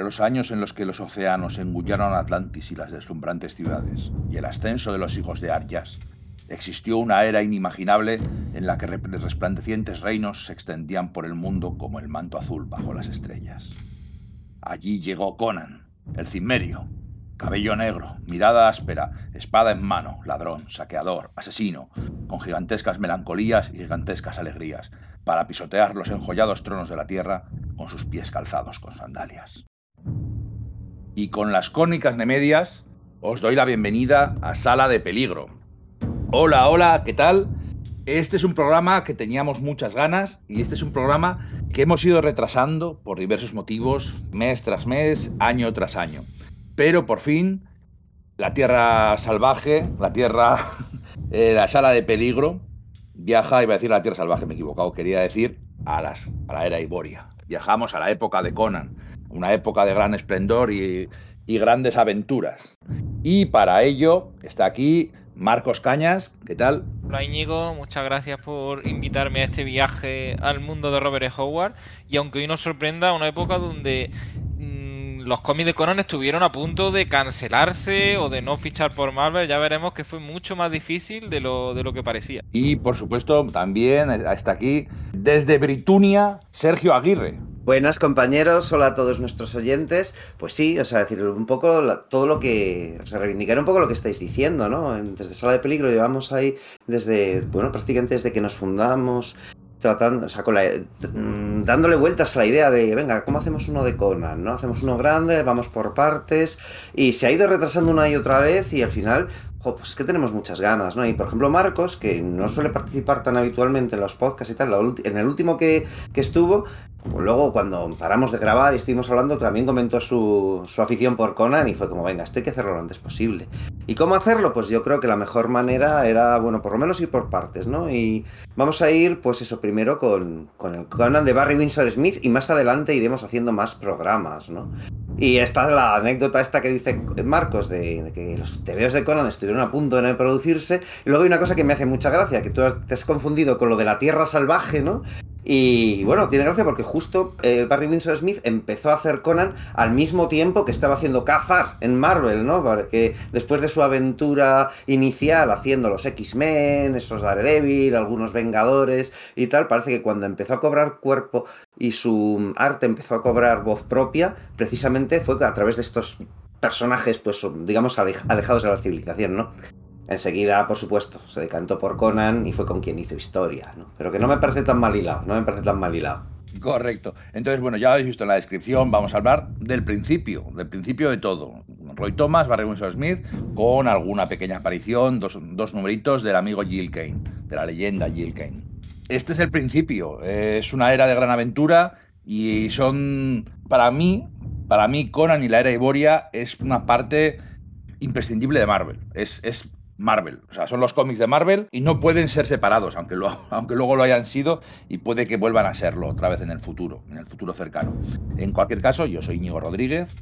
entre los años en los que los océanos engullaron Atlantis y las deslumbrantes ciudades, y el ascenso de los hijos de Arjas, existió una era inimaginable en la que resplandecientes reinos se extendían por el mundo como el manto azul bajo las estrellas. Allí llegó Conan, el cimmerio, cabello negro, mirada áspera, espada en mano, ladrón, saqueador, asesino, con gigantescas melancolías y gigantescas alegrías, para pisotear los enjollados tronos de la tierra con sus pies calzados con sandalias. Y con las cónicas nemedias, os doy la bienvenida a Sala de Peligro. Hola, hola, ¿qué tal? Este es un programa que teníamos muchas ganas y este es un programa que hemos ido retrasando por diversos motivos, mes tras mes, año tras año. Pero por fin, la Tierra Salvaje, la Tierra, eh, la Sala de Peligro, viaja, iba a decir la Tierra Salvaje, me he equivocado, quería decir a, las, a la era Iboria. Viajamos a la época de Conan, una época de gran esplendor y, y grandes aventuras. Y para ello está aquí Marcos Cañas, ¿qué tal? Hola Íñigo, muchas gracias por invitarme a este viaje al mundo de Robert E. Howard. Y aunque hoy nos sorprenda, una época donde los cómics de Conan estuvieron a punto de cancelarse o de no fichar por Marvel, ya veremos que fue mucho más difícil de lo, de lo que parecía. Y por supuesto, también está aquí desde Britunia, Sergio Aguirre. Buenas compañeros, hola a todos nuestros oyentes. Pues sí, o sea, decir un poco todo lo que, o sea, reivindicar un poco lo que estáis diciendo, ¿no? Desde Sala de Peligro llevamos ahí desde, bueno, prácticamente desde que nos fundamos, tratando, o sea, con la, mm, dándole vueltas a la idea de, venga, ¿cómo hacemos uno de Conan? ¿no? Hacemos uno grande, vamos por partes, y se ha ido retrasando una y otra vez, y al final, pues es que tenemos muchas ganas, ¿no? Y por ejemplo, Marcos, que no suele participar tan habitualmente en los podcasts y tal, en el último que, que estuvo, luego cuando paramos de grabar y estuvimos hablando, también comentó su, su, afición por Conan y fue como, venga, esto hay que hacerlo lo antes posible. ¿Y cómo hacerlo? Pues yo creo que la mejor manera era, bueno, por lo menos ir por partes, ¿no? Y vamos a ir, pues eso, primero con, con el Conan de Barry Windsor Smith y más adelante iremos haciendo más programas, ¿no? Y esta es la anécdota esta que dice Marcos de, que los TVOs de Conan estuvieron a punto de producirse. Y luego hay una cosa que me hace mucha gracia, que tú te has confundido con lo de la Tierra Salvaje, ¿no? Y bueno, tiene gracia porque justo eh, Barry Windsor Smith empezó a hacer Conan al mismo tiempo que estaba haciendo Cazar en Marvel, ¿no? Porque después de su aventura inicial haciendo los X-Men, esos Daredevil, algunos Vengadores y tal, parece que cuando empezó a cobrar cuerpo y su arte empezó a cobrar voz propia, precisamente fue a través de estos personajes, pues digamos, alejados de la civilización, ¿no? Enseguida, por supuesto, se decantó por Conan y fue con quien hizo historia. Pero que no me parece tan mal hilado, no me parece tan mal hilado. Correcto. Entonces, bueno, ya habéis visto en la descripción, vamos a hablar del principio, del principio de todo. Roy Thomas, Barry Winsor Smith, con alguna pequeña aparición, dos, dos numeritos del amigo Jill Kane, de la leyenda Jill Kane. Este es el principio, es una era de gran aventura y son, para mí, para mí Conan y la era Iboria es una parte imprescindible de Marvel. Es, es Marvel. O sea, son los cómics de Marvel y no pueden ser separados, aunque, lo, aunque luego lo hayan sido y puede que vuelvan a serlo otra vez en el futuro, en el futuro cercano. En cualquier caso, yo soy Íñigo Rodríguez.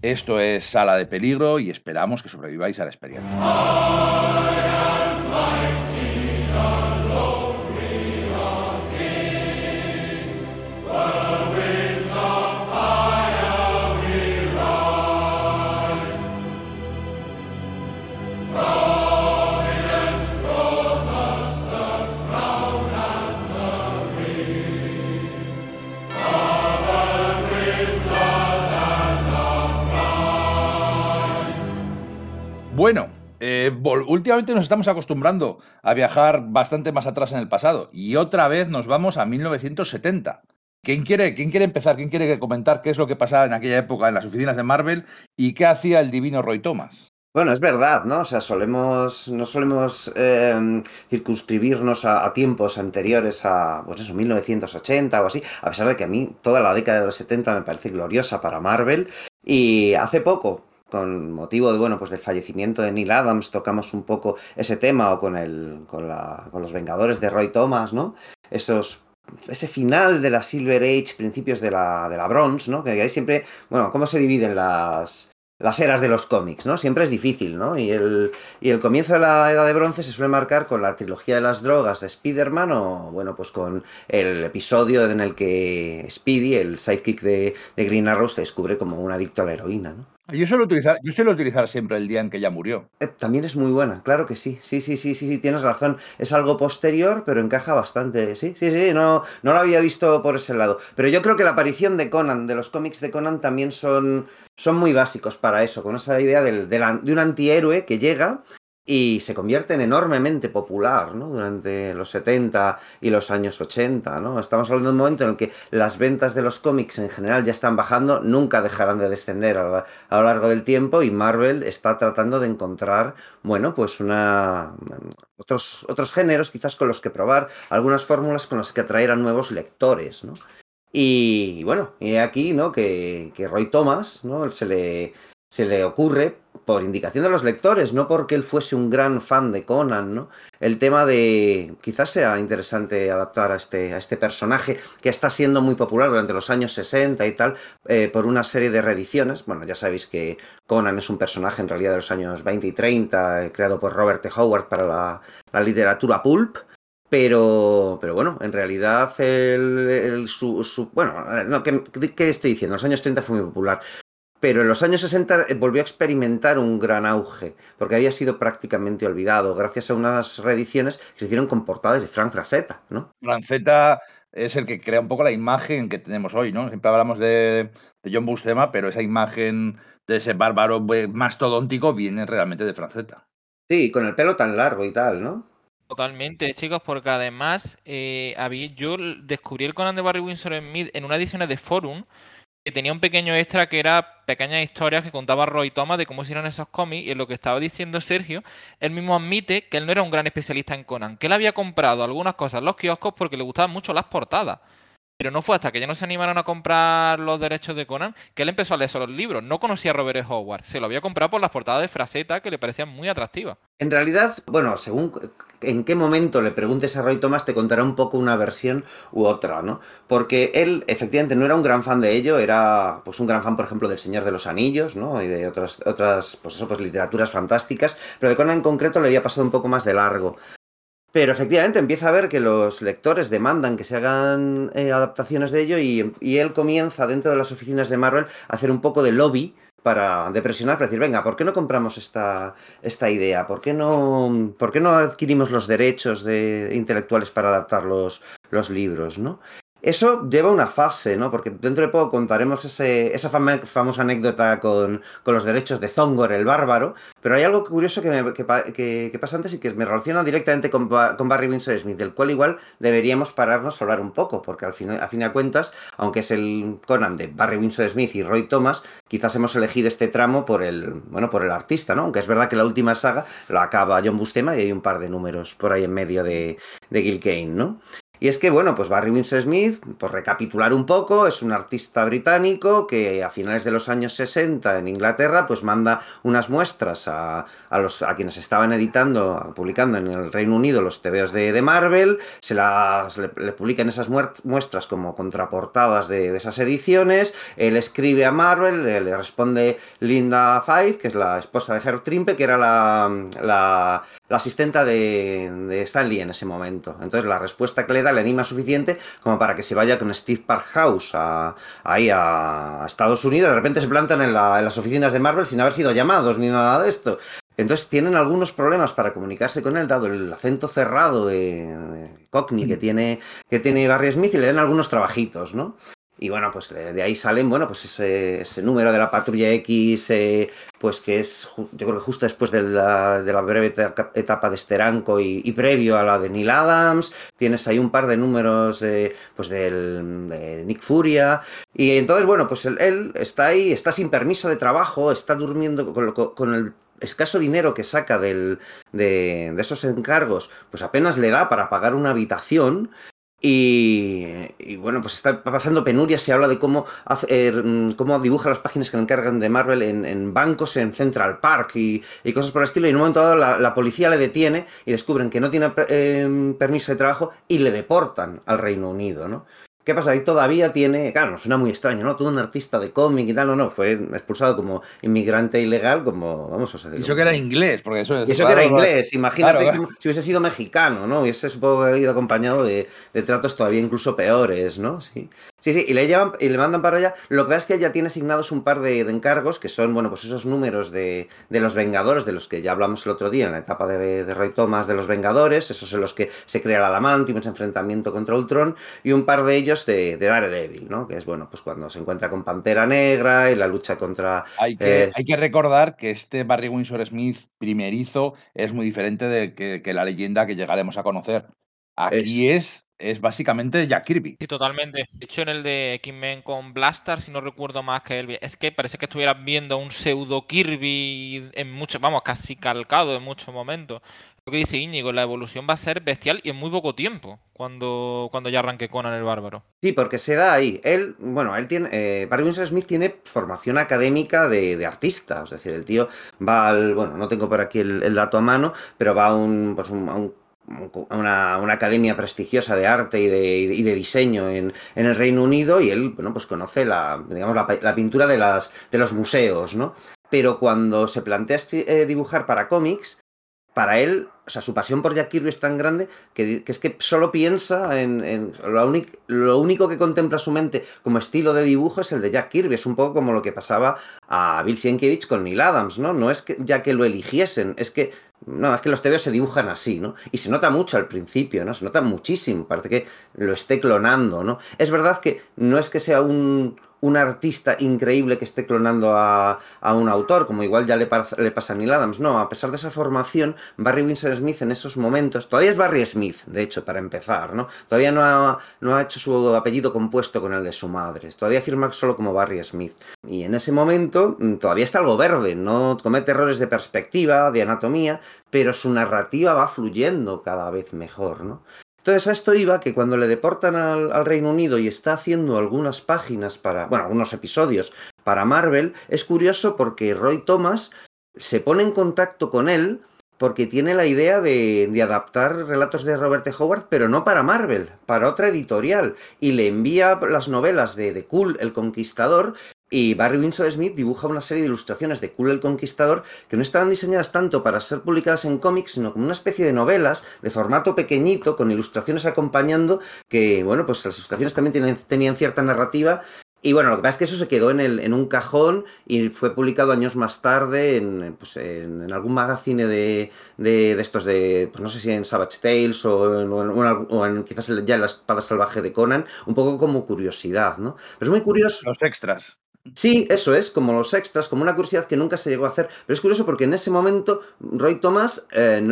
Esto es Sala de Peligro y esperamos que sobreviváis a la experiencia. Eh, últimamente nos estamos acostumbrando a viajar bastante más atrás en el pasado y otra vez nos vamos a 1970. ¿Quién quiere, ¿Quién quiere empezar? ¿Quién quiere comentar qué es lo que pasaba en aquella época en las oficinas de Marvel y qué hacía el divino Roy Thomas? Bueno, es verdad, ¿no? O sea, solemos, no solemos eh, circunscribirnos a, a, tiempos anteriores a, pues eso, 1980 o así, a pesar de que a mí toda la década de los 70 me parece gloriosa para Marvel. Y hace poco, con motivo de, bueno, pues del fallecimiento de Neil Adams, tocamos un poco ese tema, o con, el, con, la, con los Vengadores de Roy Thomas, ¿no? Esos ese final de la Silver Age, principios de la, de la Bronze, ¿no? Que hay siempre, bueno, cómo se dividen las, las eras de los cómics, ¿no? Siempre es difícil, ¿no? Y el, y el comienzo de la Edad de Bronce se suele marcar con la trilogía de las drogas de Spider-Man o, bueno, pues con el episodio en el que Speedy, el sidekick de, de Green Arrow, se descubre como un adicto a la heroína, ¿no? Yo suelo utilizar, yo suelo utilizar siempre el día en que ella murió. Eh, también es muy buena, claro que sí. Sí, sí, sí, sí, sí, tienes razón. Es algo posterior, pero encaja bastante. Sí, sí, sí, no, no lo había visto por ese lado. Pero yo creo que la aparición de Conan, de los cómics de Conan, también son, son muy básicos para eso, con esa idea del, de, de un antihéroe que llega y se convierte en enormemente popular ¿no? durante los 70 y los años 80. ¿no? Estamos hablando de un momento en el que las ventas de los cómics en general ya están bajando, nunca dejarán de descender a, lo largo del tiempo y Marvel está tratando de encontrar, bueno, pues una... Otros, otros géneros quizás con los que probar, algunas fórmulas con las que atraer a nuevos lectores. ¿no? Y bueno, y aquí ¿no? que, que Roy Thomas ¿no? se, le, se le ocurre por indicación de los lectores, no porque él fuese un gran fan de Conan, ¿no? El tema de quizás sea interesante adaptar a este, a este personaje que está siendo muy popular durante los años 60 y tal, eh, por una serie de reediciones. Bueno, ya sabéis que Conan es un personaje en realidad de los años 20 y 30, eh, creado por Robert T. Howard para la, la literatura pulp. Pero, pero bueno, en realidad el, el su, su, bueno, no, ¿qué, ¿qué, estoy diciendo? En los años 30 fue muy popular. Pero en los años 60 volvió a experimentar un gran auge, porque había sido prácticamente olvidado, gracias a unas reediciones que se hicieron con portadas de Frank Frazetta, ¿no? Frazetta es el que crea un poco la imagen que tenemos hoy, ¿no? Siempre hablamos de, de John Bustema, pero esa imagen de ese bárbaro mastodóntico viene realmente de Frazetta. Sí, con el pelo tan largo y tal, ¿no? Totalmente, chicos, porque además eh, había, yo descubrí el Conan de Barry Windsor Smith en una edición de Forum que tenía un pequeño extra que era pequeñas historias que contaba Roy Thomas de cómo hicieron esos cómics y en lo que estaba diciendo Sergio, él mismo admite que él no era un gran especialista en Conan, que él había comprado algunas cosas en los kioscos porque le gustaban mucho las portadas. Pero no fue hasta que ya no se animaron a comprar los derechos de Conan que él empezó a leer los libros. No conocía a Robert. Howard. Se lo había comprado por las portadas de Fraseta que le parecían muy atractivas. En realidad, bueno, según en qué momento le preguntes a Roy Thomas, te contará un poco una versión u otra, ¿no? Porque él, efectivamente, no era un gran fan de ello, era pues un gran fan, por ejemplo, del Señor de los Anillos, ¿no? Y de otras, otras pues pues literaturas fantásticas, pero de Conan en concreto le había pasado un poco más de largo. Pero efectivamente empieza a ver que los lectores demandan que se hagan eh, adaptaciones de ello y, él comienza dentro de las oficinas de Marvel a hacer un poco de lobby para de presionar, para decir, venga, ¿por qué no compramos esta, esta idea? ¿Por qué, no, ¿Por qué no adquirimos los derechos de, intelectuales para adaptar los, los libros? ¿no? Eso lleva una fase, ¿no? Porque dentro de poco contaremos ese, esa fam famosa anécdota con, los derechos de Zongor, el bárbaro, pero hay algo curioso que, me, pasa antes y que me relaciona directamente con, Barry Winsor Smith, del cual igual deberíamos pararnos a hablar un poco, porque al fin, a fin de cuentas, aunque es el Conan de Barry Winsor Smith y Roy Thomas, quizás hemos elegido este tramo por el, bueno, por el artista, ¿no? Aunque es verdad que la última saga la acaba John Bustema y hay un par de números por ahí en medio de, de Gil Kane, ¿no? Y es que, bueno, pues Barry Winsor Smith, por recapitular un poco, es un artista británico que a finales de los años 60 en Inglaterra, pues manda unas muestras a, a, los, a quienes estaban editando, publicando en el Reino Unido los TVOs de, de Marvel, se las, le, le, publican esas muestras como contraportadas de, de, esas ediciones, él escribe a Marvel, le, le, responde Linda Five, que es la esposa de Herb Trimpe, que era la, la, la asistenta de, de Stan Lee en ese momento. Entonces la respuesta que le da le anima suficiente como para que se vaya con Steve Parkhouse a, ahí a, Estados Unidos. De repente se plantan en, la, en, las oficinas de Marvel sin haber sido llamados ni nada de esto. Entonces tienen algunos problemas para comunicarse con él, dado el acento cerrado de, de Cockney que tiene, que tiene Barry Smith, y le dan algunos trabajitos, ¿no? Y bueno, pues de ahí salen, bueno, pues ese, número de la patrulla X, eh, pues que es, yo creo que justo después de la, de la breve etapa de Steranko y, y, previo a la de Neil Adams, tienes ahí un par de números de, pues del, de Nick Furia, y entonces, bueno, pues él, él, está ahí, está sin permiso de trabajo, está durmiendo con, con el escaso dinero que saca del, de, de, esos encargos, pues apenas le da para pagar una habitación y, bueno, pues está pasando penuria, se habla de cómo, hace, cómo dibuja las páginas que le encargan de Marvel en, en bancos en Central Park y, y, cosas por el estilo. Y en un momento dado la, la policía le detiene y descubren que no tiene eh, permiso de trabajo y le deportan al Reino Unido, ¿no? ¿Qué pasa? Ahí todavía tiene, claro, suena muy extraño, ¿no? Todo un artista de cómic y tal, no, no, fue expulsado como inmigrante ilegal, como, vamos a decir. Y eso que era inglés, porque eso es. Y eso que era inglés, imagínate si hubiese sido mexicano, ¿no? Hubiese supongo ido acompañado de, de, tratos todavía incluso peores, ¿no? Sí. Sí, sí, y le llevan y le mandan para allá. Lo que pasa es que ya tiene asignados un par de, encargos que son, bueno, pues esos números de, de, los Vengadores, de los que ya hablamos el otro día en la etapa de, de Roy Thomas de los Vengadores, esos en los que se crea el Adamantium, ese enfrentamiento contra Ultron, y un par de ellos de, de Daredevil, ¿no? Que es, bueno, pues cuando se encuentra con Pantera Negra y la lucha contra... Hay que, eh, hay que recordar que este Barry Windsor Smith primerizo es muy diferente de que, la leyenda que llegaremos a conocer. Aquí es es básicamente Jack Kirby. Sí, totalmente. De hecho, en el de X-Men con Blaster, si no recuerdo más que él, es que parece que estuvieras viendo un pseudo Kirby en muchos, vamos, casi calcado en muchos momentos. Lo que dice Íñigo, la evolución va a ser bestial y en muy poco tiempo, cuando, cuando ya arranque Conan el Bárbaro. Sí, porque se da ahí. Él, bueno, él tiene, eh, Barry Smith tiene formación académica de, artista, es decir, el tío va al, bueno, no tengo por aquí el, dato a mano, pero va a un, pues a un una, academia prestigiosa de arte y de, diseño en, el Reino Unido y él, bueno, pues conoce la, digamos, la, pintura de, las, de los museos, ¿no? Pero cuando se plantea eh, dibujar para cómics, para él, o sea, su pasión por Jack Kirby es tan grande que, es que solo piensa en, lo, único que contempla su mente como estilo de dibujo es el de Jack Kirby. Es un poco como lo que pasaba a Bill Sienkiewicz con Neil Adams, ¿no? No es que ya que lo eligiesen, es que no, es que los TVOs se dibujan así, ¿no? Y se nota mucho al principio, ¿no? Se nota muchísimo, parece que lo esté clonando, ¿no? Es verdad que no es que sea un, un artista increíble que esté clonando a, un autor, como igual ya le, pasa a Neil Adams. No, a pesar de esa formación, Barry Winsor Smith en esos momentos, todavía es Barry Smith, de hecho, para empezar, ¿no? Todavía no ha, no ha hecho su apellido compuesto con el de su madre, todavía firma solo como Barry Smith. Y en ese momento mm, todavía está algo verde, no comete errores de perspectiva, de anatomía, pero su narrativa va fluyendo cada vez mejor, ¿no? Entonces a esto iba que cuando le deportan al, Reino Unido y está haciendo algunas páginas para, bueno, algunos episodios para Marvel, es curioso porque Roy Thomas se pone en contacto con él porque tiene la idea de, adaptar relatos de Robert E. Howard, pero no para Marvel, para otra editorial, y le envía las novelas de The Cool, El Conquistador, y Barry Windsor Smith dibuja una serie de ilustraciones de Cool el Conquistador que no estaban diseñadas tanto para ser publicadas en cómics, sino como una especie de novelas de formato pequeñito, con ilustraciones acompañando, que, bueno, pues las ilustraciones también tenían cierta narrativa y bueno, lo que pasa es que eso se quedó en, el, en un cajón y fue publicado años más tarde en, pues en, algún magazine de, de, estos de, pues no sé si en Savage Tales o en, o en, quizás ya en la espada salvaje de Conan, un poco como curiosidad, ¿no? Pero es muy curioso. Los extras. Sí, eso es, como los extras, como una curiosidad que nunca se llegó a hacer. Pero es curioso porque en ese momento Roy Thomas eh,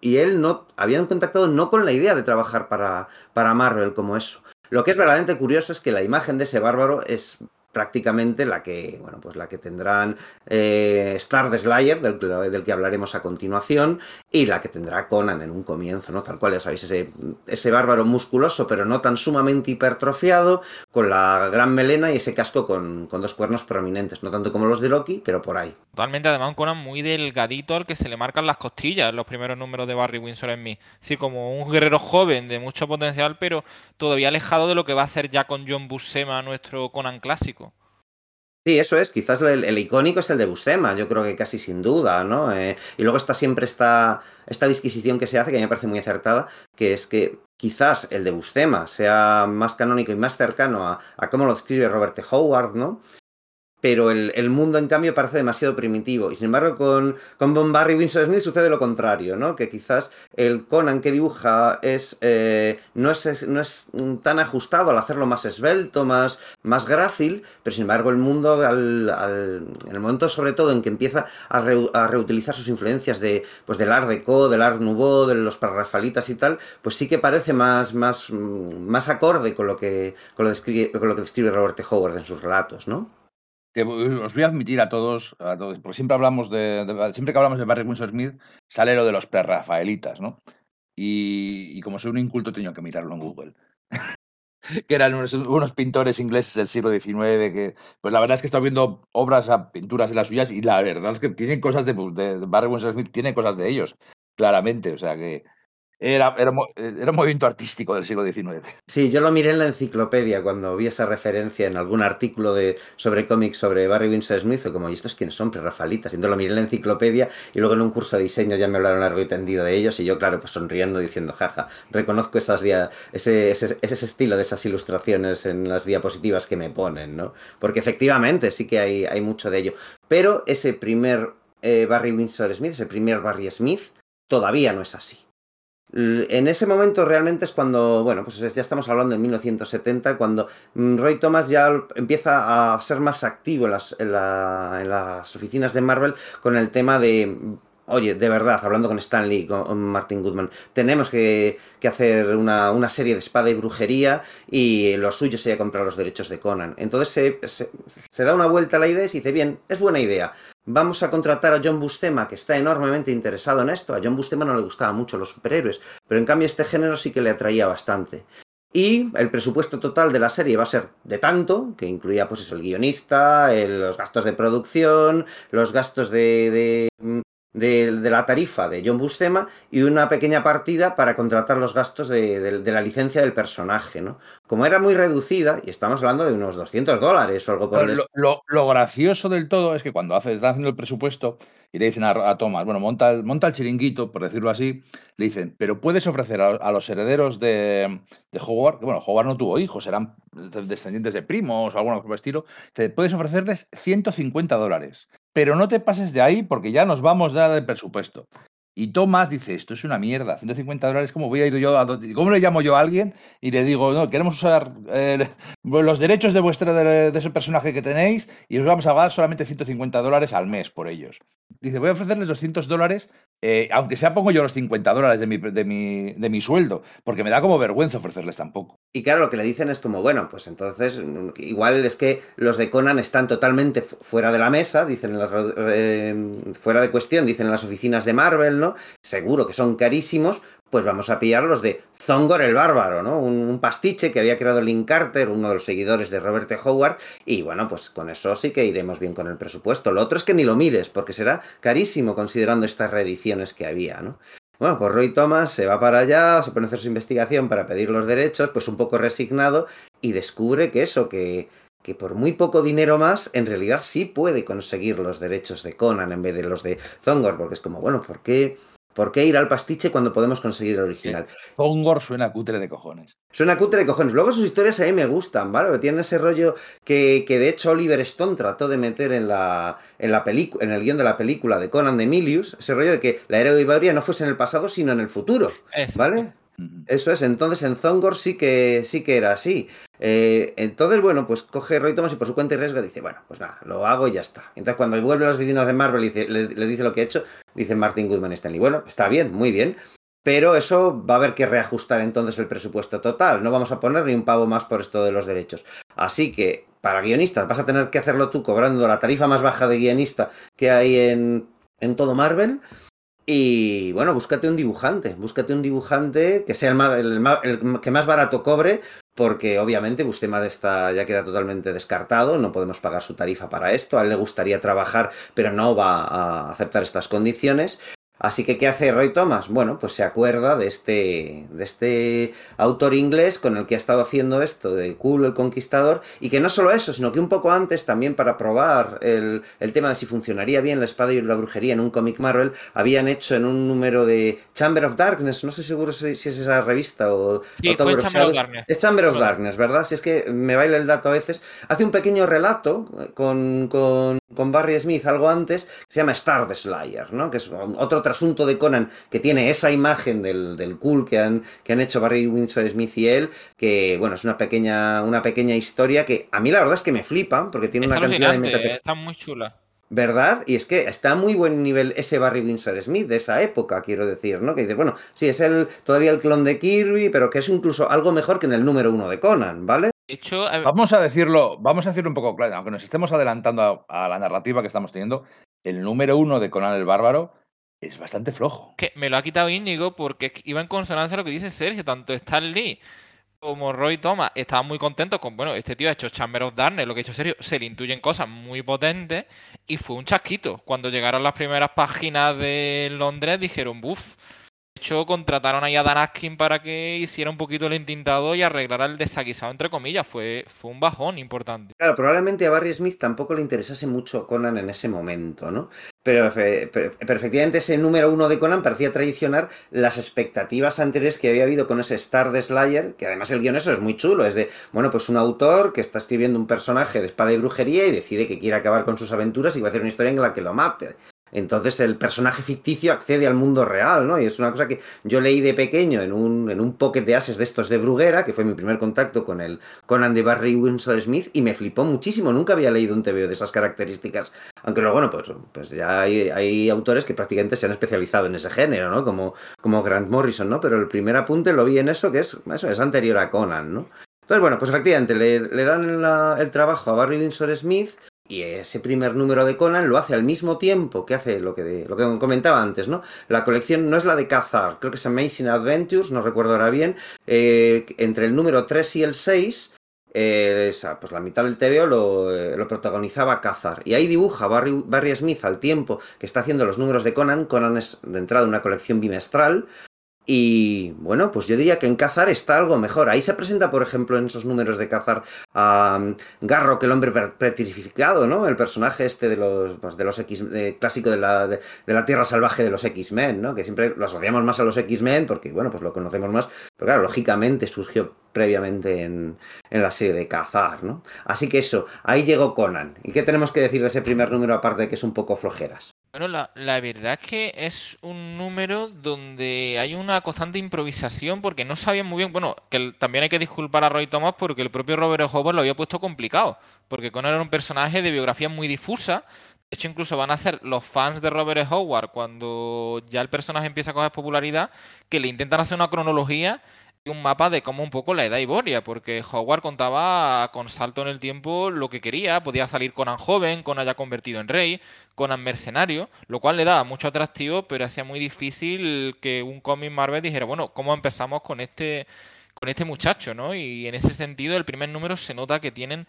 y él no habían contactado no con la idea de trabajar para, para Marvel como eso. Lo que es verdaderamente curioso es que la imagen de ese bárbaro es prácticamente la que, bueno, pues la que tendrán eh, Star the Slayer, del, que hablaremos a continuación, y la que tendrá Conan en un comienzo, ¿no? Tal cual, ya sabéis, ese, ese bárbaro musculoso, pero no tan sumamente hipertrofiado, con la gran melena y ese casco con, con, dos cuernos prominentes, no tanto como los de Loki, pero por ahí. Totalmente, además un Conan muy delgadito al que se le marcan las costillas los primeros números de Barry Windsor en mí. Sí, como un guerrero joven de mucho potencial, pero todavía alejado de lo que va a ser ya con John Buscema, nuestro Conan clásico. Sí, eso es. Quizás el, icónico es el de Buscema, yo creo que casi sin duda, ¿no? Eh, y luego está siempre esta, esta disquisición que se hace, que a mí me parece muy acertada, que es que quizás el de Buscema sea más canónico y más cercano a, a cómo lo escribe Robert e. Howard, ¿no? Pero el, mundo en cambio parece demasiado primitivo. Y sin embargo con, con Barry Winsor Smith sucede lo contrario, ¿no? Que quizás el Conan que dibuja es, eh, no, es, no es tan ajustado al hacerlo más esbelto, más, más grácil, pero sin embargo el mundo, al, en el momento sobre todo en que empieza a, reutilizar sus influencias de, pues del Art Deco, del Art Nouveau, de los parrafalitas y tal, pues sí que parece más, más, más acorde con lo que, con lo, describe, que describe Robert. Howard en sus relatos, ¿no? Os voy a admitir a todos, a todos, porque siempre hablamos de, siempre que hablamos de Barry Winsor Smith, sale lo de los prerrafaelitas, ¿no? Y, como soy un inculto, tengo que mirarlo en Google. que eran unos, pintores ingleses del siglo XIX, que, pues la verdad es que he estado viendo obras, a pinturas de las suyas, y la verdad es que tienen cosas de, de, Barry Winsor Smith, tiene cosas de ellos, claramente, o sea que Era, era, era, un movimiento artístico del siglo XIX. Sí, yo lo miré en la enciclopedia cuando vi esa referencia en algún artículo de, sobre cómics sobre Barry Windsor Smith. Fue como, ¿y estos quiénes son? Prerrafalitas. Y entonces lo miré en la enciclopedia y luego en un curso de diseño ya me hablaron largo y tendido de ellos. Y yo, claro, pues sonriendo diciendo, jaja, reconozco esas dia ese, ese, ese, estilo de esas ilustraciones en las diapositivas que me ponen, ¿no? Porque efectivamente sí que hay, hay mucho de ello. Pero ese primer eh, Barry Windsor Smith, ese primer Barry Smith, todavía no es así. En ese momento realmente es cuando, bueno, pues ya estamos hablando de 1970, cuando mm, Roy Thomas ya empieza a ser más activo en las, en, las oficinas de Marvel con el tema de oye, de verdad, hablando con Stanley, con Martin Goodman, tenemos que, hacer una, serie de espada y brujería y lo suyo sería comprar los derechos de Conan. Entonces se, se, da una vuelta a la idea y dice, bien, es buena idea, Vamos a contratar a John Bustema, que está enormemente interesado en esto. A John Bustema no le gustaban mucho los superhéroes, pero en cambio este género sí que le atraía bastante. Y el presupuesto total de la serie va a ser de tanto, que incluía pues eso, el guionista, los gastos de producción, los gastos de, de, la tarifa de John Buscema y una pequeña partida para contratar los gastos de, la licencia del personaje, ¿no? Como era muy reducida, y estamos hablando de unos 200 dólares o algo por el lo, lo, gracioso del todo es que cuando hace, están haciendo el presupuesto y le dicen a, Thomas, bueno, monta el, monta el chiringuito, por decirlo así, le dicen, pero puedes ofrecer a, los herederos de, de Howard, que bueno, Howard no tuvo hijos, eran descendientes de primos o algo por el estilo, te puedes ofrecerles 150 dólares pero no te pases de ahí porque ya nos vamos ya del presupuesto. Y Tomás dice, esto es una mierda, 150 dólares, ¿cómo voy a ir yo? A, ¿Cómo le llamo yo a alguien? Y le digo, no, queremos usar eh, los derechos de, vuestra, de, ese personaje que tenéis y os vamos a pagar solamente 150 dólares al mes por ellos. Dice, voy a ofrecerles 200 dólares, eh, aunque sea pongo yo los 50 dólares de mi, de, mi, de mi sueldo, porque me da como vergüenza ofrecerles tan poco. Y claro, lo que le dicen es como, bueno, pues entonces, igual es que los de Conan están totalmente fuera de la mesa, dicen eh, fuera de cuestión, dicen en las oficinas de Marvel, ¿no? Seguro que son carísimos, pues vamos a pillar los de Zongor el Bárbaro, ¿no? Un, pastiche que había creado Link Carter, uno de los seguidores de Robert T. Howard, y bueno, pues con eso sí que iremos bien con el presupuesto. Lo otro es que ni lo mires, porque será carísimo considerando estas reediciones que había, ¿no? Bueno, pues Roy Thomas se va para allá, se pone a hacer su investigación para pedir los derechos, pues un poco resignado, y descubre que eso, que, que por muy poco dinero más, en realidad sí puede conseguir los derechos de Conan en vez de los de Zongor, porque es como, bueno, ¿por qué? ¿Por qué ir al pastiche cuando podemos conseguir el original? Zongor suena cutre de cojones. Suena cutre de cojones. Luego sus historias a mí me gustan, ¿vale? Tienen ese rollo que, que de hecho Oliver Stone trató de meter en la, en la en el guion de la película de Conan de Emilius, ese rollo de que la era de no fuese en el pasado, sino en el futuro, ¿vale? Eso es, entonces en Zongor sí que, sí que era así. Eh, entonces, bueno, pues coge Roy Thomas y por su cuenta y riesgo dice, bueno, pues nada, lo hago y ya está. Entonces cuando vuelve a las oficinas de Marvel y le, dice lo que ha hecho, dice Martin Goodman Stanley, bueno, está bien, muy bien, pero eso va a haber que reajustar entonces el presupuesto total. No vamos a poner ni un pavo más por esto de los derechos. Así que, para guionistas, vas a tener que hacerlo tú cobrando la tarifa más baja de guionista que hay en, en todo Marvel. Y bueno, búscate un dibujante, búscate un dibujante que sea el, el, que más barato cobre, porque obviamente Bustemad está, ya queda totalmente descartado, no podemos pagar su tarifa para esto, a él le gustaría trabajar, pero no va a aceptar estas condiciones. Así que, ¿qué hace Roy Thomas? Bueno, pues se acuerda de este, de este autor inglés con el que ha estado haciendo esto de Cool el Conquistador, y que no solo eso, sino que un poco antes, también para probar el, tema de si funcionaría bien la espada y la brujería en un cómic Marvel, habían hecho en un número de Chamber of Darkness, no sé seguro si, es esa revista o, Chamber of Darkness. Es Chamber of Darkness, ¿verdad? Si es que me baila el dato a veces. Hace un pequeño relato con, con, con Barry Smith algo antes, que se llama Star the Slayer, ¿no? Que es otro asunto de Conan que tiene esa imagen del, del cool que han, que han hecho Barry Windsor Smith y él, que bueno, es una pequeña, una pequeña historia que a mí la verdad es que me flipa, porque tiene una cantidad de metatexto. Está muy chula. ¿Verdad? Y es que está a muy buen nivel ese Barry Windsor Smith de esa época, quiero decir, ¿no? Que dice, bueno, sí, es el, todavía el clon de Kirby, pero que es incluso algo mejor que en el número uno de Conan, ¿vale? Hecho, vamos a decirlo, vamos a decirlo un poco claro, aunque nos estemos adelantando a, a, la narrativa que estamos teniendo, el número uno de Conan el Bárbaro es bastante flojo. Que me lo ha quitado Íñigo porque iba en consonancia a lo que dice Sergio, tanto Stan Lee como Roy Thomas estaban muy contentos con, bueno, este tío ha hecho Chamber of Darkness, lo que ha hecho Sergio, se le intuyen cosas muy potentes y fue un chasquito. Cuando llegaron las primeras páginas de Londres dijeron, buf, hecho, contrataron ahí a Dan Askin para que hiciera un poquito el intintado y arreglara el desaguisado, entre comillas. Fue, fue un bajón importante. Claro, probablemente a Barry Smith tampoco le interesase mucho Conan en ese momento, ¿no? Pero, efectivamente ese número uno de Conan parecía traicionar las expectativas anteriores que había habido con ese Star de Slayer, que además el guion eso es muy chulo, es de, bueno, pues un autor que está escribiendo un personaje de espada y brujería y decide que quiere acabar con sus aventuras y va a hacer una historia en la que lo mate. Entonces el personaje ficticio accede al mundo real, ¿no? Y es una cosa que yo leí de pequeño en un, en un pocket de ases de estos de Bruguera, que fue mi primer contacto con el Conan de Barry Windsor Smith, y me flipó muchísimo. Nunca había leído un TVO de esas características. Aunque luego, bueno, pues, pues ya hay, hay, autores que prácticamente se han especializado en ese género, ¿no? Como, como Grant Morrison, ¿no? Pero el primer apunte lo vi en eso, que es, eso es anterior a Conan, ¿no? Entonces, bueno, pues efectivamente le, le dan el trabajo a Barry Windsor Smith y ese primer número de Conan lo hace al mismo tiempo que hace lo que, lo que comentaba antes, ¿no? La colección no es la de Cazar, creo que es Amazing Adventures, no recuerdo ahora bien. Eh, entre el número 3 y el 6, eh, pues la mitad del TVO lo, eh, lo protagonizaba Cazar. Y ahí dibuja Barry, Barry, Smith al tiempo que está haciendo los números de Conan. Conan es de entrada una colección bimestral. Y bueno, pues yo diría que en Cazar está algo mejor. Ahí se presenta, por ejemplo, en esos números de Cazar a Garro, que el hombre petrificado, ¿no? El personaje este de los, pues, de los X, clásico de la, de, la Tierra Salvaje de los X-Men, ¿no? Que siempre lo asociamos más a los X-Men porque, bueno, pues lo conocemos más. Pero claro, lógicamente surgió previamente en, en, la serie de Cazar, ¿no? Así que eso, ahí llegó Conan. ¿Y qué tenemos que decir de ese primer número aparte de que es un poco flojeras? Bueno, la, la, verdad es que es un número donde hay una constante improvisación porque no sabían muy bien, bueno, que también hay que disculpar a Roy Thomas porque el propio Robert Howard lo había puesto complicado, porque Conan era un personaje de biografía muy difusa, de hecho incluso van a ser los fans de Robert Howard cuando ya el personaje empieza a coger popularidad, que le intentan hacer una cronología un mapa de cómo un poco la edad Iboria, porque Howard contaba con salto en el tiempo lo que quería, podía salir Conan joven, Conan ya convertido en rey, Conan mercenario, lo cual le daba mucho atractivo, pero hacía muy difícil que un cómic Marvel dijera, bueno, ¿cómo empezamos con este, con este muchacho? ¿no? Y en ese sentido, el primer número se nota que tienen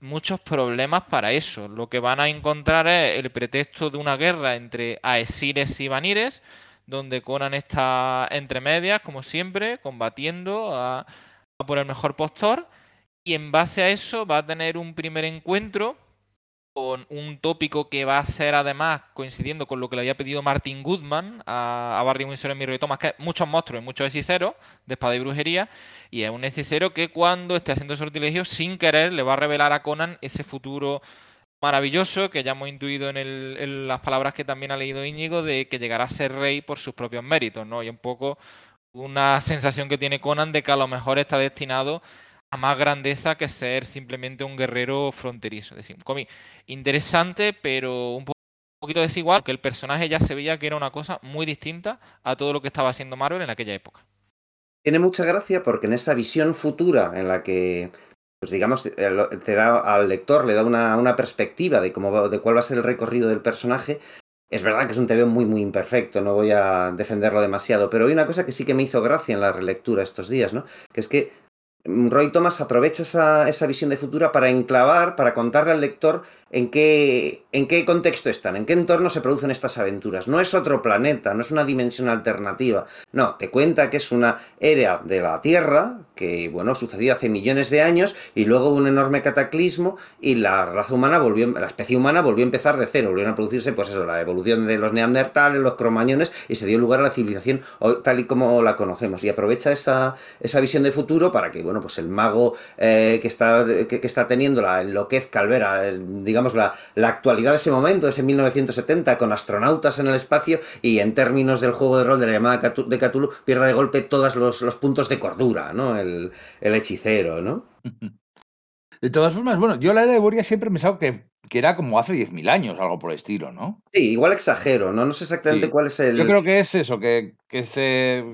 muchos problemas para eso. Lo que van a encontrar es el pretexto de una guerra entre Aesires y Vanires, donde Conan está entre medias, como siempre, combatiendo a, por el mejor postor. Y en base a eso va a tener un primer encuentro con un tópico que va a ser además coincidiendo con lo que le había pedido Martin Goodman a, Barry Windsor en Mi Thomas, que muchos monstruos y muchos hechiceros de espada y brujería, y es un hechicero que cuando esté haciendo sortilegio, sin querer, le va a revelar a Conan ese futuro maravilloso que ya hemos intuido en, las palabras que también ha leído Íñigo de que llegará a ser rey por sus propios méritos, ¿no? Y un poco una sensación que tiene Conan de que a lo mejor está destinado a más grandeza que ser simplemente un guerrero fronterizo. Es decir, un interesante, pero un poquito desigual, que el personaje ya se veía que era una cosa muy distinta a todo lo que estaba haciendo Marvel en aquella época. Tiene mucha gracia porque en esa visión futura en la que pues digamos, eh, te da al lector, le da una, perspectiva de cómo de cuál va a ser el recorrido del personaje. Es verdad que es un TV muy, muy imperfecto, no voy a defenderlo demasiado, pero hay una cosa que sí que me hizo gracia en la relectura estos días, ¿no? Que es que Roy Thomas aprovecha esa, esa visión de futura para enclavar, para contarle al lector en qué, en qué contexto están, en qué entorno se producen estas aventuras. No es otro planeta, no es una dimensión alternativa. No, te cuenta que es una era de la Tierra, que bueno, sucedió hace millones de años, y luego hubo un enorme cataclismo, y la raza humana volvió, la especie humana volvió a empezar de cero, volvieron a producirse, pues eso, la evolución de los neandertales, los cromañones, y se dio lugar a la civilización tal y como la conocemos. Y aprovecha esa, esa visión de futuro para que, bueno, pues el mago eh, que, está, que, está teniendo la enloquezca al ver, digamos, digamos, la, la, actualidad de ese momento, de ese 1970, con astronautas en el espacio y en términos del juego de rol de la llamada de Cthulhu, pierda de golpe todos los, los puntos de cordura, ¿no? El, el, hechicero, ¿no? De todas formas, bueno, yo la era de Boria siempre he pensado que, que era como hace 10.000 años, algo por el estilo, ¿no? Sí, igual exagero, ¿no? No sé exactamente cuál es el... Yo creo que es eso, que, que se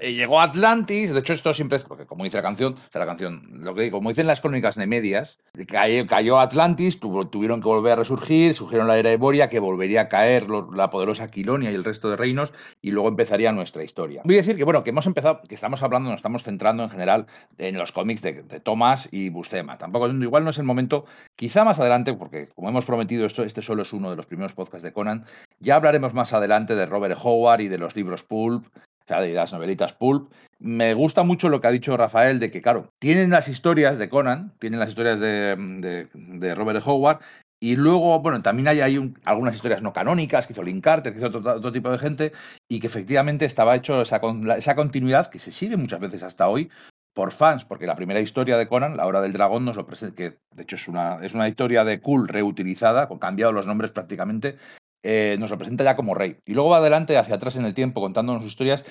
eh, llegó Atlantis, de hecho esto siempre es, porque como dice la canción, o sea, la canción, lo que como dicen las crónicas nemedias, cayó, cayó Atlantis, tuvieron que volver a resurgir, surgieron la era de Boria, que volvería a caer la poderosa Quilonia y el resto de reinos, y luego empezaría nuestra historia. Voy a decir que, bueno, que hemos empezado, que estamos hablando, nos estamos centrando en general en los cómics de, Thomas y Bustema. Tampoco, igual no es el momento, quizá más adelante, porque como hemos prometido, esto, este solo es uno de los primeros podcasts de Conan, ya hablaremos más adelante de Robert Howard y de los libros Pulp, sea, de las novelitas pulp. Me gusta mucho lo que ha dicho Rafael de que, claro, tienen las historias de Conan, tienen las historias de, de, Robert Howard, y luego, bueno, también hay, hay algunas historias no canónicas que hizo Link Carter, que hizo otro, tipo de gente, y que efectivamente estaba hecho esa, esa continuidad que se sigue muchas veces hasta hoy por fans, porque la primera historia de Conan, La Hora del Dragón, nos lo presenta, que de hecho es una, es una historia de Cool reutilizada, con cambiado los nombres prácticamente, eh, nos lo presenta ya como rey. Y luego va adelante, hacia atrás en el tiempo, contándonos historias,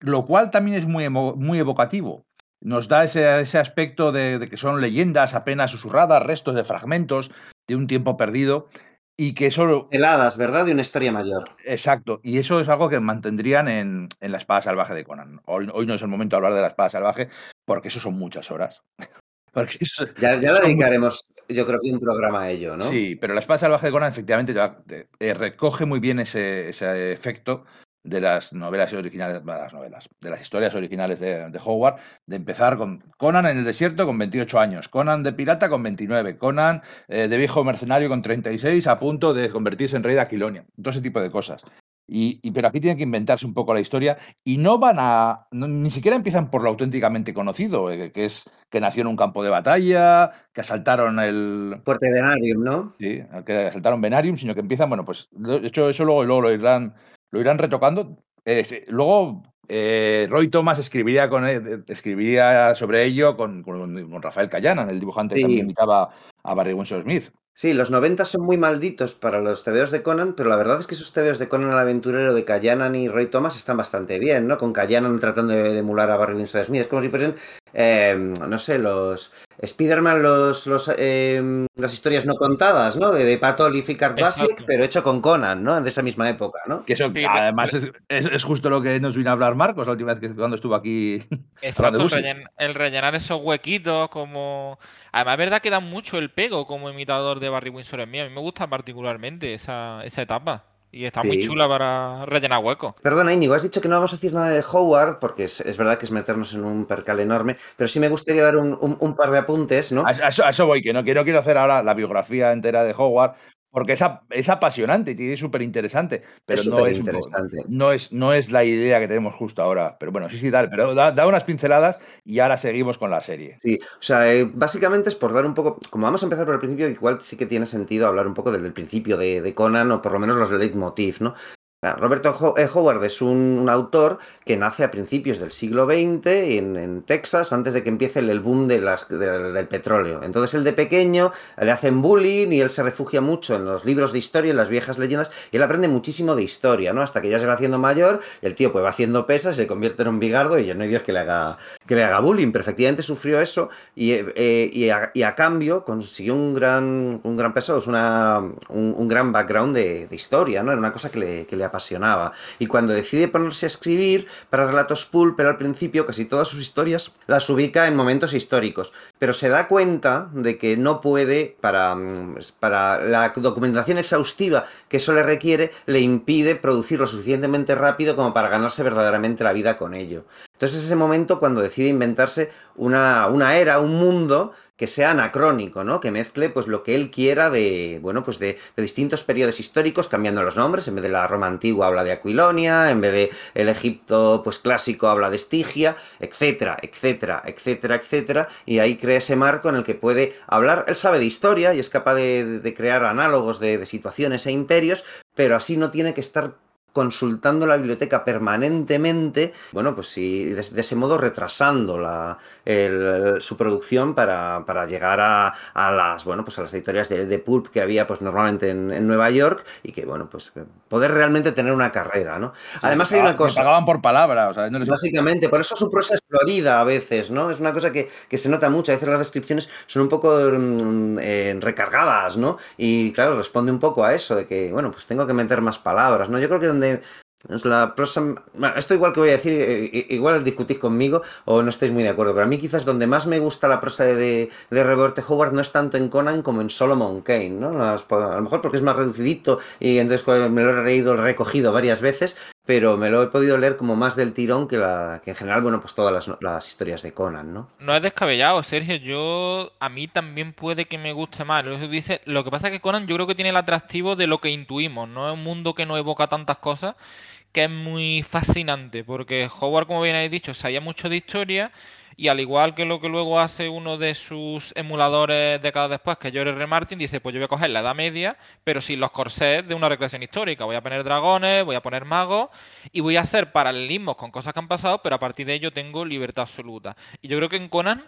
lo cual también es muy, muy evocativo. Nos da ese, ese aspecto de, de, que son leyendas apenas susurradas, restos de fragmentos de un tiempo perdido, y que eso... Heladas, ¿verdad? De una historia mayor. Exacto, y eso es algo que mantendrían en, en la espada salvaje de Conan. Hoy, hoy, no es el momento de hablar de la espada salvaje, porque eso son muchas horas. porque eso, ya, ya le dedicaremos, yo creo que un programa ello, ¿no? Sí, pero la espada salvaje de Conan efectivamente eh, recoge muy bien ese, ese efecto de las novelas originales, de las novelas, de las historias originales de, Howard, de empezar con Conan en el desierto con 28 años, Conan de pirata con 29, Conan eh, de viejo mercenario con 36, a punto de convertirse en rey de Aquilonia, todo ese tipo de cosas. Y, pero aquí tienen que inventarse un poco la historia y no van a, ni siquiera empiezan por lo auténticamente conocido, eh, que es que nació en un campo de batalla, que asaltaron el... Fuerte Venarium, ¿no? Sí, que asaltaron Venarium, sino que empiezan, bueno, pues de hecho eso luego, luego lo irán lo irán retocando. Eh, luego eh, Roy Thomas escribiría, con, escribiría sobre ello con, con, Rafael Callanan, el dibujante que también imitaba a Barry Winsor Smith. Sí, los 90 son muy malditos para los TVOs de Conan, pero la verdad es que esos TVOs de Conan el aventurero de Callanan y Roy Thomas están bastante bien, ¿no? Con Callanan tratando de, emular a Barry Winsor Smith. Es como si fuesen, em, no sé, los Spider-Man, los, los em, las historias no contadas, ¿no? De, de Pat y Basic, pero hecho con Conan, ¿no? De esa misma época, ¿no? Que eso, además, es, es, justo lo que nos vino a hablar Marcos la última vez que cuando estuvo aquí. Exacto, el, el rellenar esos huequitos como... Además, es verdad que da mucho el pego como imitador de Barry Windsor en mí. A mí me gusta particularmente esa, esa etapa. Y está muy chula para rellenar hueco. Perdona, Íñigo, has dicho que no vamos a decir nada de Howard, porque es, verdad que es meternos en un percal enorme, pero sí me gustaría dar un, par de apuntes, ¿no? A, eso, voy, que no quiero, quiero hacer ahora la biografía entera de Howard, porque es, es apasionante y es súper interesante, pero no, es no, es, no es la idea que tenemos justo ahora. Pero bueno, sí, sí, dale, pero da, unas pinceladas y ahora seguimos con la serie. Sí, o sea, eh, básicamente es por dar un poco, como vamos a empezar por el principio, igual sí que tiene sentido hablar un poco del, principio de, de, Conan o por lo menos los leitmotiv, ¿no? Roberto eh, Howard es un, autor que nace a principios del siglo XX en, Texas, antes de que empiece el boom del petróleo. Entonces él de pequeño le hacen bullying y él se refugia mucho en los libros de historia, en las viejas leyendas, y él aprende muchísimo de historia, ¿no? Hasta que ya se va haciendo mayor, el tío pues va haciendo pesas, se convierte en un bigardo y ya no hay Dios que le haga, bullying. Perfectamente sufrió eso y, eh, y, a, cambio consiguió un gran, un gran peso, es una, un, gran background de, historia, ¿no? Era una cosa que le, que le apasionaba. Y cuando decide ponerse a escribir para relatos pulp, pero al principio casi todas sus historias las ubica en momentos históricos. Pero se da cuenta de que no puede, para, mm, para la documentación exhaustiva que eso le requiere, le impide producir lo suficientemente rápido como para ganarse verdaderamente la vida con ello. Entonces es ese momento cuando decide inventarse una, una, era, un mundo que sea anacrónico, ¿no? Que mezcle pues lo que él quiera de, bueno, pues de, distintos periodos históricos, cambiando los nombres, en vez de la Roma antigua habla de Aquilonia, en vez de el Egipto pues clásico habla de Estigia, etcétera, etcétera, etcétera, etcétera, y ahí crea ese marco en el que puede hablar, él sabe de historia y es capaz de, crear análogos de, de situaciones e imperios, pero así no tiene que estar consultando la biblioteca permanentemente, bueno, pues sí, de, ese modo retrasando la, su producción para, llegar a, las, bueno, pues a las editoriales de, pulp que había pues normalmente en, Nueva York y que, bueno, pues poder realmente tener una carrera, ¿no? Además hay una cosa... pagaban por palabra, o sea, Básicamente, por eso su prosa es florida a veces, ¿no? Es una cosa que, se nota mucho, a veces las descripciones son un poco mm, eh, recargadas, ¿no? Y claro, responde un poco a eso, de que, bueno, pues tengo que meter más palabras, ¿no? Yo creo que donde es la prosa. esto igual que voy a decir, igual discutís conmigo o no estáis muy de acuerdo, pero a mí quizás donde más me gusta la prosa de, de Robert Howard no es tanto en Conan como en Solomon Kane, ¿no? A lo mejor porque es más reducidito y entonces me lo he leído, recogido varias veces, pero me lo he podido leer como más del tirón que, la, que en general, bueno, pues todas las, las, historias de Conan, ¿no? No es descabellado, Sergio. Yo, a mí también puede que me guste más. Lo, que pasa es que Conan yo creo que tiene el atractivo de lo que intuimos, ¿no? Es un mundo que no evoca tantas cosas que es muy fascinante, porque Howard, como bien habéis dicho, sabía mucho de historia y al igual que lo que luego hace uno de sus emuladores décadas después, que George R. Martin, dice, pues yo voy a coger la Edad Media, pero sin los corsés de una recreación histórica. Voy a poner dragones, voy a poner magos y voy a hacer paralelismos con cosas que han pasado, pero a partir de ello tengo libertad absoluta. Y yo creo que en Conan,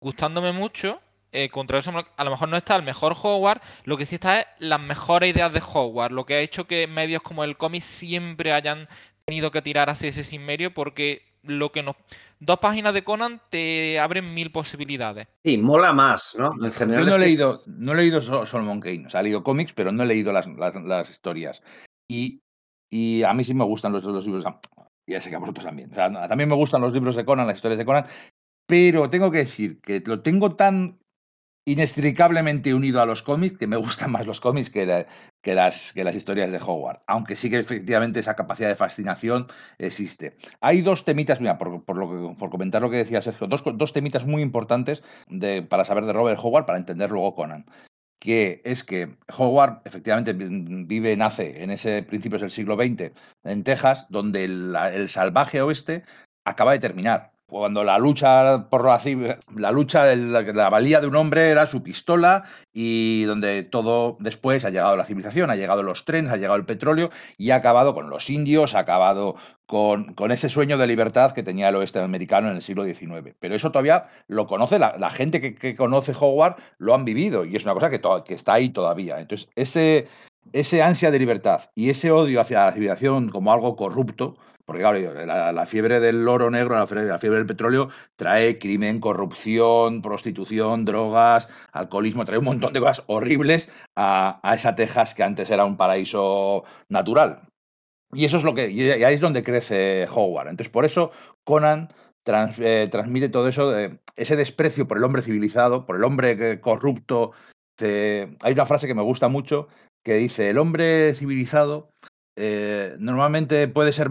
gustándome mucho, eh, contra eso a lo mejor no está el mejor Howard, lo que sí está es las mejores ideas de Howard, lo que ha hecho que medios como el cómic siempre hayan tenido que tirar hacia ese medio porque lo que nos dos páginas de Conan te abren mil posibilidades. Sí, mola más, ¿no? En general. Yo no he leído, no he leído Solomon Kane, o sea, he leído cómics, pero no he leído las, las, historias. Y, y, a mí sí me gustan los, los libros. Ya sé que a vosotros también. O sea, también me gustan los libros de Conan, las historias de Conan, pero tengo que decir que lo tengo tan inextricablemente unido a los cómics, que me gustan más los cómics que, que, las, que historias de Howard, aunque sí que efectivamente esa capacidad de fascinación existe. Hay dos temitas, mira, por, lo por comentar lo que decía Sergio, dos, temitas muy importantes para saber de Robert Howard, para entender luego Conan que es que Howard efectivamente vive, nace en ese principios del siglo XX en Texas, donde el salvaje oeste acaba de terminar cuando la lucha por la, la lucha, la, valía de un hombre era su pistola y donde todo después ha llegado la civilización, ha llegado los trenes, ha llegado el petróleo y ha acabado con los indios, ha acabado con, con ese sueño de libertad que tenía el oeste americano en el siglo XIX. Pero eso todavía lo conoce, la, gente que, conoce Howard lo han vivido y es una cosa que, que está ahí todavía. Entonces, ese, ese ansia de libertad y ese odio hacia la civilización como algo corrupto, porque claro, la, fiebre del oro negro, la fiebre, del petróleo trae crimen, corrupción, prostitución, drogas, alcoholismo, trae un montón de cosas horribles a, esa Texas que antes era un paraíso natural. Y eso es lo que. Y ahí es donde crece Howard. Entonces, por eso Conan eh, transmite todo eso, ese desprecio por el hombre civilizado, por el hombre corrupto. hay una frase que me gusta mucho que dice: el hombre civilizado eh, normalmente puede ser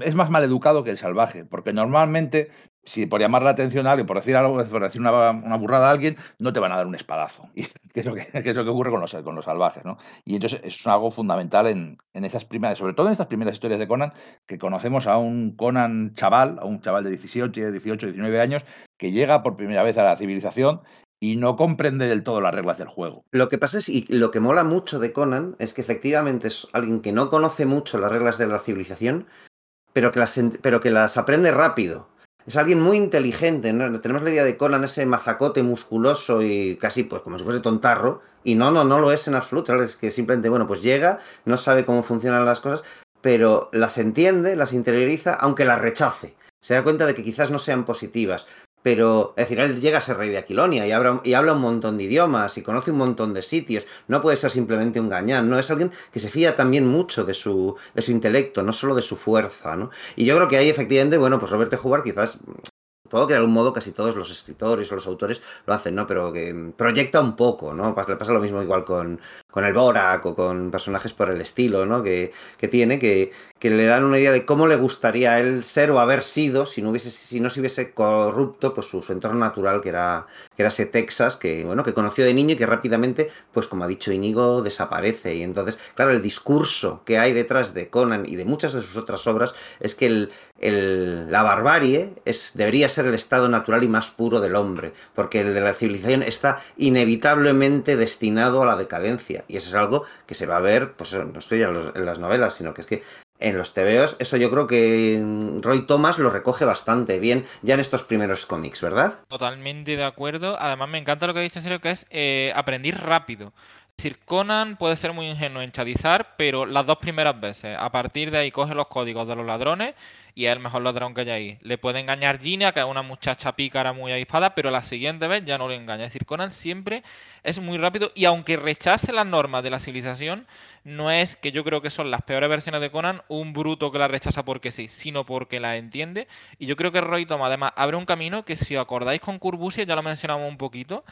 es más mal educado que el salvaje, porque normalmente, si por llamar la atención a alguien, por decir algo, por decir una, burrada a alguien, no te van a dar un espadazo, y, que, es lo que, es lo que ocurre con los, con los salvajes, ¿no? Y entonces es algo fundamental en, en esas primeras, sobre todo en estas primeras historias de Conan, que conocemos a un Conan chaval, a un chaval de 18, 18, 19 años, que llega por primera vez a la civilización y no comprende del todo las reglas del juego. Lo que pasa es, y lo que mola mucho de Conan, es que efectivamente es alguien que no conoce mucho las reglas de la civilización, pero que las, pero que las aprende rápido. Es alguien muy inteligente, ¿no? Tenemos la idea de Conan, ese mazacote musculoso y casi pues como si fuese tontarro, y no, no, no lo es en absoluto, es que simplemente, bueno, pues llega, no sabe cómo funcionan las cosas, pero las entiende, las interioriza, aunque las rechace. Se da cuenta de que quizás no sean positivas, pero, es decir, él llega a ser rey de Aquilonia y habla, y habla un montón de idiomas y conoce un montón de sitios. No puede ser simplemente un gañán, ¿no? Es alguien que se fía también mucho de su, de su intelecto, no solo de su fuerza, ¿no? Y yo creo que ahí, efectivamente, bueno, pues Roberto Jugar quizás Puedo que de algún modo casi todos los escritores o los autores lo hacen, ¿no? Pero que proyecta un poco, ¿no? Le pasa lo mismo igual con, con el Borak o con personajes por el estilo, ¿no? Que, que tiene, que, que, le dan una idea de cómo le gustaría él ser o haber sido si no, hubiese, si no se hubiese corrupto pues, su, entorno natural, que era, que era ese Texas, que, bueno, que conoció de niño y que rápidamente, pues como ha dicho Inigo, desaparece. Y entonces, claro, el discurso que hay detrás de Conan y de muchas de sus otras obras es que el, el, la barbarie es, debería ser el estado natural y más puro del hombre, porque el de la civilización está inevitablemente destinado a la decadencia. Y eso es algo que se va a ver, pues no estoy en, las novelas, sino que es que en los TVOs, eso yo creo que Roy Thomas lo recoge bastante bien ya en estos primeros cómics, ¿verdad? Totalmente de acuerdo. Además, me encanta lo que dice en serio, que es eh, aprender rápido. Es decir, Conan puede ser muy ingenuo en chadizar, pero las dos primeras veces, a partir de ahí coge los códigos de los ladrones y es el mejor ladrón que hay ahí. Le puede engañar Gina, que es una muchacha pícara muy avispada, pero la siguiente vez ya no le engaña. Es decir, Conan siempre es muy rápido y aunque rechace las normas de la civilización, no es que yo creo que son las peores versiones de Conan un bruto que la rechaza porque sí, sino porque la entiende. Y yo creo que Roy Toma además abre un camino que si os acordáis con Curbusia, ya lo mencionamos un poquito,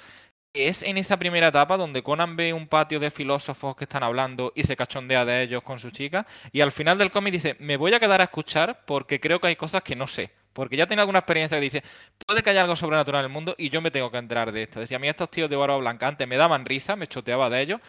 es en esa primera etapa donde Conan ve un patio de filósofos que están hablando y se cachondea de ellos con su chica. Y al final del cómic dice, me voy a quedar a escuchar porque creo que hay cosas que no sé. Porque ya tiene alguna experiencia que dice, puede que haya algo sobrenatural en el mundo y yo me tengo que enterar de esto. Decía, a mí estos tíos de barba blanca antes me daban risa, me choteaba de ellos.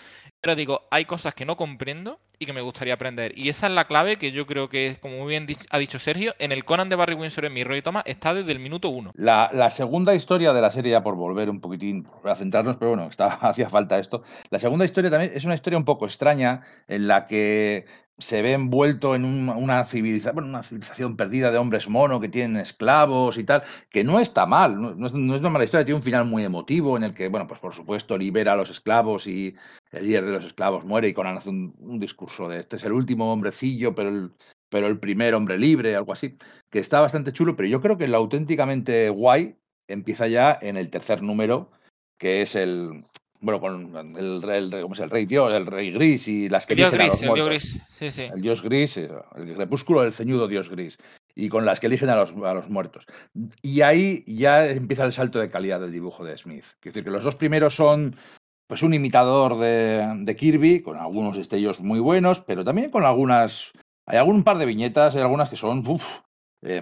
Pero digo, hay cosas que no comprendo y que me gustaría aprender. Y esa es la clave que yo creo que, como muy bien ha dicho Sergio, en el Conan de Barry Windsor en mi Roy Thomas está desde el minuto uno. La, segunda historia de la serie, ya por volver un poquitín a centrarnos, pero bueno, está, hacía falta esto. La segunda historia también es una historia un poco extraña en la que se ve envuelto en una, civilización, bueno, una civilización perdida de hombres mono que tienen esclavos y tal, que no está mal, no, es, una mala historia, tiene un final muy emotivo en el que, bueno, pues por supuesto libera a los esclavos y el líder de los esclavos muere y Conan hace un, discurso de este es el último hombrecillo, pero el, pero el primer hombre libre, algo así, que está bastante chulo, pero yo creo que lo auténticamente guay empieza ya en el tercer número, que es el, bueno, con el, el, ¿cómo es? el rey Dios, el rey gris y las que el dios eligen gris, a los el dios muertos. gris, sí, sí. El dios gris, eh, el crepúsculo del ceñudo dios gris. Y con las que eligen a los, a los muertos. Y ahí ya empieza el salto de calidad del dibujo de Smith. Es decir, que los dos primeros son pues un imitador de, de Kirby, con algunos destellos muy buenos, pero también con algunas. Hay algún par de viñetas, hay algunas que son eh,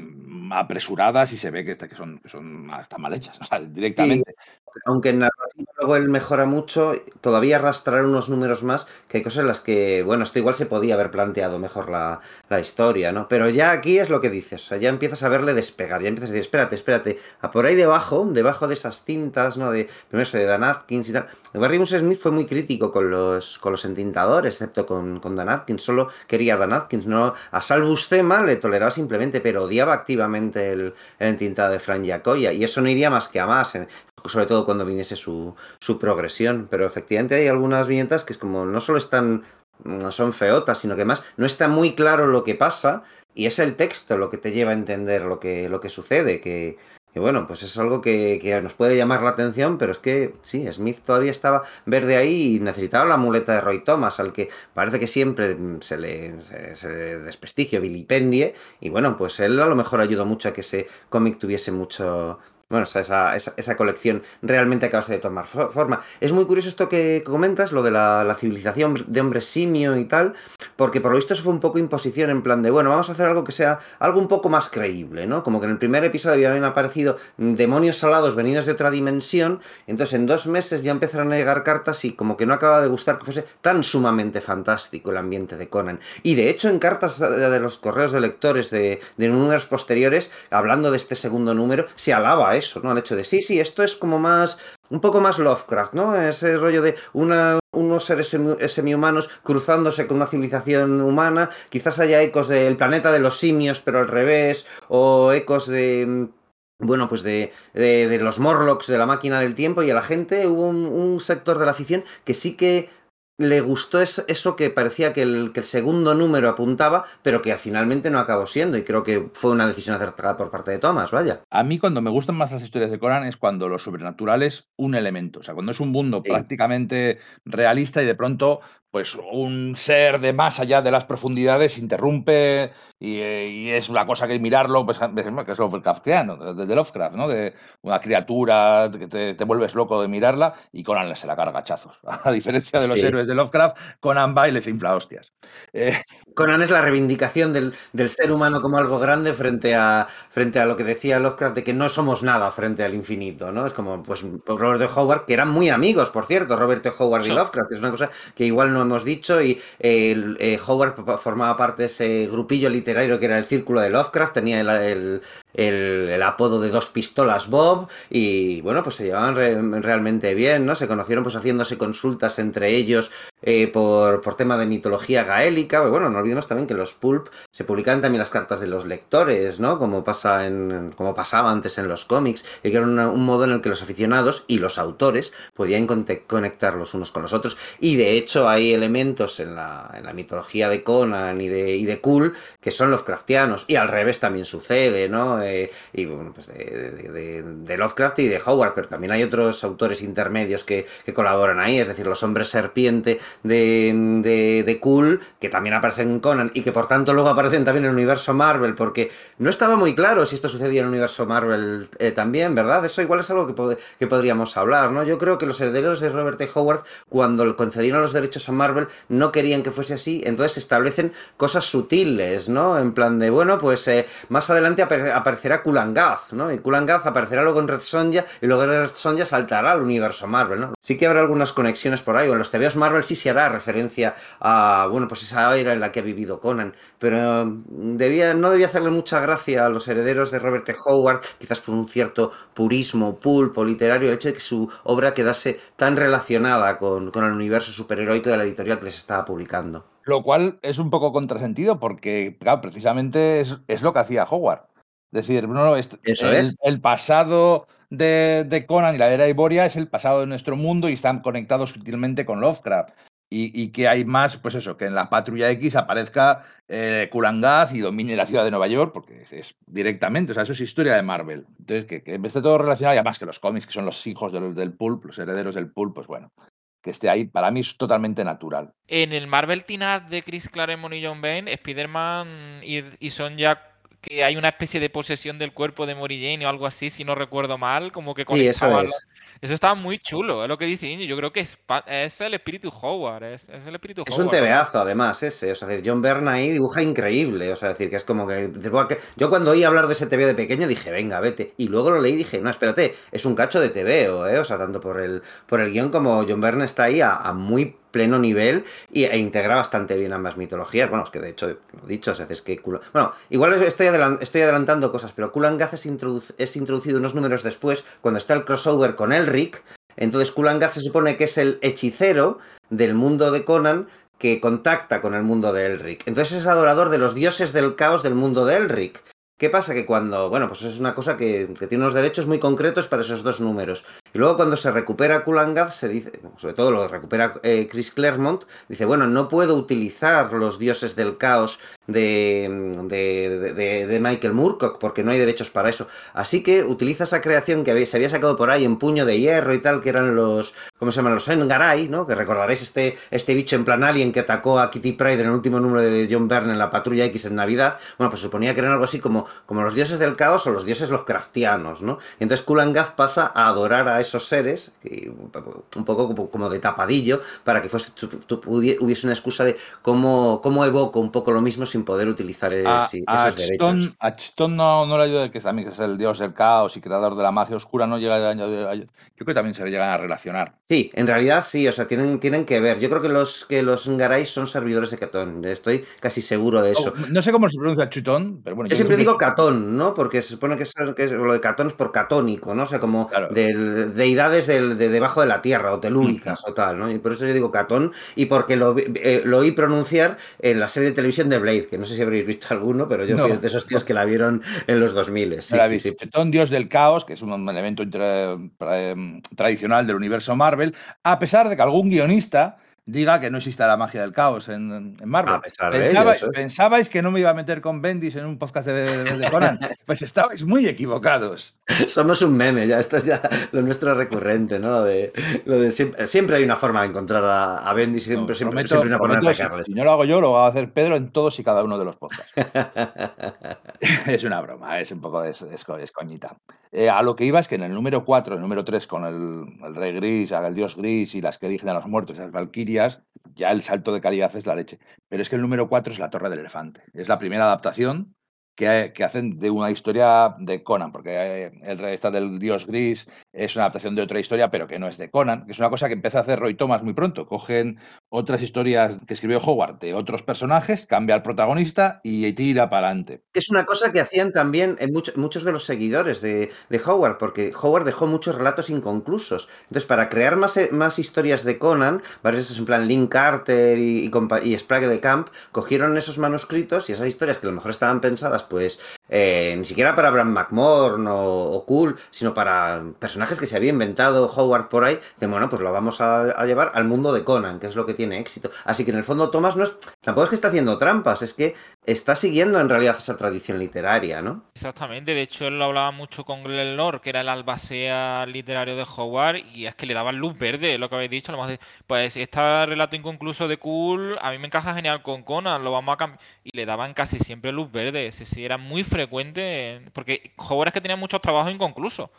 apresuradas y se ve que, que, son, que son hasta mal hechas, o sea, directamente. Sí, aunque en narrativa luego él mejora mucho, todavía arrastrar unos números más, que hay cosas en las que, bueno, esto igual se podía haber planteado mejor la, la, historia, ¿no? Pero ya aquí es lo que dices, o sea, ya empiezas a verle despegar, ya empiezas a decir, espérate, espérate, a por ahí debajo, debajo de esas cintas, ¿no? De, primero eso de Dan Atkins y tal. Barry Bunsen Smith fue muy crítico con los, con los entintadores, excepto con, con Dan Atkins, solo quería Dan Atkins, ¿no? A Sal Buscema le toleraba simplemente, pero odiaba activamente el, el entintado de Fran Giacoya, y eso no iría más que a más, sobre todo cuando viniese su, su, progresión. Pero efectivamente hay algunas viñetas que es como no solo están, no son feotas, sino que además no está muy claro lo que pasa, y es el texto lo que te lleva a entender lo que, lo que sucede, que, y bueno, pues es algo que, nos puede llamar la atención, pero es que sí, Smith todavía estaba verde ahí y necesitaba la muleta de Roy Thomas, al que parece que siempre se le, se, se le desprestigio, vilipendie, y bueno, pues él a lo mejor ayudó mucho a que ese cómic tuviese mucho, bueno, esa, esa, esa, colección realmente acabase de tomar forma. Es muy curioso esto que comentas, lo de la, civilización de hombres simio y tal, porque por lo visto eso fue un poco imposición en plan de, bueno, vamos a hacer algo que sea algo un poco más creíble, ¿no? Como que en el primer episodio habían aparecido demonios salados venidos de otra dimensión, entonces en dos meses ya empezaron a llegar cartas y como que no acaba de gustar que fuese tan sumamente fantástico el ambiente de Conan. Y de hecho en cartas de los correos de lectores de, de números posteriores, hablando de este segundo número, se alaba eso, ¿no? Al hecho de sí, sí, esto es como más, un poco más Lovecraft, ¿no? Ese rollo de unos seres semi-humanos cruzándose con una civilización humana, quizás haya ecos del planeta de los simios, pero al revés, o ecos de bueno, pues de, de, de, los Morlocks, de la máquina del tiempo, y a la gente hubo un, un sector de la afición que sí que le gustó eso que parecía que el, que el, segundo número apuntaba, pero que finalmente no acabó siendo. Y creo que fue una decisión acertada por parte de Thomas, vaya. A mí cuando me gustan más las historias de Conan es cuando lo sobrenatural es un elemento. O sea, cuando es un mundo sí. prácticamente realista y de pronto pues un ser de más allá de las profundidades interrumpe y, y es una cosa que mirarlo, pues que es Lovecraftiano, de, de Lovecraft, ¿no? De una criatura que te, te, vuelves loco de mirarla y Conan se la carga hachazos. A diferencia de los sí. héroes de Lovecraft, Conan va y les infla hostias. Eh... Conan es la reivindicación del, del, ser humano como algo grande frente a, frente a lo que decía Lovecraft de que no somos nada frente al infinito, ¿no? Es como, pues, Robert de Howard, que eran muy amigos, por cierto, Robert de Howard sí. y Lovecraft, es una cosa que igual no hemos dicho, y eh, eh, Howard formaba parte de ese grupillo literario que era el Círculo de Lovecraft, tenía el, el, el, apodo de dos pistolas Bob, y bueno, pues se llevaban re, realmente bien, ¿no? Se conocieron pues haciéndose consultas entre ellos eh, por, por tema de mitología gaélica, bueno, no olvidemos también que los pulp se publicaban también las cartas de los lectores, ¿no? Como pasa en, como pasaba antes en los cómics, y que era un modo en el que los aficionados y los autores podían conectar los unos con los otros, y de hecho hay elementos en la, en la mitología de Conan y de, y de Cool que son Lovecraftianos, y al revés también sucede, ¿no? Eh, y bueno, pues de, de, de, Lovecraft y de Howard, pero también hay otros autores intermedios que, que colaboran ahí, es decir, los hombres serpiente de, de, Cool, que también aparecen en Conan, y que por tanto luego aparecen también en el universo Marvel, porque no estaba muy claro si esto sucedía en el universo Marvel eh, también, ¿verdad? Eso igual es algo que, que podríamos hablar, ¿no? Yo creo que los herederos de Robert T. Howard, cuando concedieron los derechos a Marvel, no querían que fuese así, entonces se establecen cosas sutiles, ¿no? En plan de, bueno, pues eh, más adelante ap aparecerá Kulangaz, ¿no? Y Kulangaz aparecerá luego en Red Sonja, y luego Red Sonja saltará al universo Marvel, ¿no? Sí que habrá algunas conexiones por ahí, en los TVOs Marvel sí se hará referencia a, bueno, pues esa era en la que ha vivido Conan, pero mm, debía, no debía hacerle mucha gracia a los herederos de Robert T. Howard, quizás por un cierto purismo, pulpo literario, el hecho de que su obra quedase tan relacionada con, el universo superheroico de la editorial que les estaba publicando. Lo cual es un poco contrasentido porque, claro, precisamente es lo que hacía Howard. Es decir, no, es, Eso el, es. el pasado de, de Conan y la era Iboria es el pasado de nuestro mundo y están conectados sutilmente con Lovecraft. Y, y que hay más, pues eso, que en la Patrulla X aparezca eh, Kulangaz y domine la ciudad de Nueva York, porque es, es directamente, o sea, eso es historia de Marvel. Entonces, que, que en vez de todo relacionado, y además que los cómics, que son los hijos del, del pulp, los herederos del pulp, pues bueno, que esté ahí, para mí es totalmente natural. En el Marvel Teen de Chris Claremont y John Byrne, Spider-Man y, y son ya que hay una especie de posesión del cuerpo de Mary Jane o algo así, si no recuerdo mal, como que Sí, eso es. Eso estaba muy chulo, es lo que dice Inge. Yo creo que es, es el espíritu Howard, es, es el espíritu Es un Howard. tebeazo, además, ese. O sea, decir, John Byrne ahí dibuja increíble. O sea, decir, que es como que. Yo cuando oí hablar de ese TVO de pequeño dije, venga, vete. Y luego lo leí y dije, no, espérate, es un cacho de TVO, ¿eh? O sea, tanto por el, por el guion como John Byrne está ahí a, a muy pleno nivel y, e integra bastante bien ambas mitologías. Bueno, es que de hecho, lo dicho, es que. Kul- Bueno, igual estoy, estoy adelantando cosas, pero Kulangaz es, es introducido unos números después, cuando está el crossover con Elric. Entonces Kulangaz se supone que es el hechicero del mundo de Conan que contacta con el mundo de Elric. Entonces es adorador de los dioses del caos del mundo de Elric. ¿Qué pasa? Que cuando, bueno, pues es una cosa que, que tiene unos derechos muy concretos para esos dos números. Y luego cuando se recupera Kulangaz, se dice, sobre todo lo recupera eh, Chris Claremont, dice, bueno, no puedo utilizar los dioses del caos de, de, de, de Michael Moorcock porque no hay derechos para eso. Así que utiliza esa creación que se había sacado por ahí en puño de hierro y tal, que eran los, ¿cómo se llaman? Los Engarai, ¿no? Que recordaréis este, este bicho en plan alien que atacó a Kitty Pryde en el último número de John Byrne en la Patrulla X en Navidad. Bueno, pues suponía que eran algo así como, como los dioses del caos o los dioses Lovecraftianos, ¿no? Y entonces Kulangaz pasa a adorar a esos seres, un poco como, de tapadillo, para que fuese, tu, tu, hubiese una excusa de cómo, cómo evoco un poco lo mismo sin poder utilizar es, A, sí, a esos Chitón, derechos. a Chitón no, no le ayuda que también que es el dios del caos y creador de la magia oscura, no llega a, a- yo creo que también se le llegan a relacionar. Sí, en realidad sí, o sea, tienen, tienen que ver. Yo creo que los que los Ngarai son servidores de Catón, estoy casi seguro de eso. Oh, no sé cómo se pronuncia Chitón, pero bueno. Yo siempre digo Catón, ¿no? Porque se supone que, es, que es- lo de Catón es por catónico, ¿no? O sea, como Claro. del- deidades de debajo de la tierra o telúricas o tal, ¿no? Y por eso yo digo Catón y porque lo, eh, lo oí pronunciar en la serie de televisión de Blade, que no sé si habréis visto alguno, pero yo No. fui de esos tíos que la vieron en los 2000. Sí, la sí, sí. Chitón, dios del caos, que es un elemento intra- tra- tradicional del universo Marvel, a pesar de que algún guionista diga que no existe la magia del caos en, en Marvel. De Pensaba- es. ¿Pensabais que no me iba a meter con Bendis en un podcast de, de- de Conan? Pues estabais muy equivocados. Somos un meme, ya esto es ya lo nuestro recurrente, ¿no? Lo de, lo de siempre, siempre hay una forma de encontrar a, a Bendy, siempre, No, siempre, prometo- siempre hay una forma de si- atacarles. Si no lo hago yo, lo va a hacer Pedro en todos y cada uno de los podcasts. es una broma, es un poco de, co- es coñita. Eh, a lo que iba es que en el número 4, el número 3, con el, rey gris, el dios gris y las que eligen a los muertos, las valquirias, ya el salto de calidad es la leche. Pero es que el número 4 es la torre del elefante. Es la primera adaptación que, que hacen de una historia de Conan, porque eh, el rey está del dios gris es una adaptación de otra historia, pero que no es de Conan, que es una cosa que empezó a hacer Roy Thomas muy pronto. Cogen otras historias que escribió Howard de otros personajes, cambia al protagonista y tira para adelante. Es una cosa que hacían también en mucho- muchos de los seguidores de, de Howard, porque Howard dejó muchos relatos inconclusos. Entonces, para crear más, eh, más historias de Conan, varios de estos en plan Link Carter y, y, y Sprague de Camp, cogieron esos manuscritos y esas historias que a lo mejor estaban pensadas, pues, eh, ni siquiera para Bram McMorn o, o Cool, sino para personajes que se había inventado Howard por ahí, de bueno, pues lo vamos a, llevar al mundo de Conan, que es lo que tiene éxito. Así que en el fondo Thomas no es, tampoco es que está haciendo trampas, es que está siguiendo en realidad esa tradición literaria, ¿no? Exactamente, de hecho él lo hablaba mucho con Glenn Lord, que era el albacea literario de Howard, y es que le daban luz verde, lo que habéis dicho, lo de- pues este relato inconcluso de Cool, a mí me encaja genial con Conan, lo vamos a cambiar, y le daban casi siempre luz verde, sí, sí, era muy frecuente, porque Howard es que tenía muchos trabajos inconclusos,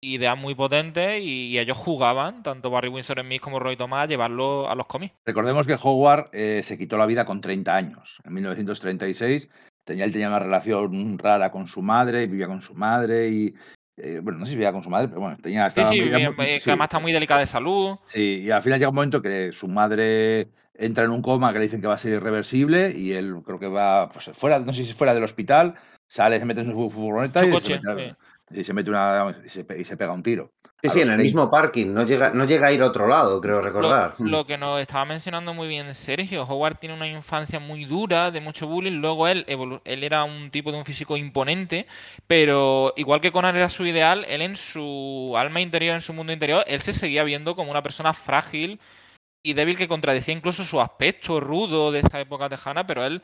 ideas muy potentes, y, y ellos jugaban, tanto Barry Windsor Smith como Roy Thomas, a llevarlo a los cómics. Recordemos que Howard eh, se quitó la vida con 30 años, en 1936. Tenía, él tenía una relación rara con su madre, vivía con su madre y, eh, bueno, no sé si vivía con su madre, pero bueno, tenía... Sí, sí, bien, que además está muy delicada de salud. Sí, y al final llega un momento que su madre entra en un coma que le dicen que va a ser irreversible y él creo que va pues, fuera, no sé si fuera del hospital, sale, se mete en su furgoneta y, se mete, y, se mete, una y se, y se pega un tiro. Sí, sí, en el mismo parking, no llega, no llega a ir a otro lado, creo recordar. Lo, que nos estaba mencionando muy bien Sergio, Howard tiene una infancia muy dura, de mucho bullying, luego él, él era un tipo de un físico imponente, pero igual que Conan era su ideal, él en su alma interior, en su mundo interior, él se seguía viendo como una persona frágil y débil que contradecía incluso su aspecto rudo de esta época tejana, pero él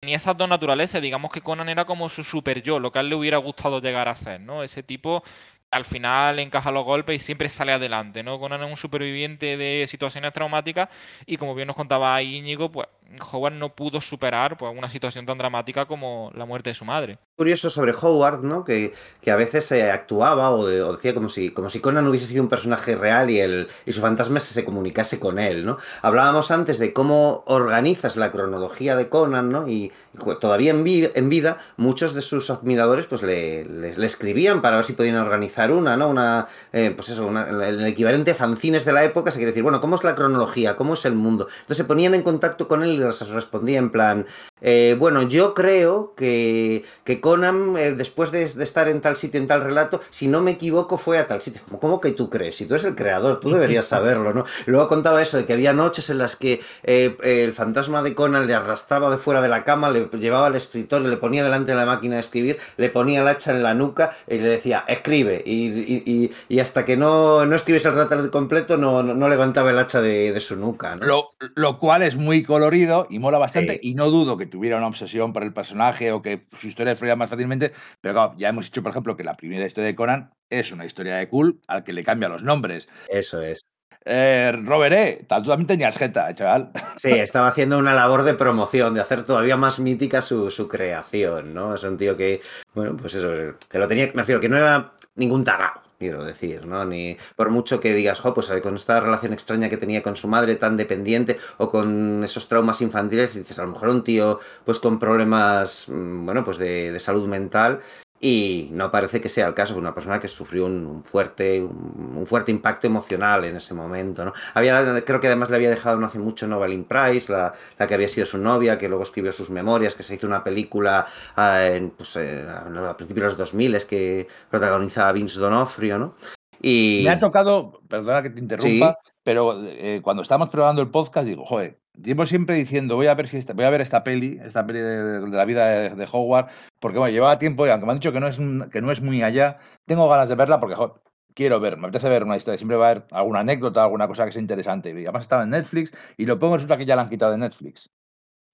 tenía esas dos naturalezas, digamos que Conan era como su super yo, lo que a él le hubiera gustado llegar a ser, ¿no? Ese tipo al final encaja los golpes y siempre sale adelante, ¿no? Conan es un superviviente de situaciones traumáticas y como bien nos contaba Íñigo, pues Howard no pudo superar pues, una situación tan dramática como la muerte de su madre. Curioso sobre Howard, ¿no? Que, que a veces actuaba o, decía como si, como si Conan hubiese sido un personaje real y, el, y su fantasma se, se comunicase con él, ¿no? Hablábamos antes de cómo organizas la cronología de Conan, ¿no? Y, todavía en, vida, muchos de sus admiradores pues le, le, escribían para ver si podían organizar una, ¿no? Una, eh, pues eso, el equivalente a fanzines de la época, se quiere decir, bueno, ¿cómo es la cronología? ¿Cómo es el mundo? Entonces se ponían en contacto con él y respondía en plan, eh, bueno, yo creo que, que Conan, eh, después de, estar en tal sitio, en tal relato, si no me equivoco, fue a tal sitio. Como, ¿Cómo que tú crees? Si tú eres el creador, tú deberías saberlo, ¿no? luego contaba eso, de que había noches en las que eh, el fantasma de Conan le arrastraba de fuera de la cama, le llevaba al escritor, le ponía delante de la máquina de escribir, le ponía el hacha en la nuca y le decía, escribe. Y, y, hasta que no, no escribes el relato completo, no, no, levantaba el hacha de, de su nuca. ¿no? Lo, lo, cual es muy colorido y mola bastante, y no dudo que tuviera una obsesión por el personaje o que su historia fluya más fácilmente, pero claro, ya hemos dicho, por ejemplo, que la primera historia de Conan es una historia de cool al que le cambia los nombres. Eso es. Eh, Robert, eh, tú también tenías jeta, chaval. Sí, estaba haciendo una labor de promoción, de hacer todavía más mítica su, su creación, ¿no? Es un tío que, bueno, pues eso, que lo tenía, me refiero, que no era ningún tarao, quiero decir, ¿no? Ni por mucho que digas, jo, pues con esta relación extraña que tenía con su madre tan dependiente o con esos traumas infantiles, dices, a lo mejor un tío pues con problemas, mm, bueno, pues de, de salud mental y no parece que sea el caso de una persona que sufrió un, fuerte, un, fuerte impacto emocional en ese momento. ¿no? Había, creo que además le había dejado no hace mucho Novelin Price, la, la, que había sido su novia, que luego escribió sus memorias, que se hizo una película ah, en, pues, eh, a principios de los 2000 es que protagonizaba Vince Donofrio. ¿no? Y... Me ha tocado, perdona que te interrumpa, pero eh, cuando estábamos probando el podcast digo, joder, llevo siempre diciendo, voy a ver si esta, voy a ver esta peli, esta peli de, la vida de, Howard, porque bueno, llevaba tiempo y aunque me han dicho que no es que no es muy allá, tengo ganas de verla porque joder, quiero ver, me apetece ver una historia, siempre va a haber alguna anécdota, alguna cosa que sea interesante. Y además estaba en Netflix y lo pongo resulta que ya la han quitado de Netflix.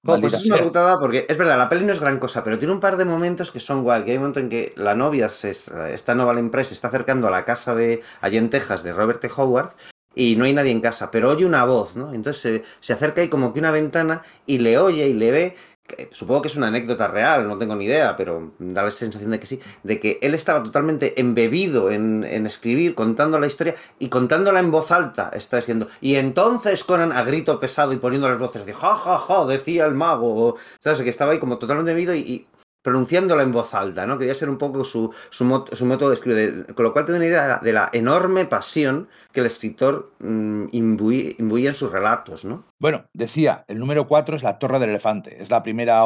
pues es una putada porque es verdad, la peli no es gran cosa, pero tiene un par de momentos que son guay. Que hay un momento en que la novia, se, esta nueva empresa, se está acercando a la casa de allí en Texas de Robert T. Howard y no hay nadie en casa, pero oye una voz, ¿no? Entonces se, acerca ahí como que una ventana y le oye y le ve. supongo que es una anécdota real, no tengo ni idea, pero da la sensación de que sí, de que él estaba totalmente embebido en, escribir, contando la historia y contándola en voz alta, está diciendo. Y entonces Conan a grito pesado y poniendo las voces de ja, ja, ja, decía el mago, ¿sabes? Que estaba ahí como totalmente embebido y pronunciándola en voz alta, ¿no? Quería ser un poco su, su, método de escribir. Con lo cual te doy una idea de la, enorme pasión que el escritor mmm, en sus relatos, ¿no? Bueno, decía, el número 4 es La Torre del Elefante. Es la primera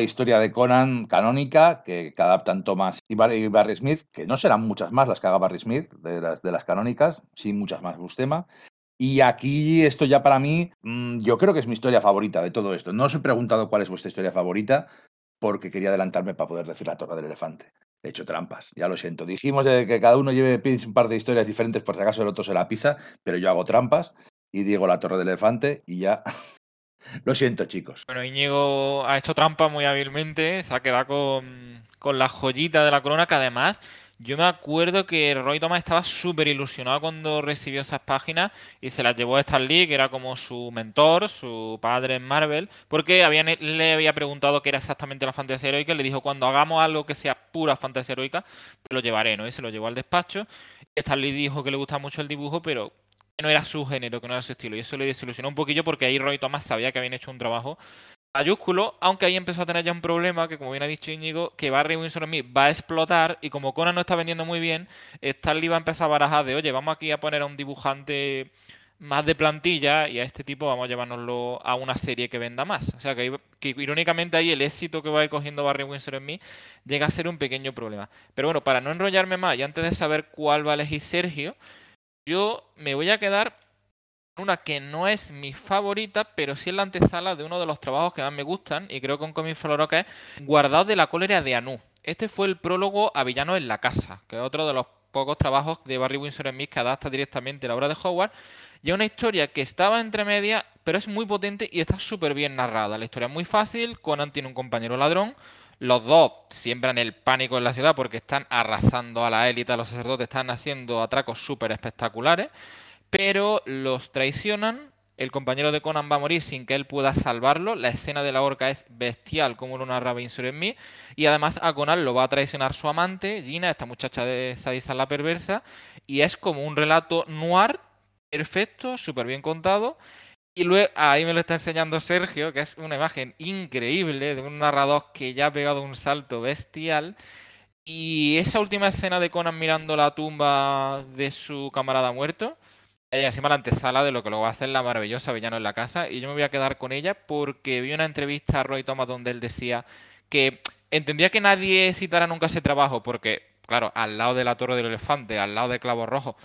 historia de Conan canónica que, adaptan Thomas y Barry, Smith, que no serán muchas más las que haga Barry Smith de las, de las canónicas, sí muchas más Bustema. Y aquí esto ya para mí, mm, yo creo que es mi historia favorita de todo esto. No os he preguntado cuál es vuestra historia favorita, porque quería adelantarme para poder decir la torre del elefante. He hecho trampas, ya lo siento. Dijimos que cada uno lleve un par de historias diferentes por si acaso el otro se la pisa, pero yo hago trampas y digo la torre del elefante y ya. lo siento, chicos. Bueno, Íñigo ha hecho trampa muy hábilmente, se ha quedado con, con la joyita de la corona que además yo me acuerdo que Roy Thomas estaba súper ilusionado cuando recibió esas páginas y se las llevó a Stan Lee, que era como su mentor, su padre en Marvel, porque le había preguntado qué era exactamente la fantasía heroica y le dijo, cuando hagamos algo que sea pura fantasía heroica, te lo llevaré, ¿no? Y se lo llevó al despacho. Y Stan Lee dijo que le gustaba mucho el dibujo, pero que no era su género, que no era su estilo. Y eso le desilusionó un poquillo porque ahí Roy Thomas sabía que habían hecho un trabajo mayúsculo, aunque ahí empezó a tener ya un problema que, como bien ha dicho Íñigo, que Barry Windsor Smith va a explotar y como Conan no está vendiendo muy bien, Stanley va a empezar a barajar de, oye, vamos aquí a poner a un dibujante más de plantilla y a este tipo vamos a llevárnoslo a una serie que venda más. O sea que, irónicamente ahí el éxito que va a ir cogiendo Barry Windsor en mí llega a ser un pequeño problema. Pero bueno, para no enrollarme más y antes de saber cuál va a elegir Sergio, yo me voy a quedar una que no es mi favorita, pero sí es la antesala de uno de los trabajos que más me gustan y creo que un cómic que es Guardado de la cólera de Anu. Este fue el prólogo a Villano en la Casa, que es otro de los pocos trabajos de Barry Windsor Smith que adapta directamente la obra de Howard y una historia que estaba entre media, pero es muy potente y está súper bien narrada. La historia es muy fácil, Conan tiene un compañero ladrón, los dos siembran el pánico en la ciudad porque están arrasando a la élite, a los sacerdotes, están haciendo atracos súper espectaculares, pero los traicionan. El compañero de Conan va a morir sin que él pueda salvarlo. La escena de la horca es bestial, como lo narra Vincent en mí. Y además a Conan lo va a traicionar su amante, Gina, esta muchacha de Sadisa la perversa. Y es como un relato noir perfecto, súper bien contado. Y luego, ahí me lo está enseñando Sergio, que es una imagen increíble de un narrador que ya ha pegado un salto bestial. Y esa última escena de Conan mirando la tumba de su camarada muerto, ella encima la antesala de lo que luego va a hacer la maravillosa Villano en la casa, y yo me voy a quedar con ella porque vi una entrevista a Roy Thomas donde él decía que entendía que nadie citara nunca ese trabajo, porque, claro, al lado de la Torre del Elefante, al lado de Clavo Rojo,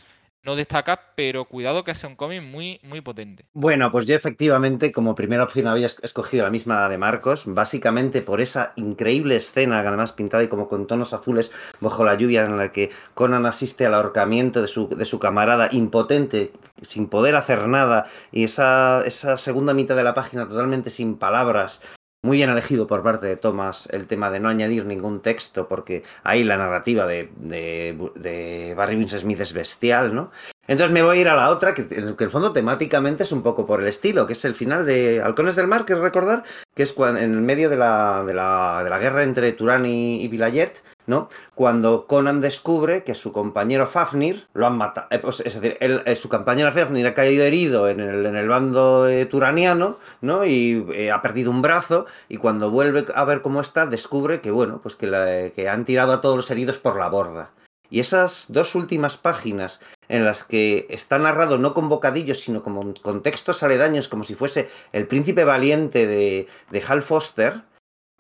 no destaca, pero cuidado que sea un cómic muy, muy potente. Bueno, pues yo efectivamente como primera opción había escogido la misma de Marcos, básicamente por esa increíble escena, además pintada y como con tonos azules bajo la lluvia, en la que Conan asiste al ahorcamiento de su, de su camarada impotente, sin poder hacer nada, y esa, esa segunda mitad de la página totalmente sin palabras, muy bien elegido por parte de Thomas el tema de no añadir ningún texto, porque ahí la narrativa de, de, Barry Winsor Smith es bestial, ¿no? Entonces me voy a ir a la otra, que, en el fondo temáticamente es un poco por el estilo, que es el final de Halcones del Mar, que recordar, que es cuando, en el medio de la, de la, de la guerra entre Turán y, y Vilayet, ¿no? Cuando Conan descubre que su compañero Fafnir lo han matado. Eh, pues, es decir, eh, su compañero Fafnir ha caído herido en el, en el bando eh, turaniano, ¿no? Y ha perdido un brazo. Y cuando vuelve a ver cómo está, descubre que, bueno, pues que, que han tirado a todos los heridos por la borda. Y esas dos últimas páginas en las que está narrado no con bocadillos, sino como con textos aledaños, como si fuese el príncipe valiente de, de Hal Foster,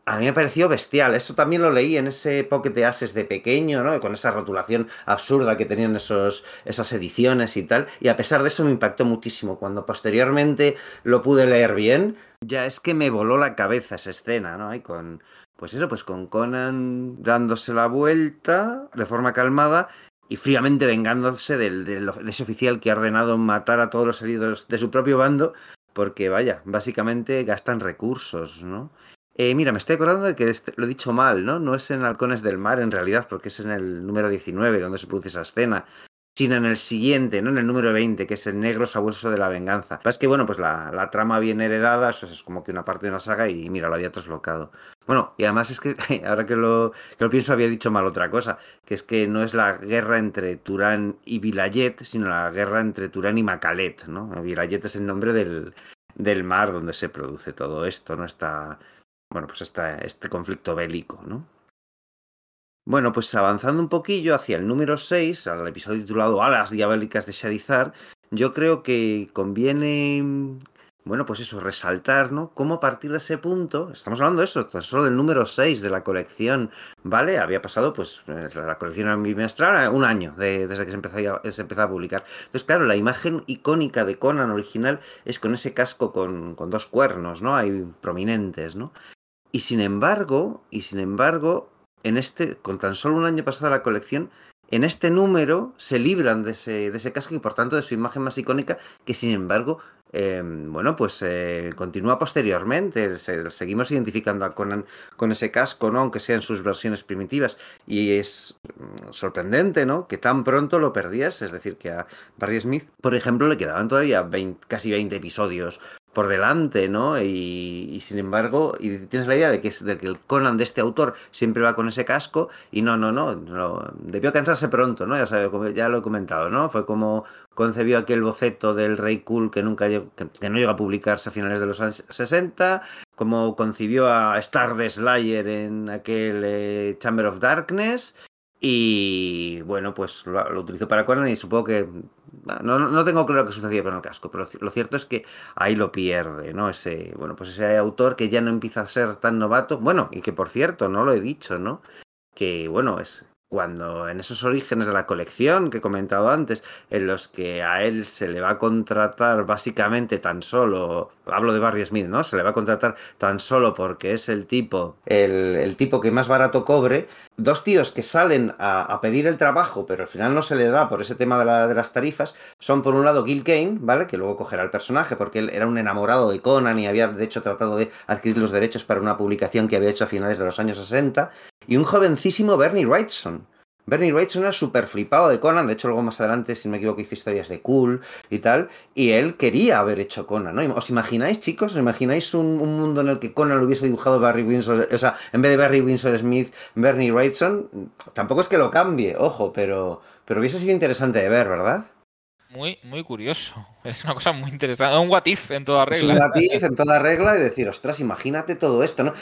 a mí me pareció bestial. Eso también lo leí en ese Pocket Ases de pequeño, ¿no? Con esa rotulación absurda que tenían esos, esas ediciones y tal. Y a pesar de eso me impactó muchísimo. Cuando posteriormente lo pude leer bien, ya es que me voló la cabeza esa escena, ¿no? Y con, pues eso, pues con Conan dándose la vuelta de forma calmada y fríamente vengándose del, de ese oficial que ha ordenado matar a todos los heridos de su propio bando. Porque vaya, básicamente gastan recursos, ¿no? Eh, mira, me estoy acordando de que este, lo he dicho mal, ¿no? No es en Halcones del Mar en realidad, porque es en el número 19 donde se produce esa escena, sino en el siguiente, ¿no? En el número 20, que es el negro sabueso de la venganza. Es que, bueno, pues la, trama viene heredada, eso es como que una parte de una saga y mira, lo había traslocado. Bueno, y además es que, ahora que lo, que lo pienso, había dicho mal otra cosa, que es que no es la guerra entre Turán y Vilayet, sino la guerra entre Turán y Macalet, ¿no? Vilayet es el nombre del, del mar donde se produce todo esto, ¿no? Está bueno, pues este conflicto bélico, ¿no? Bueno, pues avanzando un poquillo hacia el número 6, al episodio titulado Alas diabólicas de Shadizar, yo creo que conviene bueno, pues eso, resaltar, ¿no? Cómo a partir de ese punto, estamos hablando de eso, solo del número 6 de la colección, ¿vale? Había pasado, pues, eh, la colección bimestral, un año desde que se empezó, a, se empezó a publicar. Entonces, claro, la imagen icónica de Conan original es con ese casco con, con dos cuernos, ¿no? Hay prominentes, ¿no? Y sin embargo, y sin embargo, en este, con tan solo un año pasado la colección, en este número se libran de ese, de casco y por tanto de su imagen más icónica, que sin embargo Em, bueno, pues eh, continúa posteriormente. seguimos identificando a Conan con ese casco, ¿no? Aunque sea en sus versiones primitivas. Y es mm, sorprendente, ¿no? Que tan pronto lo perdías. Es decir, que a Barry Smith, por ejemplo, le quedaban todavía casi 20 episodios por delante, ¿no? Y, sin embargo, y tienes la idea de que, es, de que el Conan de este autor siempre va con ese casco y no, no, no, no debió cansarse pronto, ¿no? Ya, sabe, ya lo he comentado, ¿no? Fue como concebió aquel boceto del Rey Cool que nunca que, no llegó a publicarse a finales de los años 60, cómo concibió a Star Slayer en aquel eh, Chamber of Darkness. Y bueno, pues lo, lo, utilizó para Conan y supongo que. No, no tengo claro qué sucedió con el casco, pero lo cierto es que ahí lo pierde, ¿no? Ese, bueno, pues ese autor que ya no empieza a ser tan novato. Bueno, y que por cierto, no lo he dicho, ¿no? Que bueno, es cuando en esos orígenes de la colección que he comentado antes, en los que a él se le va a contratar básicamente tan solo, hablo de Barry Smith, ¿no? Se le va a contratar tan solo porque es el tipo, el, el tipo que más barato cobre, dos tíos que salen a, a, pedir el trabajo, pero al final no se le da por ese tema de, la, de, las tarifas, son por un lado Gil Kane, ¿vale? Que luego cogerá el personaje, porque él era un enamorado de Conan y había de hecho tratado de adquirir los derechos para una publicación que había hecho a finales de los años 60, y un jovencísimo Bernie Wrightson. Bernie Wrightson era súper flipado de Conan, de hecho luego más adelante, si no me equivoco, hizo historias de Cool y tal, y él quería haber hecho Conan, ¿no? ¿Os imagináis, chicos? ¿Os imagináis un, un mundo en el que Conan lo hubiese dibujado Barry Windsor, o sea, en vez de Barry Windsor Smith, Bernie Wrightson? Tampoco es que lo cambie, ojo, pero, pero hubiese sido interesante de ver, ¿verdad? Muy, muy curioso. Es una cosa muy interesante. Un what if en toda regla. Es un what if en toda regla y decir, ostras, imagínate todo esto, ¿no?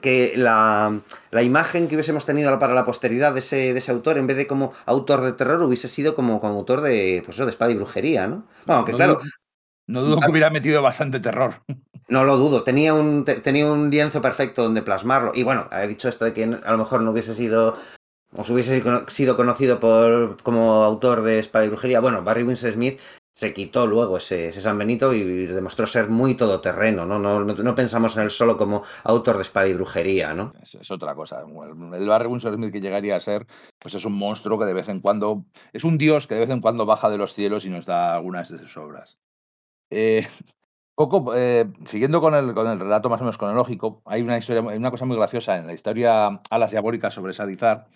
Que la, la imagen que hubiésemos tenido para la posteridad de ese, de ese autor, en vez de como autor de terror, hubiese sido como, como autor de, pues eso, de espada y brujería, ¿no? Bueno, aunque no claro. Dudo, no dudo que hubiera metido bastante terror. No lo dudo, tenía un, tenía un lienzo perfecto donde plasmarlo. Y bueno, he dicho esto de que a lo mejor no hubiese sido os hubiese sido conocido por, como autor de Espada y Brujería. Bueno, Barry Winsor Smith se quitó luego ese, San Benito y demostró ser muy todoterreno, ¿no? No, no, pensamos en él solo como autor de espada y brujería, ¿no? Es, otra cosa. El Barry Winsor Smith que llegaría a ser, pues es un monstruo que de vez en cuando, es un dios que de vez en cuando baja de los cielos y nos da algunas de sus obras. Eh, poco, eh, siguiendo con el, con el relato más o menos cronológico, hay una historia, una cosa muy graciosa en la historia Alas Diabólicas sobre Sadizar,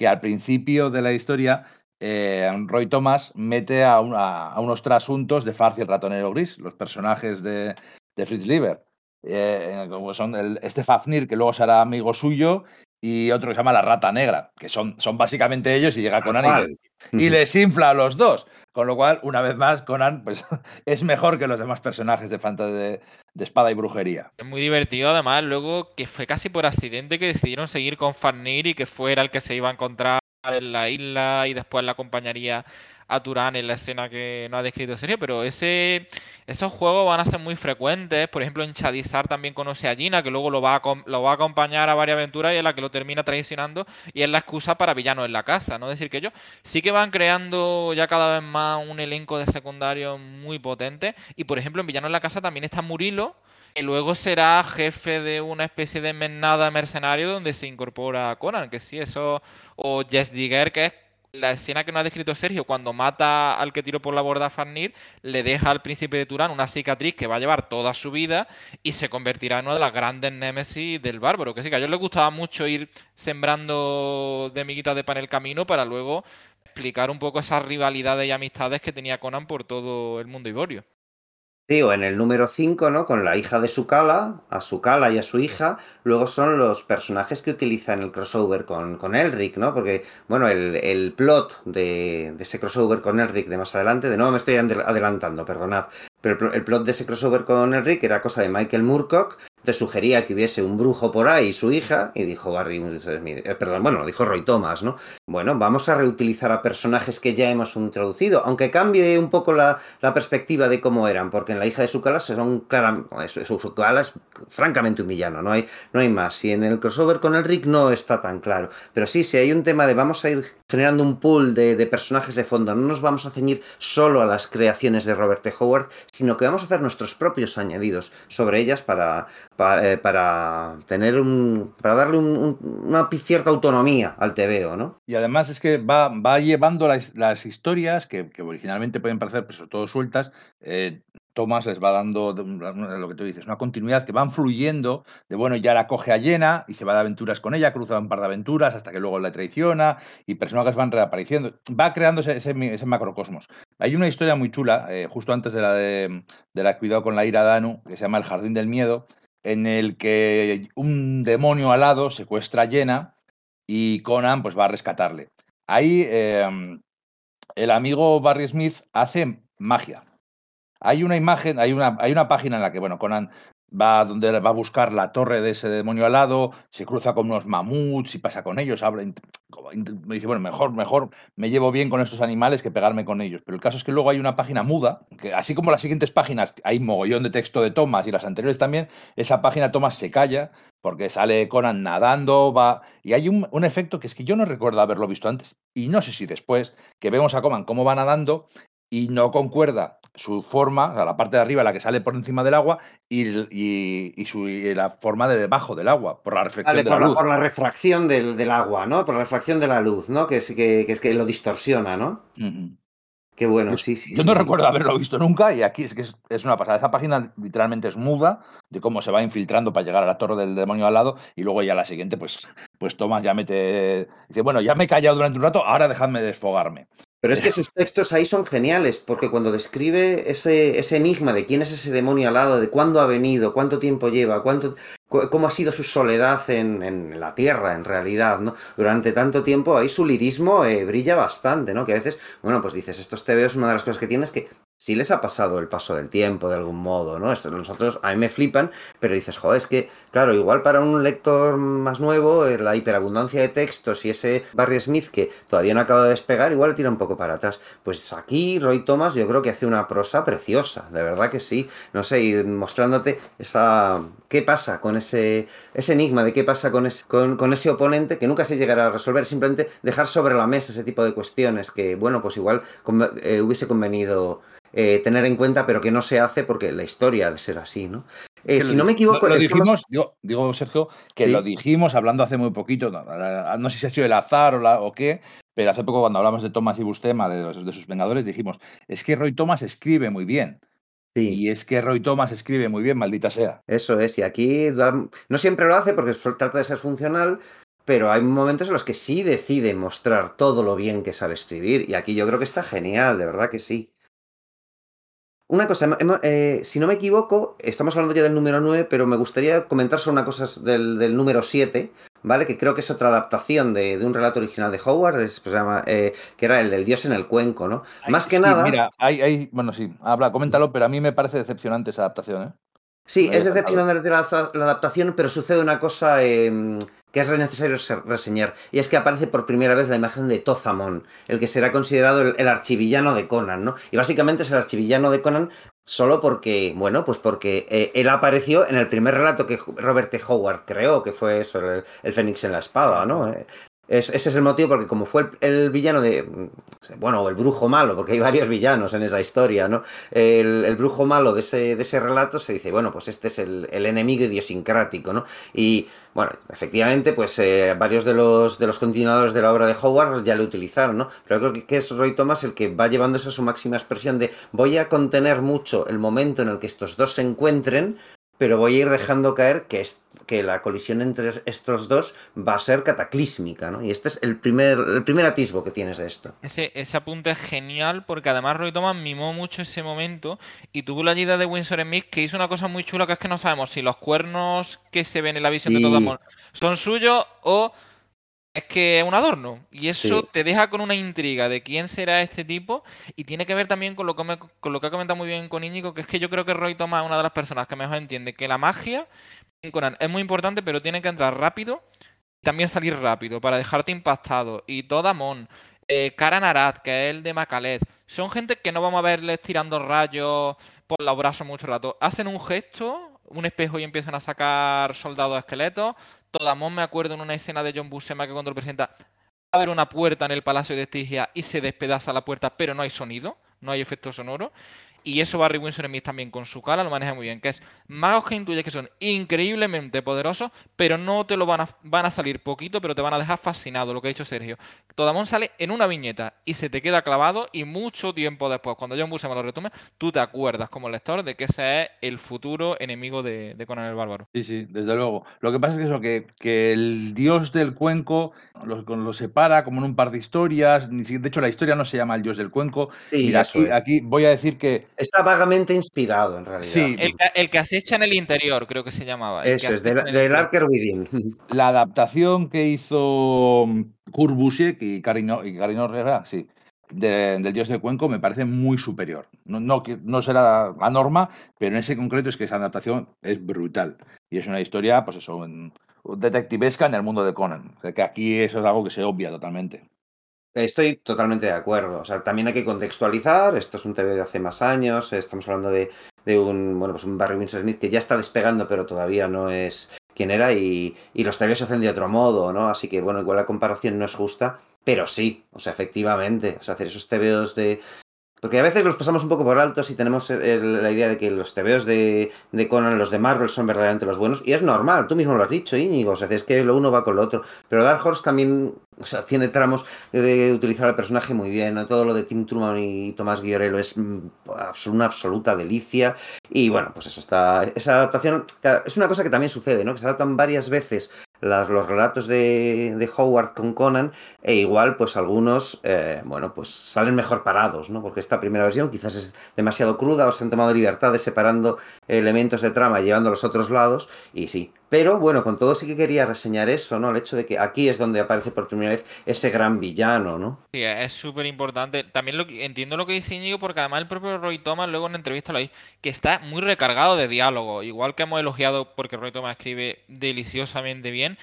que al principio de la historia eh, Roy Thomas mete a, una, a, unos trasuntos de Farci el ratonero gris, los personajes de, de Fritz Lieber, eh, como son el, este Fafnir, que luego será amigo suyo, y otro que se llama la rata negra, que son, son básicamente ellos y llega Conan y, y les infla a los dos. Con lo cual, una vez más, Conan pues, es mejor que los demás personajes de fantasy de, de, espada y brujería. Es muy divertido, además, luego que fue casi por accidente que decidieron seguir con Farnir y que fuera el que se iba a encontrar en la isla y después la acompañaría a Turán en la escena que no ha descrito Sergio, pero ese, esos juegos van a ser muy frecuentes. Por ejemplo, en Chadizar también conoce a Gina, que luego lo va, a, lo va a acompañar a varias aventuras y es la que lo termina traicionando y es la excusa para villanos en la casa. ¿no? Decir, que ellos sí que van creando ya cada vez más un elenco de secundarios muy potente. Y por ejemplo, en Villano en la casa también está Murilo, que luego será jefe de una especie de menada mercenario donde se incorpora Conan, que sí, eso. O Jess Digger, que es la escena que nos ha descrito Sergio, cuando mata al que tiró por la borda a Farnir, le deja al príncipe de Turán una cicatriz que va a llevar toda su vida y se convertirá en una de las grandes némesis del bárbaro. Que sí, que a ellos les gustaba mucho ir sembrando de miguitas de pan el camino para luego explicar un poco esas rivalidades y amistades que tenía Conan por todo el mundo iborio. Sí, o en el número 5, ¿no? Con la hija de Sukala, a Sukala y a su hija, luego son los personajes que utiliza en el crossover con, con Elric, ¿no? Porque, bueno, el, el plot de, de, ese crossover con Elric de más adelante, de nuevo me estoy adelantando, perdonad, pero el, el plot de ese crossover con Elric era cosa de Michael Moorcock, te sugería que hubiese un brujo por ahí, su hija, y dijo Barry, eh, perdón, bueno, dijo Roy Thomas, ¿no? Bueno, vamos a reutilizar a personajes que ya hemos introducido, aunque cambie un poco la, perspectiva de cómo eran, porque en la hija de Sukala son claramente, su, Sukala es francamente un villano, no hay, no hay más, y en el crossover con el Rick no está tan claro, pero sí, si hay un tema de vamos a ir generando un pool de, personajes de fondo, no nos vamos a ceñir solo a las creaciones de Robert T. Howard, sino que vamos a hacer nuestros propios añadidos sobre ellas para para, eh, para, tener un. para darle un, un, una cierta autonomía al TVO, ¿no? Y además es que va, va llevando las, historias que, originalmente pueden parecer, pues, todo sueltas. Eh, les va dando lo que tú dices, una continuidad que van fluyendo, de bueno, ya la coge a llena y se va de aventuras con ella, cruza un par de aventuras hasta que luego la traiciona y personajes van reapareciendo. Va creando ese, macrocosmos. Hay una historia muy chula, eh, justo antes de la de, de la Cuidado con la ira de Anu, que se llama El Jardín del Miedo, en el que un demonio alado secuestra a Jenna y Conan pues va a rescatarle. Ahí eh, el amigo Barry Smith hace magia. Hay una imagen, hay una, hay una página en la que, bueno, Conan va donde va a buscar la torre de ese demonio alado, se cruza con unos mamuts y pasa con ellos, habla, me dice, bueno, mejor, mejor me llevo bien con estos animales que pegarme con ellos. Pero el caso es que luego hay una página muda, que así como las siguientes páginas hay mogollón de texto de Thomas y las anteriores también, esa página Thomas se calla porque sale Conan nadando, va... Y hay un, un efecto que es que yo no recuerdo haberlo visto antes, y no sé si después, que vemos a Conan cómo va nadando y no concuerda su forma, o sea, la parte de arriba, la que sale por encima del agua, y, y, su, y la forma de debajo del agua, por la reflexión Vale, de la por, la, luz. por la refracción del, del agua, ¿no? Por la refracción de la luz, ¿no? Que es que, que, es que lo distorsiona, ¿no? Qué bueno, sí, sí. Yo sí. no recuerdo haberlo visto nunca y aquí es que es, es una pasada. Esa página literalmente es muda de cómo se va infiltrando para llegar a la torre del demonio al lado y luego ya la siguiente pues, pues Tomás ya mete... Dice, bueno, ya me he callado durante un rato, ahora dejadme desfogarme. Pero es que sus textos ahí son geniales, porque cuando describe ese, ese enigma de quién es ese demonio alado, de cuándo ha venido, cuánto tiempo lleva, cuánto, cu- cómo ha sido su soledad en, la Tierra, en realidad, ¿no? Durante tanto tiempo, ahí su lirismo eh, brilla bastante, ¿no? Que a veces, bueno, pues dices, estos TVOs, una de las cosas que tienes que sí les ha pasado el paso del tiempo de algún modo, ¿no? Nosotros, a mí me flipan, pero dices, joder, es que, claro, igual para un lector más nuevo, eh, la hiperabundancia de textos y ese Barry Smith que todavía no acaba de despegar, igual tira un poco para atrás. Pues aquí Roy Thomas yo creo que hace una prosa preciosa, de verdad que sí. No sé, y mostrándote esa... ¿Qué pasa con ese, ese enigma de qué pasa con ese, con, con ese oponente que nunca se llegará a resolver? Simplemente dejar sobre la mesa ese tipo de cuestiones que, bueno, pues igual eh, hubiese convenido eh, tener en cuenta, pero que no se hace porque la historia ha de ser así, ¿no? Eh, si no me equivoco, Lo, dijimos, digo, digo, Sergio, que Sí. lo dijimos hablando hace muy poquito, no, no sé si ha sido el azar o, la- o qué, pero hace poco cuando hablamos de Thomas y Bustema, de, los- de sus Vengadores, dijimos, es que Roy Thomas escribe muy bien. Sí. Y es que Roy Thomas escribe muy bien, maldita sea. Eso es, y aquí no siempre lo hace porque trata de ser funcional, pero hay momentos en los que sí decide mostrar todo lo bien que sabe escribir, y aquí yo creo que está genial, de verdad que sí. Una cosa, eh, si no me equivoco, estamos hablando ya del número 9, pero me gustaría comentar sobre una cosa del, del número 7, ¿vale? Que creo que es otra adaptación de, de un relato original de Howard, es- pues, se llama, eh, que era el del dios en el cuenco, ¿no? Ay, Más que sí, nada... Mira, hay, hay, bueno, sí, habla, coméntalo, pero a mí me parece decepcionante esa adaptación, ¿eh? Sí, es decepcionante la, la adaptación, pero sucede una cosa eh, que es necesario se- reseñar, y es que aparece por primera vez la imagen de Tozamón, el que será considerado el, el archivillano de Conan, ¿no? Y básicamente es el archivillano de Conan solo porque, bueno, pues porque eh, él apareció en el primer relato que Robert T. Howard creó, que fue eso, el, el Fénix en la espada, ¿no? Eh, es- ese es el motivo porque como fue el, villano de... Bueno, el brujo malo, porque hay varios villanos en esa historia, ¿no? El, el brujo malo de ese, de ese relato se dice, bueno, pues este es el, el enemigo idiosincrático, ¿no? Y bueno, efectivamente, pues eh, varios de los, de los continuadores de la obra de Howard ya lo utilizaron, ¿no? Pero creo que, que es Roy Thomas el que va llevando eso a su máxima expresión de voy a contener mucho el momento en el que estos dos se encuentren, pero voy a ir dejando caer que, es, que la colisión entre estos dos va a ser cataclísmica, ¿no? Y este es el primer, el primer atisbo que tienes de esto. Ese, ese apunte es genial porque además Roy Thomas mimó mucho ese momento y tuvo la ayuda de Winsor Smith que hizo una cosa muy chula que es que no sabemos si los cuernos que se ven en la visión de. Todamon son suyos o es que es un adorno. Y eso Sí. te deja con una intriga de quién será este tipo y tiene que ver también con lo que, me- con lo que ha comentado muy bien con Íñigo, que es que yo creo que Roy Thomas es una de las personas que mejor entiende que la magia Es muy importante, pero tiene que entrar rápido y también salir rápido para dejarte impactado. Y Todamon, eh, Karan Arad, que es el de Macalet, son gente que no vamos a verles tirando rayos por los brazos mucho rato. Hacen un gesto, un espejo y empiezan a sacar soldados esqueletos. Todamon me acuerdo en una escena de John Buscema que cuando lo presenta haber una puerta en el Palacio de Estigia y se despedaza la puerta, pero no hay sonido, no hay efecto sonoro. Y eso Barry Winsor Smith también con su cara lo maneja muy bien, que es magos que intuyes que son increíblemente poderosos, pero no te lo van a, van a salir poquito, pero te van a dejar fascinado, lo que ha dicho Sergio. Todamón sale en una viñeta y se te queda clavado y mucho tiempo después, cuando John Buscema lo retome, tú te acuerdas como lector de que ese es el futuro enemigo de, de Conan el Bárbaro. Sí, sí, desde luego. Lo que pasa es que eso, que, que el dios del cuenco lo, lo separa como en un par de historias. ni si- De hecho, la historia no se llama el dios del cuenco. Sí, eso aquí, aquí voy a decir que Está vagamente inspirado, en realidad. Sí, El, que- el que acecha en el interior, creo que se llamaba. Eso es, del, del. Arker Within. la adaptación que hizo Kurt Busiek y Karino, y Karino Herrera, sí, del dios de Cuenco me parece muy superior. No, no, no será la norma, pero en ese concreto es que esa adaptación es brutal. Y es una historia, pues eso, detectivesca en el mundo de Conan. que aquí eso es algo que se obvia totalmente. Estoy totalmente de acuerdo. O sea, también hay que contextualizar. Esto es un TV de hace más años. Estamos hablando de, un, bueno, pues un Barry Winsor Smith que ya está despegando, pero todavía no es quien era. Y, y los TVs se hacen de otro modo, ¿no? Así que, bueno, igual la comparación no es justa. Pero sí, o sea, efectivamente. O sea, hacer esos TVs de, porque a veces los pasamos un poco por altos y tenemos la idea de que los tebeos de, de, Conan, los de Marvel, son verdaderamente los buenos. Y es normal, tú mismo lo has dicho, Íñigo. O sea, es que lo uno va con lo otro. Pero Dark Horse también tiene tramos de, utilizar al personaje muy bien. Todo lo de Tim Truman y Tomás Guiorello es mm, una absoluta delicia. Y bueno, pues eso está. Esa adaptación es una cosa que también sucede, ¿no? Que se adaptan varias veces los relatos de, Howard con Conan e igual pues algunos eh, bueno pues salen mejor parados no porque esta primera versión quizás es demasiado cruda o se han tomado libertades separando elementos de trama y llevando a los otros lados y sí pero bueno, con todo sí que quería reseñar eso, ¿no? El hecho de que aquí es donde aparece por primera vez ese gran villano, ¿no? Sí, es súper importante. También lo, entiendo lo que dice Íñigo, porque además el propio Roy Thomas luego en entrevista lo dice, que está muy recargado de diálogo. Igual que hemos elogiado porque Roy Thomas escribe deliciosamente bien.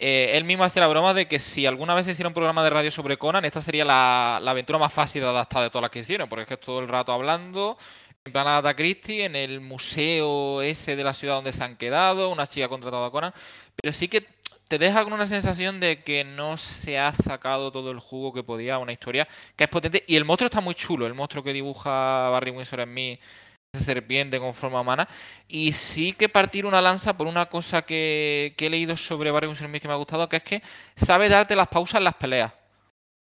Eh, él mismo hace la broma de que si alguna vez hiciera un programa de radio sobre Conan, esta sería la, la aventura más fácil de adaptar de todas las que hicieron, porque es que es todo el rato hablando, en plan Agatha Christie, en el museo ese de la ciudad donde se han quedado, una chica contratada a Conan, pero sí que te deja con una sensación de que no se ha sacado todo el jugo que podía una historia que es potente y el monstruo está muy chulo, el monstruo que dibuja Barry Windsor en mí, esa serpiente con forma humana, y sí que partir una lanza por una cosa que, que he leído sobre Barry Windsor en mí que me ha gustado, que es que sabe darte las pausas en las peleas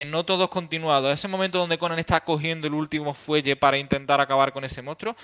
no todo es continuado. Ese momento donde Conan está cogiendo el último fuelle para intentar acabar con ese monstruo,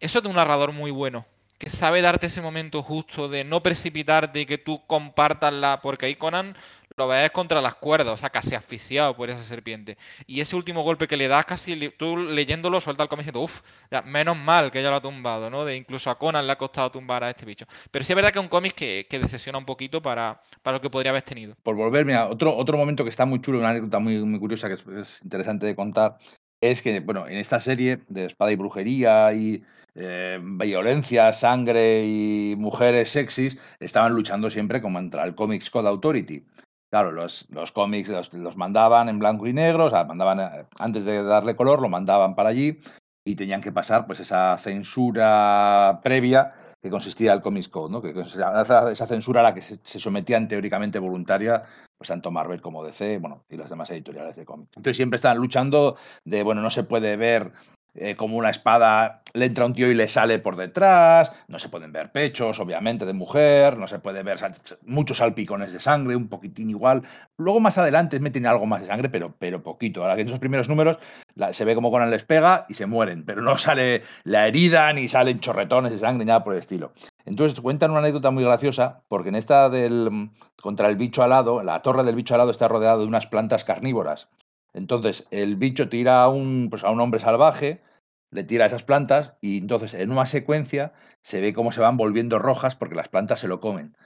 eso es de un narrador muy bueno. Que sabe darte ese momento justo de no precipitarte y que tú compartas la. Porque ahí Conan lo ves contra las cuerdas, o sea, casi asfixiado por esa serpiente. Y ese último golpe que le das, casi tú leyéndolo, suelta el cómic diciendo, uff, menos mal que ella lo ha tumbado, ¿no? De incluso a Conan le ha costado tumbar a este bicho. Pero sí es verdad que es un cómic que, que decepciona un poquito para, para lo que podría haber tenido. Por volverme a otro, otro momento que está muy chulo, una anécdota muy, muy curiosa que es, interesante de contar, es que, bueno, en esta serie de espada y brujería y eh, violencia, sangre y mujeres sexys estaban luchando siempre contra el Comics Code Authority. Claro, los, los cómics los, mandaban en blanco y negro, o sea, mandaban, eh, antes de darle color, lo mandaban para allí y tenían que pasar pues esa censura previa que consistía el Comics Code, ¿no? Que esa, esa censura a la que se, sometían teóricamente voluntaria pues tanto Marvel como DC, bueno, y las demás editoriales de cómics. Entonces siempre están luchando de, bueno, no se puede ver eh, como una espada le entra un tío y le sale por detrás, no se pueden ver pechos, obviamente, de mujer, no se puede ver muchos salpicones de sangre, un poquitín igual. Luego más adelante meten algo más de sangre, pero, pero poquito. Ahora que en esos primeros números se ve como Conan les pega y se mueren, pero no sale la herida, ni salen chorretones de sangre, ni nada por el estilo. Entonces cuentan una anécdota muy graciosa, porque en esta del contra el bicho alado, la torre del bicho alado está rodeada de unas plantas carnívoras. Entonces el bicho tira a un, pues, a un hombre salvaje, le tira esas plantas y entonces en una secuencia se ve cómo se van volviendo rojas porque las plantas se lo comen.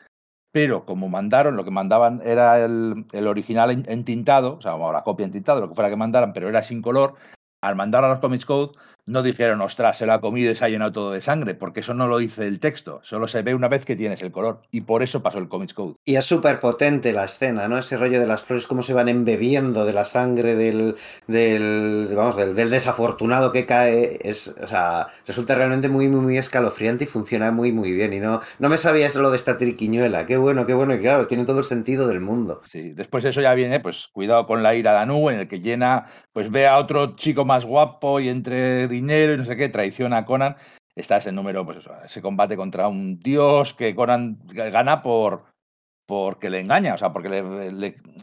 Pero como mandaron, lo que mandaban era el, original entintado, o sea, la copia entintada, lo que fuera que mandaran, pero era sin color, al mandar a los Comics Code no dijeron, ostras, se lo ha comido y se ha llenado todo de sangre, porque eso no lo dice el texto, solo se ve una vez que tienes el color, y por eso pasó el Comics Code. Y es súper potente la escena, ¿no? Ese rollo de las flores, cómo se van embebiendo de la sangre del, del vamos, del, desafortunado que cae, es, o sea, resulta realmente muy, muy, muy escalofriante y funciona muy, muy bien, y no, no me sabía eso lo de esta triquiñuela, qué bueno, qué bueno, y claro, tiene todo el sentido del mundo. Sí, después de eso ya viene, pues, cuidado con la ira de Anu, en el que llena, pues ve a otro chico más guapo y entre dinero y no sé qué, traiciona a Conan. Está ese número, pues eso, ese combate contra un dios que Conan gana por porque le engaña, o sea, porque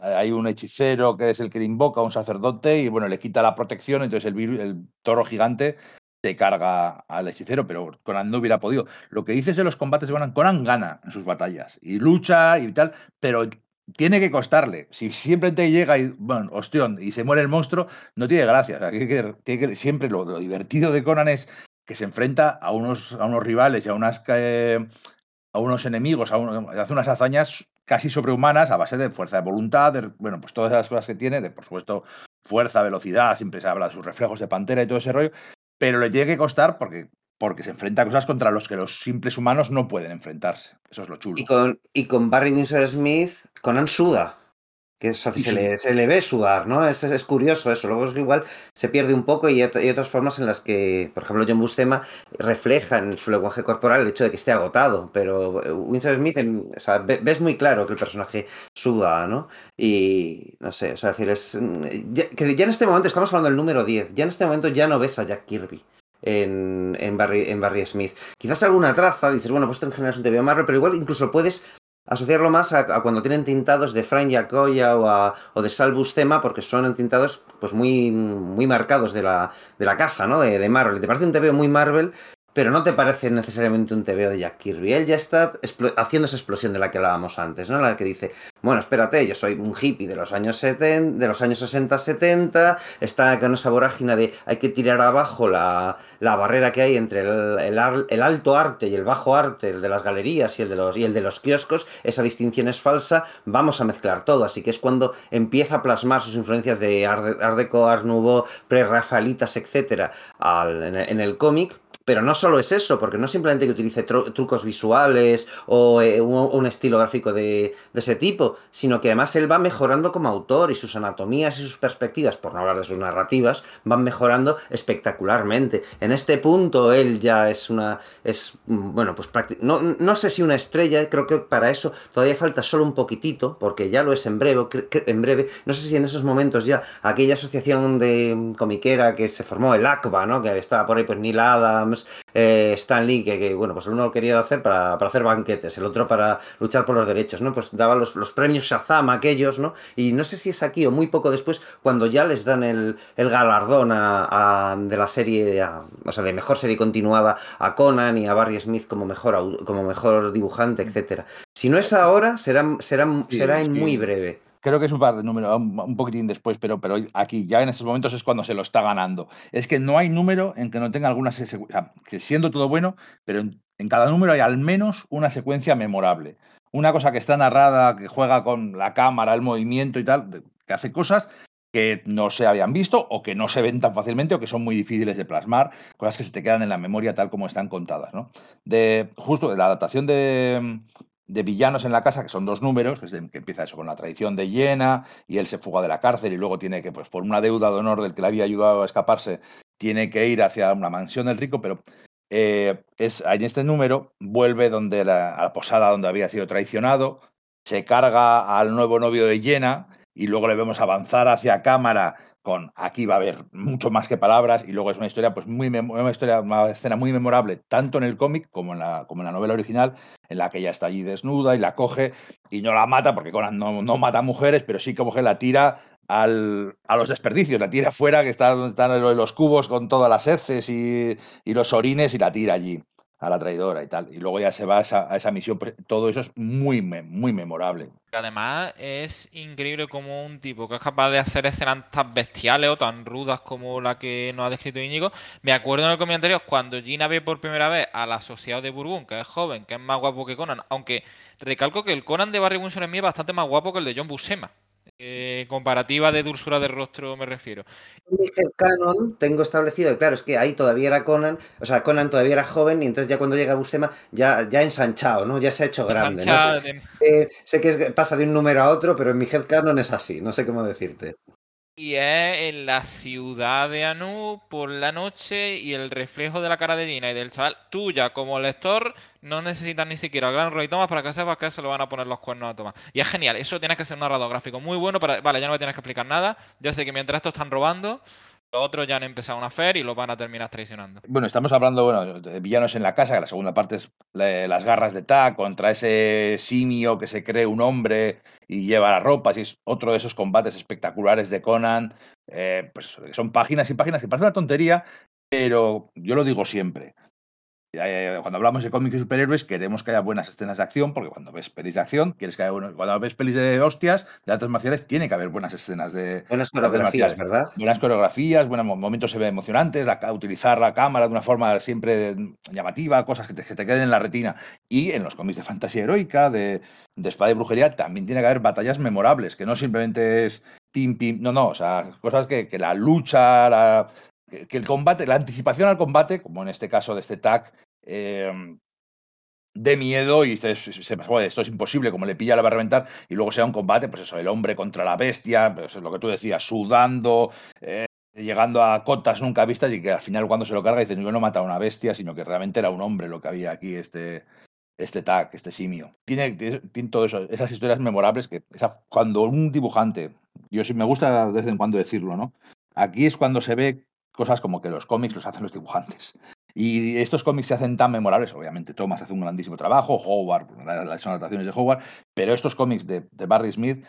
hay un hechicero que es el que le invoca a un sacerdote y bueno, le quita la protección, entonces el, el toro gigante se carga al hechicero, pero Conan no hubiera podido. Lo que dices de los combates de Conan, Conan gana en sus batallas y lucha y tal, pero tiene que costarle. Si siempre te llega y, bueno, ostión, y se muere el monstruo, no tiene gracia. que, siempre lo, divertido de Conan es que se enfrenta a unos, a unos rivales y a, unas, a unos enemigos, a hace unas hazañas casi sobrehumanas a base de fuerza de voluntad, bueno, pues todas esas cosas que tiene, de por supuesto fuerza, velocidad, siempre se habla de sus reflejos de pantera y todo ese rollo, pero le tiene que costar porque, porque se enfrenta a cosas contra los que los simples humanos no pueden enfrentarse. Eso es lo chulo. Y con, y con Barry Windsor Smith, Conan suda que se, le, se, le, ve sudar, ¿no? Es, es, curioso eso. Luego es que igual se pierde un poco y hay, otras formas en las que, por ejemplo, John Buscema refleja en su lenguaje corporal el hecho de que esté agotado, pero eh, Winston Smith, o sea, ves muy claro que el personaje suda, ¿no? Y no sé, o sea, decir, es, ya, que ya en este momento, estamos hablando del número 10, ya en este momento ya no ves a Jack Kirby. En, en, Barry, en Barry Smith. Quizás alguna traza, dices, bueno, pues esto en general es un TV Marvel, pero igual incluso puedes asociarlo más a, cuando tienen tintados de Frank Yacoya o, o de Sal Buscema, porque son tintados pues muy, muy marcados de la, de la casa, ¿no? De, de Marvel. Te parece un TV muy Marvel, pero no te parece necesariamente un TVO de Jack Kirby. Él ya está haciendo esa explosión de la que hablábamos antes, ¿no? La que dice, bueno, espérate, yo soy un hippie de los años 70, de los años 60-70, está con esa vorágine de hay que tirar abajo la, la barrera que hay entre el, el, alto arte y el bajo arte, el de las galerías y el de los, y el de los kioscos, esa distinción es falsa, vamos a mezclar todo. Así que es cuando empieza a plasmar sus influencias de Art, Deco, Art Nouveau, pre-Rafaelitas, etc. en el cómic pero no solo es eso, porque no simplemente que utilice trucos visuales o eh, un, estilo gráfico de, ese tipo, sino que además él va mejorando como autor y sus anatomías y sus perspectivas, por no hablar de sus narrativas, van mejorando espectacularmente. En este punto él ya es una, es, mm, bueno, pues no, no sé si una estrella, creo que para eso todavía falta solo un poquitito, porque ya lo es en breve, en breve, no sé si en esos momentos ya aquella asociación de mm, comiquera que se formó, el ACBA, ¿no? que estaba por ahí pues Neil Adams, eh, Stan Lee, que, bueno, pues uno lo quería hacer para, hacer banquetes, el otro para luchar por los derechos, ¿no? Pues daba los, los, premios Shazam aquellos, ¿no? Y no sé si es aquí o muy poco después, cuando ya les dan el, galardón a, de la serie, o sea, de mejor serie continuada a Conan y a Barry Smith como mejor, como mejor dibujante, etcétera. Si no es ahora, será, será, será en muy breve creo que es un par de números, un, poquitín después, pero, pero aquí, ya en estos momentos es cuando se lo está ganando. Es que no hay número en que no tenga alguna secuencia, que siendo todo bueno, pero en, cada número hay al menos una secuencia memorable. Una cosa que está narrada, que juega con la cámara, el movimiento y tal, que hace cosas que no se habían visto o que no se ven tan fácilmente o que son muy difíciles de plasmar, cosas que se te quedan en la memoria tal como están contadas. ¿no? De, justo de la adaptación de, de villanos en la casa, que son dos números, que, empieza eso con la traición de Yena y él se fuga de la cárcel y luego tiene que, pues por una deuda de honor del que le había ayudado a escaparse, tiene que ir hacia una mansión del rico, pero eh, es, en este número vuelve donde la, a la posada donde había sido traicionado, se carga al nuevo novio de Yena y luego le vemos avanzar hacia cámara con aquí va a haber mucho más que palabras y luego es una historia pues muy una historia una escena muy memorable tanto en el cómic como en la como en la novela original en la que ella está allí desnuda y la coge y no la mata porque Conan no, no mata mujeres pero sí que la tira al, a los desperdicios, la tira afuera que están, están los cubos con todas las heces y, y los orines y la tira allí a la traidora y tal. Y luego ya se va a esa, esa misión. Pues, todo eso es muy, muy memorable. Además, es increíble como un tipo que es capaz de hacer escenas tan bestiales o tan rudas como la que nos ha descrito Íñigo. Me acuerdo en el comentario cuando Gina ve por primera vez al asociado de Burgund, que es joven, que es más guapo que Conan. Aunque recalco que el Conan de Barry Windsor en mí es bastante más guapo que el de John Buscema. Eh, comparativa de dulzura de rostro me refiero. En mi canon tengo establecido, claro, es que ahí todavía era Conan, o sea, Conan todavía era joven y entonces ya cuando llega Buscema ya, ya ensanchado, ¿no? Ya se ha hecho grande. Sé, que pasa de un número a otro, pero en mi headcanon es así, no sé cómo decirte. Y es en la ciudad de Anu por la noche y el reflejo de la cara de Gina y del chaval, tuya como lector, no necesitas ni siquiera el gran Roy Thomas para que sepas que se lo van a poner los cuernos a Thomas. Y es genial, eso tienes que ser un narrador gráfico muy bueno para... Vale, ya no me tienes que explicar nada, ya sé que mientras esto están robando, los otros ya han empezado una fer y los van a terminar traicionando. Bueno, estamos hablando bueno, de villanos en la casa, que la segunda parte es las garras de Ta contra ese simio que se cree un hombre y lleva las ropas, y es otro de esos combates espectaculares de Conan. Eh, pues son páginas y páginas que parece una tontería, pero yo lo digo siempre. Eh, cuando hablamos de cómics y superhéroes, queremos que haya buenas escenas de acción, porque cuando ves pelis de acción, quieres que haya buenos, cuando ves pelis de hostias, de artes marciales, tiene que haber buenas escenas de. Buenas coreografías, ¿verdad? Buenas coreografías, buenos momentos emocionantes, utilizar la cámara de una forma siempre llamativa, cosas que te, que te, queden en la retina. Y en los cómics de fantasía heroica, de, de espada y brujería, también tiene que haber batallas memorables, que no simplemente es pim, pim. No, no, o sea, cosas que, que la lucha, la, que, el combate, la anticipación al combate, como en este caso de este tag, eh, de miedo y dices, esto es imposible, como le pilla la va a reventar, y luego sea un combate, pues eso, el hombre contra la bestia, pues lo que tú decías, sudando, eh, llegando a cotas nunca vistas y que al final cuando se lo carga dicen, yo no he matado a una bestia, sino que realmente era un hombre lo que había aquí, este, este tag, este simio. Tiene, tiene, todo esas historias memorables que cuando un dibujante, yo sí me gusta de vez en cuando decirlo, ¿no? Aquí es cuando se ve cosas como que los cómics los hacen los dibujantes. Y estos cómics se hacen tan memorables, obviamente Thomas hace un grandísimo trabajo, Howard, las anotaciones de Howard, pero estos cómics de, de Barry Smith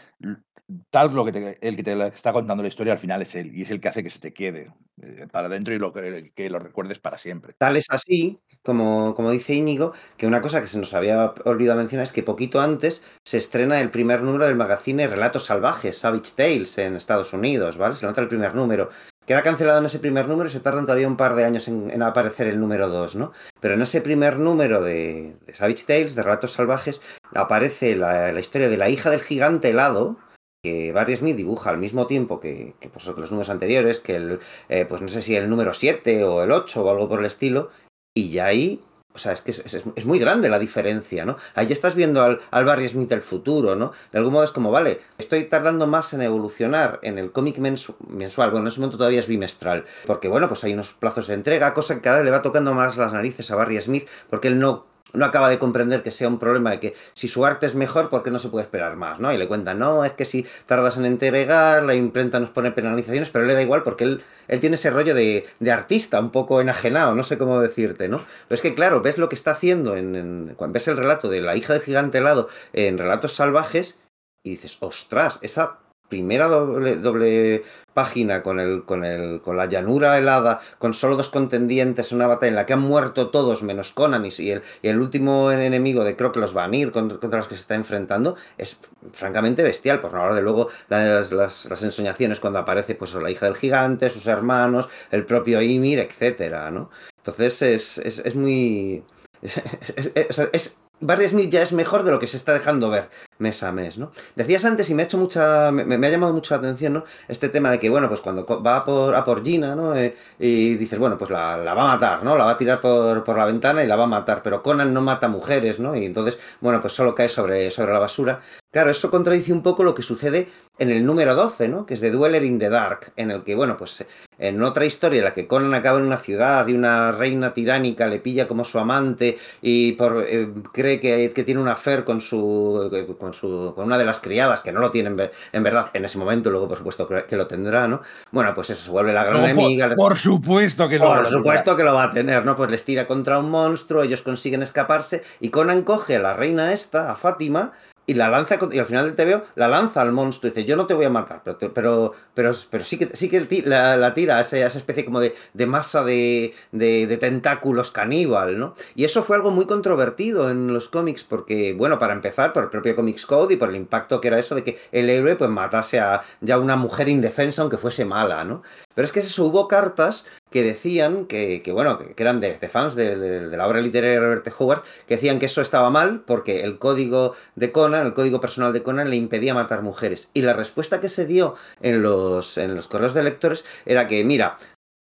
tal lo que el que te está contando la historia al final es él y es el que hace que se te quede eh, para adentro y lo que, lo recuerdes para siempre. Tal es así, como, como dice Íñigo, que una cosa que se nos había olvidado mencionar es que poquito antes se estrena el primer número del magazine Relatos Salvajes, Savage Tales, en Estados Unidos, ¿vale? Se lanza el primer número. Queda cancelado en ese primer número y se tardan todavía un par de años en, aparecer el número 2, ¿no? Pero en ese primer número de, Savage Tales, de Relatos Salvajes, aparece la, la historia de la hija del gigante helado, que Barry Smith dibuja al mismo tiempo que, pues, los números anteriores, que el, eh, pues no sé si el número 7 o el 8 o algo por el estilo, y ya ahí, o sea, es que es, muy grande la diferencia, ¿no? Ahí estás viendo al, al, Barry Smith del futuro, ¿no? De algún modo es como, vale, estoy tardando más en evolucionar en el cómic mensual, bueno, en ese momento todavía es bimestral, porque bueno, pues hay unos plazos de entrega, cosa que cada vez le va tocando más las narices a Barry Smith, porque él no no acaba de comprender que sea un problema de que si su arte es mejor, ¿por qué no se puede esperar más? ¿no? Y le cuentan, no, es que si tardas en entregar, la imprenta nos pone penalizaciones, pero le da igual porque él, él tiene ese rollo de, artista un poco enajenado, no sé cómo decirte, ¿no? Pero es que, claro, ves lo que está haciendo en, cuando ves el relato de la hija del gigante helado en Relatos Salvajes y dices, ostras, esa primera doble, doble página con, el, con, el, con la llanura helada, con solo dos contendientes, una batalla en la que han muerto todos menos Conan y el, y el último enemigo de creo que los Vanir contra, contra, los que se está enfrentando, es francamente bestial, por no hablar de luego las, las, ensoñaciones cuando aparece pues la hija del gigante, sus hermanos, el propio Ymir, etcétera, ¿no? Entonces es, es, es muy... es, es, Barry Smith ya es mejor de lo que se está dejando ver mes a mes, ¿no? Decías antes y me ha hecho mucha, me, ha llamado mucho la atención, ¿no? Este tema de que, bueno, pues cuando va a por, a por Gina, ¿no? Eh, y dices, bueno, pues la, la, va a matar, ¿no? La va a tirar por, por, la ventana y la va a matar, pero Conan no mata mujeres, ¿no? Y entonces, bueno, pues solo cae sobre, sobre la basura. Claro, eso contradice un poco lo que sucede en el número 12, ¿no? Que es de Dweller in the Dark, en el que, bueno, pues en otra historia, en la que Conan acaba en una ciudad y una reina tiránica le pilla como su amante y por, eh, cree que, que, tiene un affair con su, con su con una de las criadas, que no lo tienen en verdad en ese momento, luego por supuesto que lo tendrá, ¿no? Bueno, pues eso, se vuelve la gran enemiga. Por, supuesto que lo Por supuesto que lo va a tener, ¿no? Pues les tira contra un monstruo, ellos consiguen escaparse y Conan coge a la reina esta, a Fátima, y la lanza y al final del TVO la lanza al monstruo y dice yo no te voy a matar pero pero pero, pero sí que sí que la, tira a esa, esa, especie como de, de masa de, de, tentáculos caníbal no y eso fue algo muy controvertido en los cómics porque bueno para empezar por el propio Comics Code y por el impacto que era eso de que el héroe pues matase a ya una mujer indefensa aunque fuese mala no pero es que eso hubo cartas que decían que, bueno, que, eran de, fans de, la obra literaria de Robert. Howard, que decían que eso estaba mal porque el código de Conan, el código personal de Conan, le impedía matar mujeres. Y la respuesta que se dio en los, en los correos de lectores era que, mira,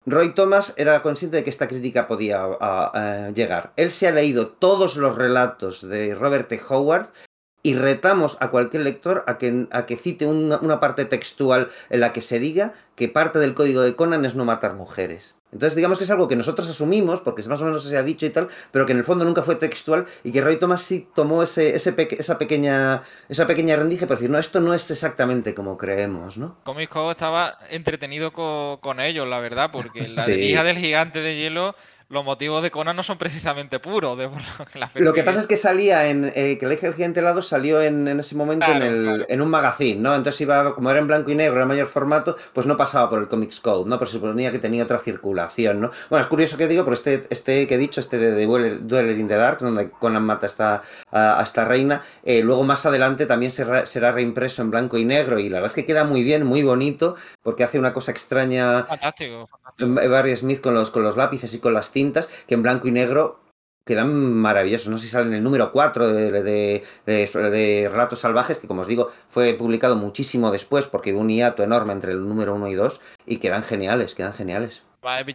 Roy Thomas era consciente de que esta crítica podía llegar. Él se ha leído todos los relatos de Robert. Howard y retamos a cualquier lector a que, a que cite una, una, parte textual en la que se diga que parte del código de Conan es no matar mujeres. Entonces digamos que es algo que nosotros asumimos, porque más o menos se ha dicho y tal, pero que en el fondo nunca fue textual y que Roy Thomas sí tomó ese, ese esa, pequeña, esa pequeña rendija para decir, no, esto no es exactamente como creemos, ¿no? Comic estaba entretenido con, con ellos, la verdad, porque la sí. hija del gigante de hielo los motivos de Conan no son precisamente puros. De, lo que pasa es que salía en. Eh, que el gigante helado salió en, en ese momento en, el, en un magazine, ¿no? Entonces iba, como era en blanco y negro, era mayor formato, pues no pasaba por el Comics Code, ¿no? Pero se suponía que tenía otra circulación, ¿no? Bueno, es curioso que digo, pero este, este que he dicho, este de, Dueler, in the Dark, donde Conan mata a esta, a, esta reina, eh, luego más adelante también será, será reimpreso en blanco y negro, y la verdad es que queda muy bien, muy bonito, porque hace una cosa extraña. Fantástico, fantástico. Barry Smith con los, con los lápices y con las que en blanco y negro quedan maravillosos. No sé si salen el número 4 de, de, de, Relatos Salvajes, que como os digo, fue publicado muchísimo después porque hubo un hiato enorme entre el número 1 y 2 y quedan geniales, quedan geniales.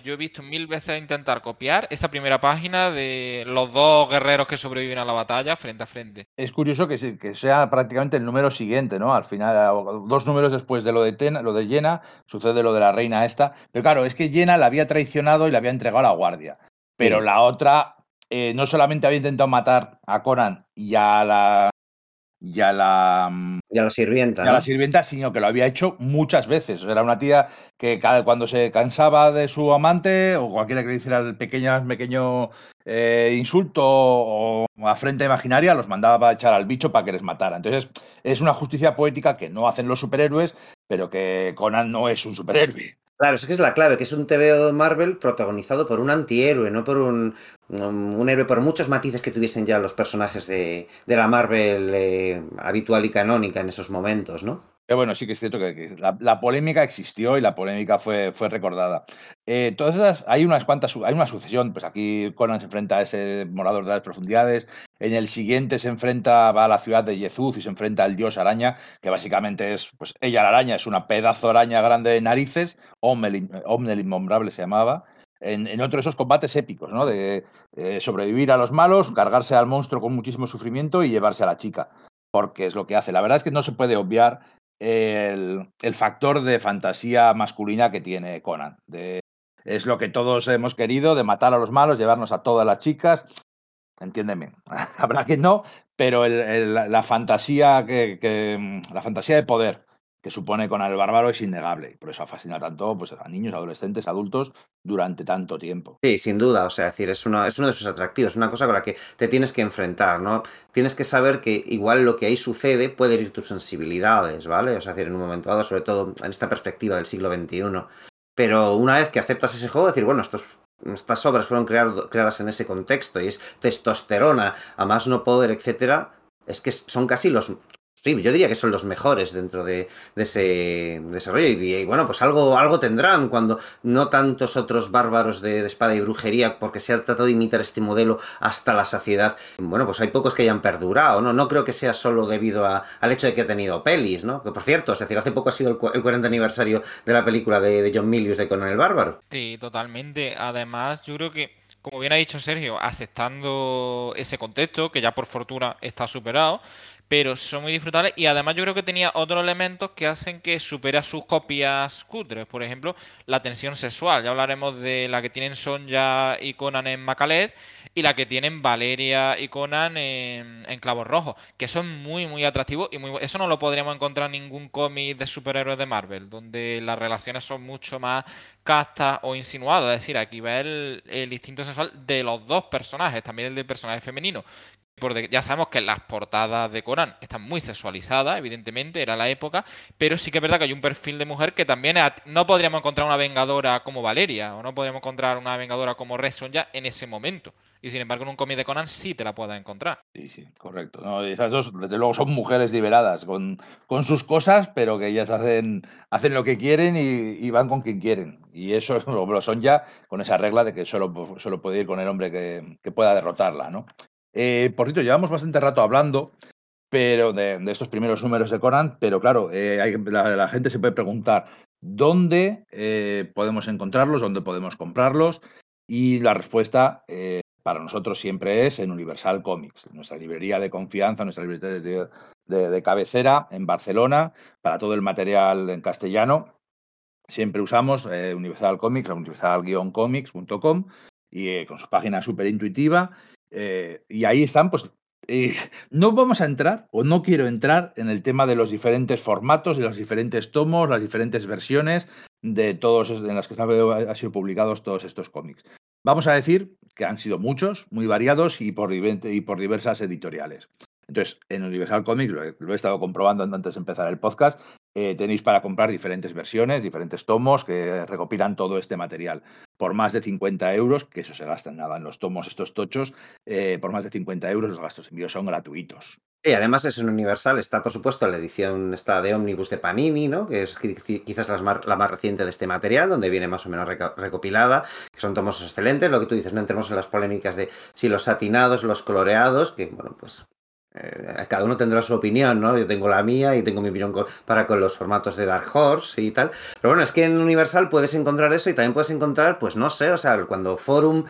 Yo he visto mil veces intentar copiar esa primera página de los dos guerreros que sobreviven a la batalla frente a frente. Es curioso que, que sea prácticamente el número siguiente, ¿no? Al final, dos números después de lo de Tena, lo de Jena, sucede lo de la reina esta. Pero claro, es que Jena la había traicionado y la había entregado a la guardia. Pero la otra eh, no solamente había intentado matar a Conan y a la y a la, mm, y a la sirvienta. Y a la sirvienta, sino que lo había hecho muchas veces. Era una tía que cuando se cansaba de su amante, o cualquiera que le hiciera el pequeño, pequeño eh, insulto o afrenta imaginaria, los mandaba a echar al bicho para que les matara. Entonces, es una justicia poética que no hacen los superhéroes, pero que Conan no es un superhéroe. Claro, eso que es la clave, que es un TVO de Marvel protagonizado por un antihéroe, no por un, un, héroe, por muchos matices que tuviesen ya los personajes de, de la Marvel eh, habitual y canónica en esos momentos, ¿no? Bueno, sí que es cierto que, la, polémica existió y la polémica fue, fue recordada. Eh, todas esas, hay unas cuantas, hay una sucesión, pues aquí Conan se enfrenta a ese morador de las profundidades, en el siguiente se enfrenta, va a la ciudad de Yezuz y se enfrenta al dios araña, que básicamente es, pues ella la araña, es una pedazo araña grande de narices, Omnel, Inmombrable se llamaba, en, en, otro de esos combates épicos, ¿no? De eh, sobrevivir a los malos, cargarse al monstruo con muchísimo sufrimiento y llevarse a la chica, porque es lo que hace. La verdad es que no se puede obviar el, factor de fantasía masculina que tiene Conan. es lo que todos hemos querido, de matar a los malos, llevarnos a todas las chicas. Entiéndeme, habrá que no, pero la fantasía que, la fantasía de poder que supone con el bárbaro es innegable. Por eso fascina tanto pues, a niños, adolescentes, adultos durante tanto tiempo. Sí, sin duda. O sea, decir, es uno, es uno de sus atractivos, es una cosa con la que te tienes que enfrentar, ¿no? Tienes que saber que igual lo que ahí sucede puede herir tus sensibilidades, ¿vale? O sea, decir, en un momento dado, sobre todo en esta perspectiva del siglo XXI. Pero una vez que aceptas ese juego, decir, bueno, estos estas obras fueron creadas en ese contexto y es testosterona, a más no poder, etcétera, es que son casi los, Sí, yo diría que son los mejores dentro de, ese desarrollo. Y, bueno, pues algo, algo tendrán cuando no tantos otros bárbaros de, espada y brujería, porque se ha tratado de imitar este modelo hasta la saciedad. Bueno, pues hay pocos que hayan perdurado, ¿no? No creo que sea solo debido al hecho de que ha tenido pelis, ¿no? Que por cierto, es decir, hace poco ha sido el, 40 aniversario de la película de, John Milius de Conan el Bárbaro. Sí, totalmente. Además, yo creo que como bien ha dicho Sergio, aceptando ese contexto, que ya por fortuna está superado, pero son muy disfrutables y además yo creo que tenía otros elementos que hacen que supera sus copias cutres. Por ejemplo, la tensión sexual. Ya hablaremos de la que tienen Sonja y Conan en Macalet y la que tienen Valeria y Conan en, Clavos Rojos, que son muy, muy atractivos y muy, eso no lo podríamos encontrar en ningún cómic de superhéroes de Marvel, donde las relaciones son mucho más castas o insinuadas. Es decir, aquí va el, el instinto sexual de los dos personajes, también el del personaje femenino, ya sabemos que las portadas de Conan están muy sexualizadas, evidentemente, era la época, pero sí que es verdad que hay un perfil de mujer que también no podríamos encontrar una vengadora como Valeria, o no podríamos encontrar una vengadora como Red ya en ese momento. Y sin embargo, en un cómic de Conan sí te la puedes encontrar. Sí, sí, correcto. esas dos, desde luego, son mujeres liberadas, con, con sus cosas, pero que ellas hacen, hacen lo que quieren y, van con quien quieren. Y eso lo, son ya con esa regla de que solo, solo puede ir con el hombre que, que pueda derrotarla, ¿no? Eh, por cierto, llevamos bastante rato hablando pero de, estos primeros números de Conan, pero claro, eh, la, gente se puede preguntar dónde eh, podemos encontrarlos, dónde podemos comprarlos, y la respuesta para nosotros siempre es en Universal Comics, nuestra librería de confianza, nuestra librería de, cabecera en Barcelona, para todo el material en castellano. Siempre usamos Universal Comics, universal-comics.com, y con su página súper intuitiva eh, y ahí están, pues eh, no vamos a entrar, o no quiero entrar, en el tema de los diferentes formatos, de los diferentes tomos, las diferentes versiones de todos en las que han sido publicados todos estos cómics. Vamos a decir que han sido muchos, muy variados y por, y por diversas editoriales. Entonces, en Universal Comics, lo he, estado comprobando antes de empezar el podcast, eh, tenéis para comprar diferentes versiones, diferentes tomos que recopilan todo este material. Por más de 50 euros, que eso se gasta en nada en los tomos estos tochos, eh, por más de 50 euros los gastos de envío son gratuitos. Y además es un universal, está por supuesto la edición está de Omnibus de Panini, ¿no? que es quizás la más, la más reciente de este material, donde viene más o menos recopilada, que son tomos excelentes, lo que tú dices, no entremos en las polémicas de si los satinados, los coloreados, que bueno, pues eh, cada uno tendrá su opinión, ¿no? Yo tengo la mía y tengo mi opinión para con los formatos de Dark Horse y tal. Pero bueno, es que en Universal puedes encontrar eso y también puedes encontrar, pues no sé, o sea, cuando Forum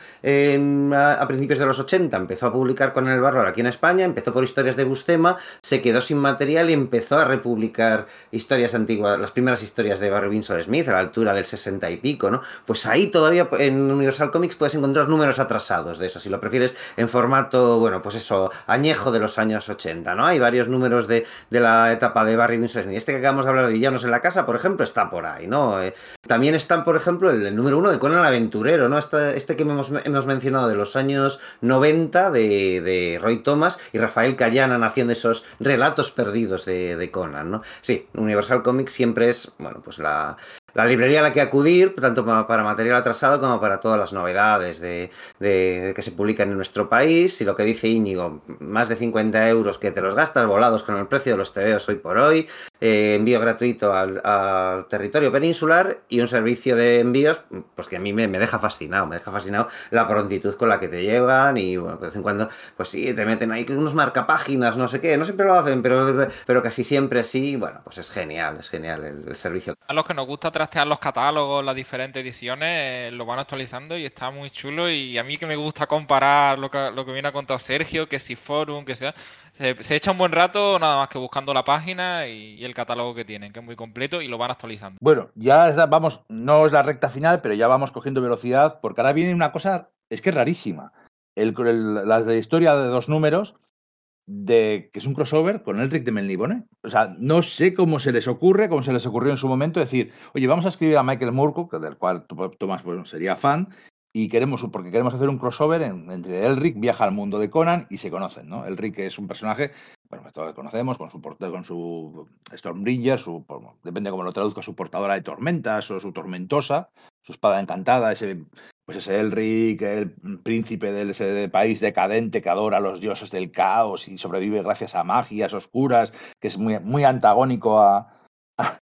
a, principios de los 80 empezó a publicar con el Bárbaro aquí en España, empezó por historias de Bustema, se quedó sin material y empezó a republicar historias antiguas, las primeras historias de Barry Windsor Smith a la altura del 60 y pico, ¿no? Pues ahí todavía en Universal Comics puedes encontrar números atrasados de eso, si lo prefieres en formato, bueno, pues eso, añejo de los años 80, ¿no? Hay varios números de, la etapa de Barry Windsor Este que acabamos de hablar de Villanos en la Casa, por ejemplo, está por ahí, ¿no? Eh, también están, por ejemplo, el, número uno de Conan el Aventurero, ¿no? Este, este que hemos, hemos, mencionado de los años 90 de, Roy Thomas y Rafael Cayana haciendo esos relatos perdidos de, de Conan, ¿no? Sí, Universal Comics siempre es, bueno, pues la, la librería a la que acudir, tanto para material atrasado como para todas las novedades de, que se publican en nuestro país. Y lo que dice Íñigo, más de 50 euros que te los gastas volados con el precio de los TVOs hoy por hoy, eh, envío gratuito al, territorio peninsular y un servicio de envíos pues que a mí me, deja fascinado, me deja fascinado la prontitud con la que te llegan y bueno, de vez en cuando, pues sí, te meten ahí unos marcapáginas, no sé qué, no siempre lo hacen, pero, pero casi siempre sí, bueno, pues es genial, es genial el, servicio. A los que nos gusta trastear los catálogos, las diferentes ediciones, eh, lo van actualizando y está muy chulo y a mí que me gusta comparar lo que, lo que viene a contar Sergio, que si Forum, que sea se, echa un buen rato nada más que buscando la página y, el catálogo que tienen, que es muy completo y lo van actualizando. Bueno, ya vamos, no es la recta final, pero ya vamos cogiendo velocidad, porque ahora viene una cosa, es que es rarísima. El, las de historia de dos números, de que es un crossover con Elric de Melnibone. O sea, no sé cómo se les ocurre, cómo se les ocurrió en su momento decir, oye, vamos a escribir a Michael Moorcock, del cual Tomás bueno, sería fan, y queremos, porque queremos hacer un crossover entre Elric, viaja al mundo de Conan y se conocen, ¿no? Elric es un personaje, bueno, todos lo conocemos, con su, con su Stormbringer, su, depende cómo lo traduzca, su portadora de tormentas o su tormentosa, su espada encantada, ese, pues ese Elric, el príncipe de ese país decadente que adora a los dioses del caos y sobrevive gracias a magias oscuras, que es muy, muy antagónico a,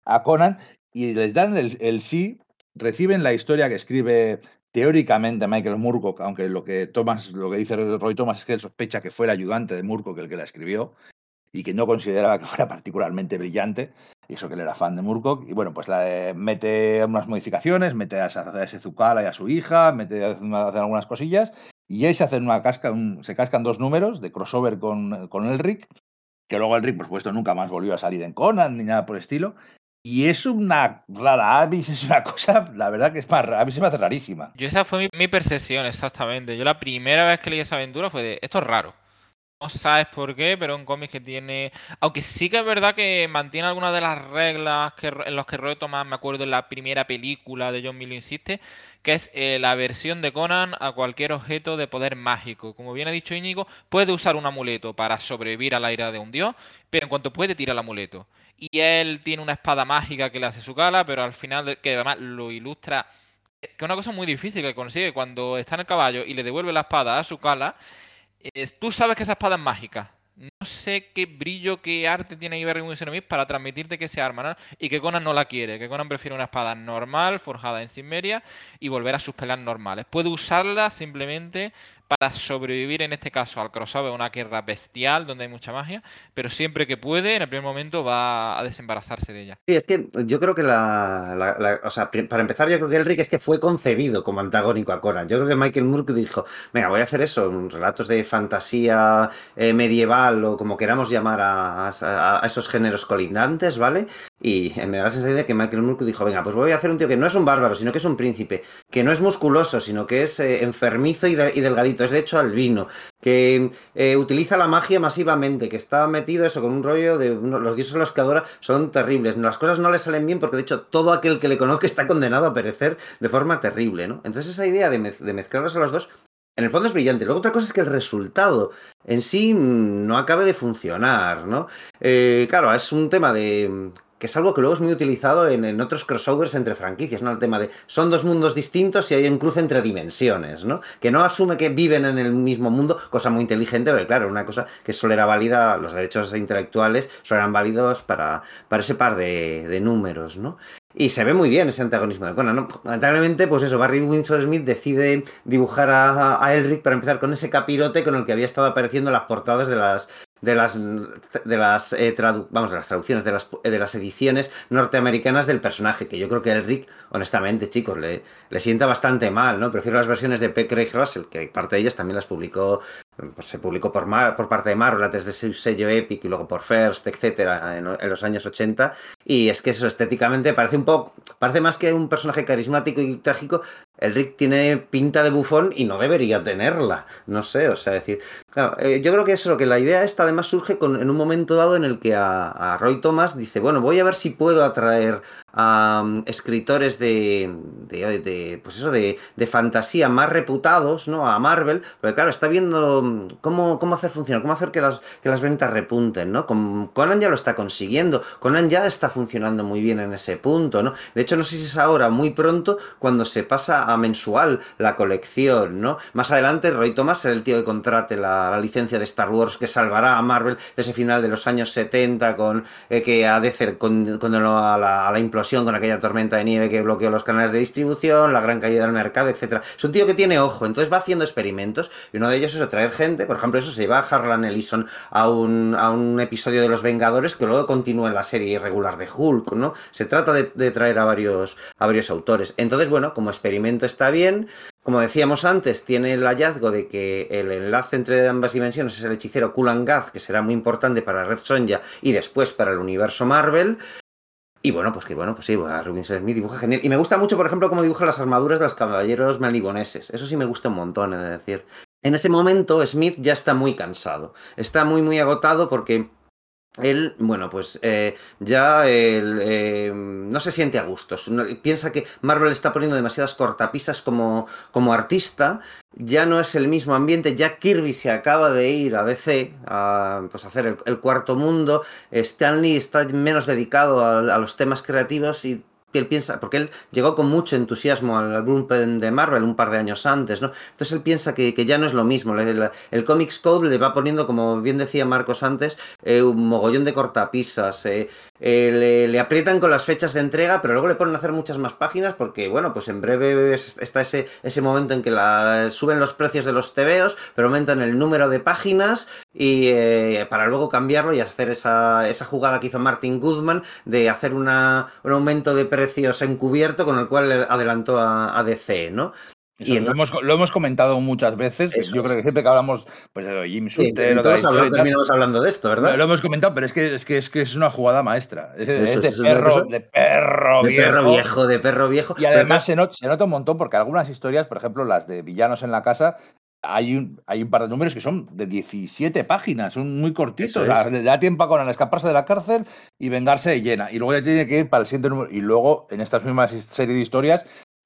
a, Conan, y les dan el, el sí, reciben la historia que escribe teóricamente Michael Moorcock, aunque lo que Thomas, lo que dice Roy Thomas es que él sospecha que fue el ayudante de Moorcock el que la escribió y que no consideraba que fuera particularmente brillante, y eso que él era fan de Moorcock, y bueno, pues la, mete unas modificaciones, mete a, ese Zucala y a su hija, mete a hacer algunas cosillas, y ahí se hacen una casca, se cascan dos números de crossover con, con Elric, que luego Elric, por supuesto, nunca más volvió a salir en Conan ni nada por el estilo, y es una rara avis, es una cosa, la verdad que es más, a mí se me hace rarísima. Yo esa fue mi, percepción, exactamente. Yo la primera vez que leí esa aventura fue de, esto es raro. No sabes por qué, pero un cómic que tiene... Aunque sí que es verdad que mantiene algunas de las reglas que, en las que Roy me acuerdo en la primera película de John Milo insiste, que es eh, la versión de Conan a cualquier objeto de poder mágico. Como bien ha dicho Íñigo, puede usar un amuleto para sobrevivir a la ira de un dios, pero en cuanto puede, tira el amuleto y él tiene una espada mágica que le hace su cala, pero al final, que además lo ilustra, que es una cosa muy difícil que consigue cuando está en el caballo y le devuelve la espada a su cala, eh, tú sabes que esa espada es mágica. No sé qué brillo, qué arte tiene Iberry Smith para transmitirte que ese arma, ¿no? Y que Conan no la quiere, que Conan prefiere una espada normal, forjada en Cimmeria, y volver a sus peleas normales. Puede usarla simplemente para sobrevivir en este caso al crossover, una guerra bestial donde hay mucha magia, pero siempre que puede, en el primer momento va a desembarazarse de ella. Sí, es que yo creo que la, o sea, para empezar, yo creo que Elric es que fue concebido como antagónico a Conan. Yo creo que Michael Moore dijo, venga, voy a hacer eso, relatos de fantasía eh, medieval o como queramos llamar a, esos géneros colindantes, ¿vale? Y me da la sensación de que Michael Moore dijo, venga, pues voy a hacer un tío que no es un bárbaro, sino que es un príncipe, que no es musculoso, sino que es eh, enfermizo y delgadito es de hecho albino, que eh, utiliza la magia masivamente, que está metido eso con un rollo de los dioses los que adora son terribles, las cosas no le salen bien porque de hecho todo aquel que le conozca está condenado a perecer de forma terrible, ¿no? Entonces esa idea de, mezclarlos a los dos en el fondo es brillante. Luego otra cosa es que el resultado en sí no acabe de funcionar, ¿no? Eh, claro, es un tema de que es algo que luego es muy utilizado en, otros crossovers entre franquicias, ¿no? El tema de son dos mundos distintos y hay un cruce entre dimensiones, ¿no? Que no asume que viven en el mismo mundo, cosa muy inteligente, pero claro, una cosa que solo era válida, los derechos intelectuales solo eran válidos para, para ese par de, de números, ¿no? Y se ve muy bien ese antagonismo de Conan, ¿no? Lamentablemente, pues eso, Barry Winsor Smith decide dibujar a, a, Elric para empezar con ese capirote con el que había estado apareciendo en las portadas de las de las, de las, eh, vamos, de las traducciones, de las, de las ediciones norteamericanas del personaje, que yo creo que Elric, honestamente, chicos, le, le sienta bastante mal, ¿no? Prefiero las versiones de P. Craig Russell, que parte de ellas también las publicó pues se publicó por, Mar, por parte de Marvel antes de su sello Epic y luego por First, etcétera, en, los años 80. Y es que eso estéticamente parece un poco, parece más que un personaje carismático y trágico. El Rick tiene pinta de bufón y no debería tenerla. No sé, o sea, decir. Claro, eh, yo creo que eso, que la idea esta además surge con, en un momento dado en el que a, a Roy Thomas dice: Bueno, voy a ver si puedo atraer a escritores de, pues eso, de, de, fantasía más reputados, ¿no? A Marvel, porque claro, está viendo mm, cómo, cómo hacer funcionar, cómo hacer que las, que las ventas repunten, ¿no? Con, Conan ya lo está consiguiendo, Conan ya está funcionando muy bien en ese punto, ¿no? De hecho, no sé si es ahora, muy pronto, cuando se pasa a mensual la colección, ¿no? Más adelante, Roy Thomas será el tío que contrate la, licencia de Star Wars que salvará a Marvel de ese final de los años 70 con eh, que a DC con, con, a la, a con aquella tormenta de nieve que bloqueó los canales de distribución, la gran caída del mercado, etc. Es un tío que tiene ojo, entonces va haciendo experimentos y uno de ellos es atraer gente, por ejemplo, eso se lleva a Harlan Ellison a un, a un episodio de Los Vengadores que luego continúa en la serie irregular de Hulk, ¿no? Se trata de, traer a varios, a varios autores. Entonces, bueno, como experimento está bien, como decíamos antes, tiene el hallazgo de que el enlace entre ambas dimensiones es el hechicero Kulan que será muy importante para Red Sonja y después para el universo Marvel. Y bueno, pues que bueno, pues sí, a Rubinson Smith dibuja genial. Y me gusta mucho, por ejemplo, cómo dibuja las armaduras de los caballeros maliboneses. Eso sí me gusta un montón, es decir. En ese momento, Smith ya está muy cansado. Está muy, muy agotado porque él, bueno, pues eh, ya eh, no se siente a gustos. Piensa que Marvel está poniendo demasiadas cortapisas como, como artista. Ya no es el mismo ambiente. Ya Kirby se acaba de ir a DC a pues, hacer el, cuarto mundo. Stanley está menos dedicado a los temas creativos y él piensa, porque él llegó con mucho entusiasmo al Bullpen de Marvel un par de años antes, ¿no? Entonces él piensa que, ya no es lo mismo. El, Comics Code le va poniendo, como bien decía Marcos antes, eh, un mogollón de cortapisas. Eh, eh, le, aprietan con las fechas de entrega, pero luego le ponen a hacer muchas más páginas porque, bueno, pues en breve está ese, ese momento en que suben los precios de los TVOs, pero aumentan el número de páginas y para luego cambiarlo y hacer esa, esa jugada que hizo Martin Goodman de hacer un aumento de precios encubierto con el cual adelantó a, DC, ¿no? Y lo, hemos, comentado muchas veces. Yo creo que siempre que hablamos pues, de Jim Shooter, sí, terminamos hablando de esto, ¿verdad? Lo hemos comentado, pero es que es, que es, que es una jugada maestra. Es, de, perro, de, perro, viejo. De perro viejo, de perro viejo. Y además se, nota, se nota un montón porque algunas historias, por ejemplo, las de villanos en la casa, hay un, hay un par de números que son de 17 páginas, son muy cortitos. le da tiempo con escaparse de la cárcel y vengarse de llena. Y luego ya tiene que ir para el siguiente número. Y luego, en estas mismas serie de historias,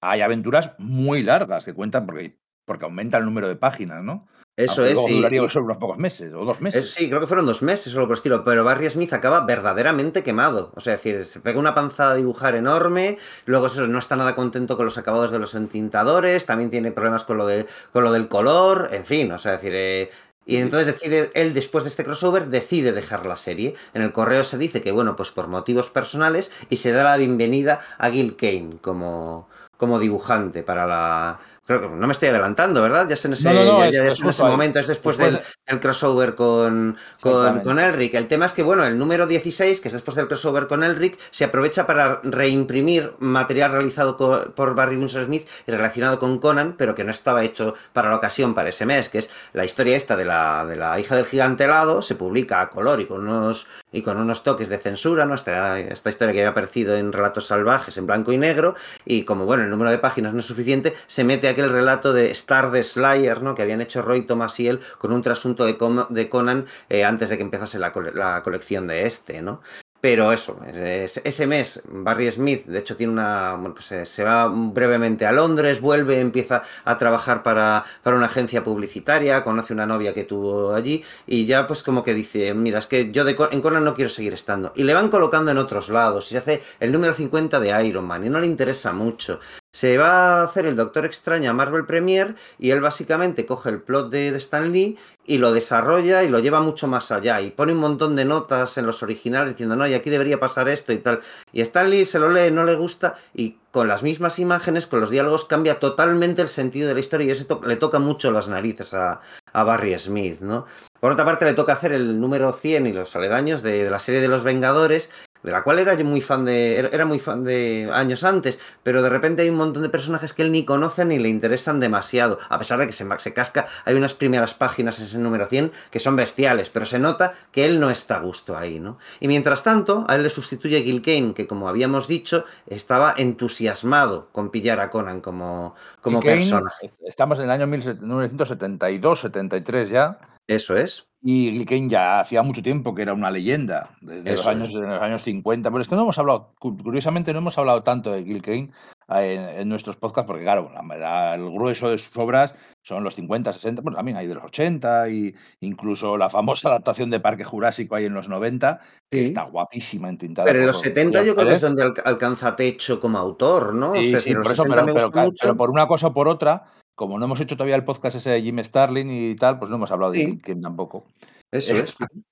hay aventuras muy largas que cuentan porque, porque aumenta el número de páginas, ¿no? Eso es. Y, duraría solo unos pocos meses o dos meses. sí, creo que fueron dos meses solo por estilo. Pero Barry Smith acaba verdaderamente quemado. O sea, decir, se pega una panzada a dibujar enorme. Luego eso no está nada contento con los acabados de los entintadores. También tiene problemas con lo, de, con lo del color. En fin, o sea, decir. Eh, y entonces decide, él después de este crossover, decide dejar la serie. En el correo se dice que, bueno, pues por motivos personales, y se da la bienvenida a Gil Kane como, como dibujante para la, Creo que no me estoy adelantando, ¿verdad? Ya es en ese, momento, es después, del, crossover con, con, Elric. El tema es que, bueno, el número 16, que es después del crossover con Elric, se aprovecha para reimprimir material realizado por Barry Winsor Smith y relacionado con Conan, pero que no estaba hecho para la ocasión, para ese mes, que es la historia esta de la, de la hija del gigante helado, se publica a color y con unos y con unos toques de censura, ¿no? Esta, historia que había aparecido en Relatos Salvajes en blanco y negro, y como bueno, el número de páginas no es suficiente, se mete aquel relato de Star the Slayer, ¿no? Que habían hecho Roy Thomas y él con un trasunto de, de Conan eh, antes de que empezase la, la, colección de este, ¿no? Pero eso, ese mes Barry Smith, de hecho, tiene una. Bueno, pues se va brevemente a Londres, vuelve, empieza a trabajar para, para una agencia publicitaria, conoce una novia que tuvo allí y ya pues como que dice, mira, es que yo de, en Conan no quiero seguir estando. Y le van colocando en otros lados y se hace el número 50 de Iron Man y no le interesa mucho. Se va a hacer el Doctor Extraña Marvel Premier y él básicamente coge el plot de, Stan Lee y lo desarrolla y lo lleva mucho más allá y pone un montón de notas en los originales diciendo no, y aquí debería pasar esto y tal. Y Stan Lee se lo lee, no le gusta y con las mismas imágenes, con los diálogos, cambia totalmente el sentido de la historia y eso le toca mucho las narices a, Barry Smith, ¿no? Por otra parte, le toca hacer el número 100 y los aledaños de la serie de los Vengadores de la cual era yo muy fan de. Era muy fan de años antes, pero de repente hay un montón de personajes que él ni conoce ni le interesan demasiado. A pesar de que se, se casca, hay unas primeras páginas en ese número 100 que son bestiales, pero se nota que él no está a gusto ahí, ¿no? Y mientras tanto, a él le sustituye Gil Kane, que como habíamos dicho, estaba entusiasmado con pillar a Conan como, como personaje. Estamos en el año 1972, 73 ya. Eso es. Y Gil Kane ya hacía mucho tiempo que era una leyenda, desde los años, desde los años 50. Pero es que no hemos hablado, curiosamente, no hemos hablado tanto de Gil Kane en, en nuestros podcasts, porque claro, la, el grueso de sus obras son los 50, 60, bueno, también hay de los 80, y incluso la famosa adaptación de Parque Jurásico ahí en los 90, que sí. está guapísima entintada. Pero en los 70 yo creo que es donde alcanza techo como autor, ¿no? Sí, o sea, sí, por eso, pero, pero, pero, por una cosa o por otra, como no hemos hecho todavía el podcast ese de Jim Starlin y tal, pues no hemos hablado sí. de Gil Kane tampoco. Eso eh, es.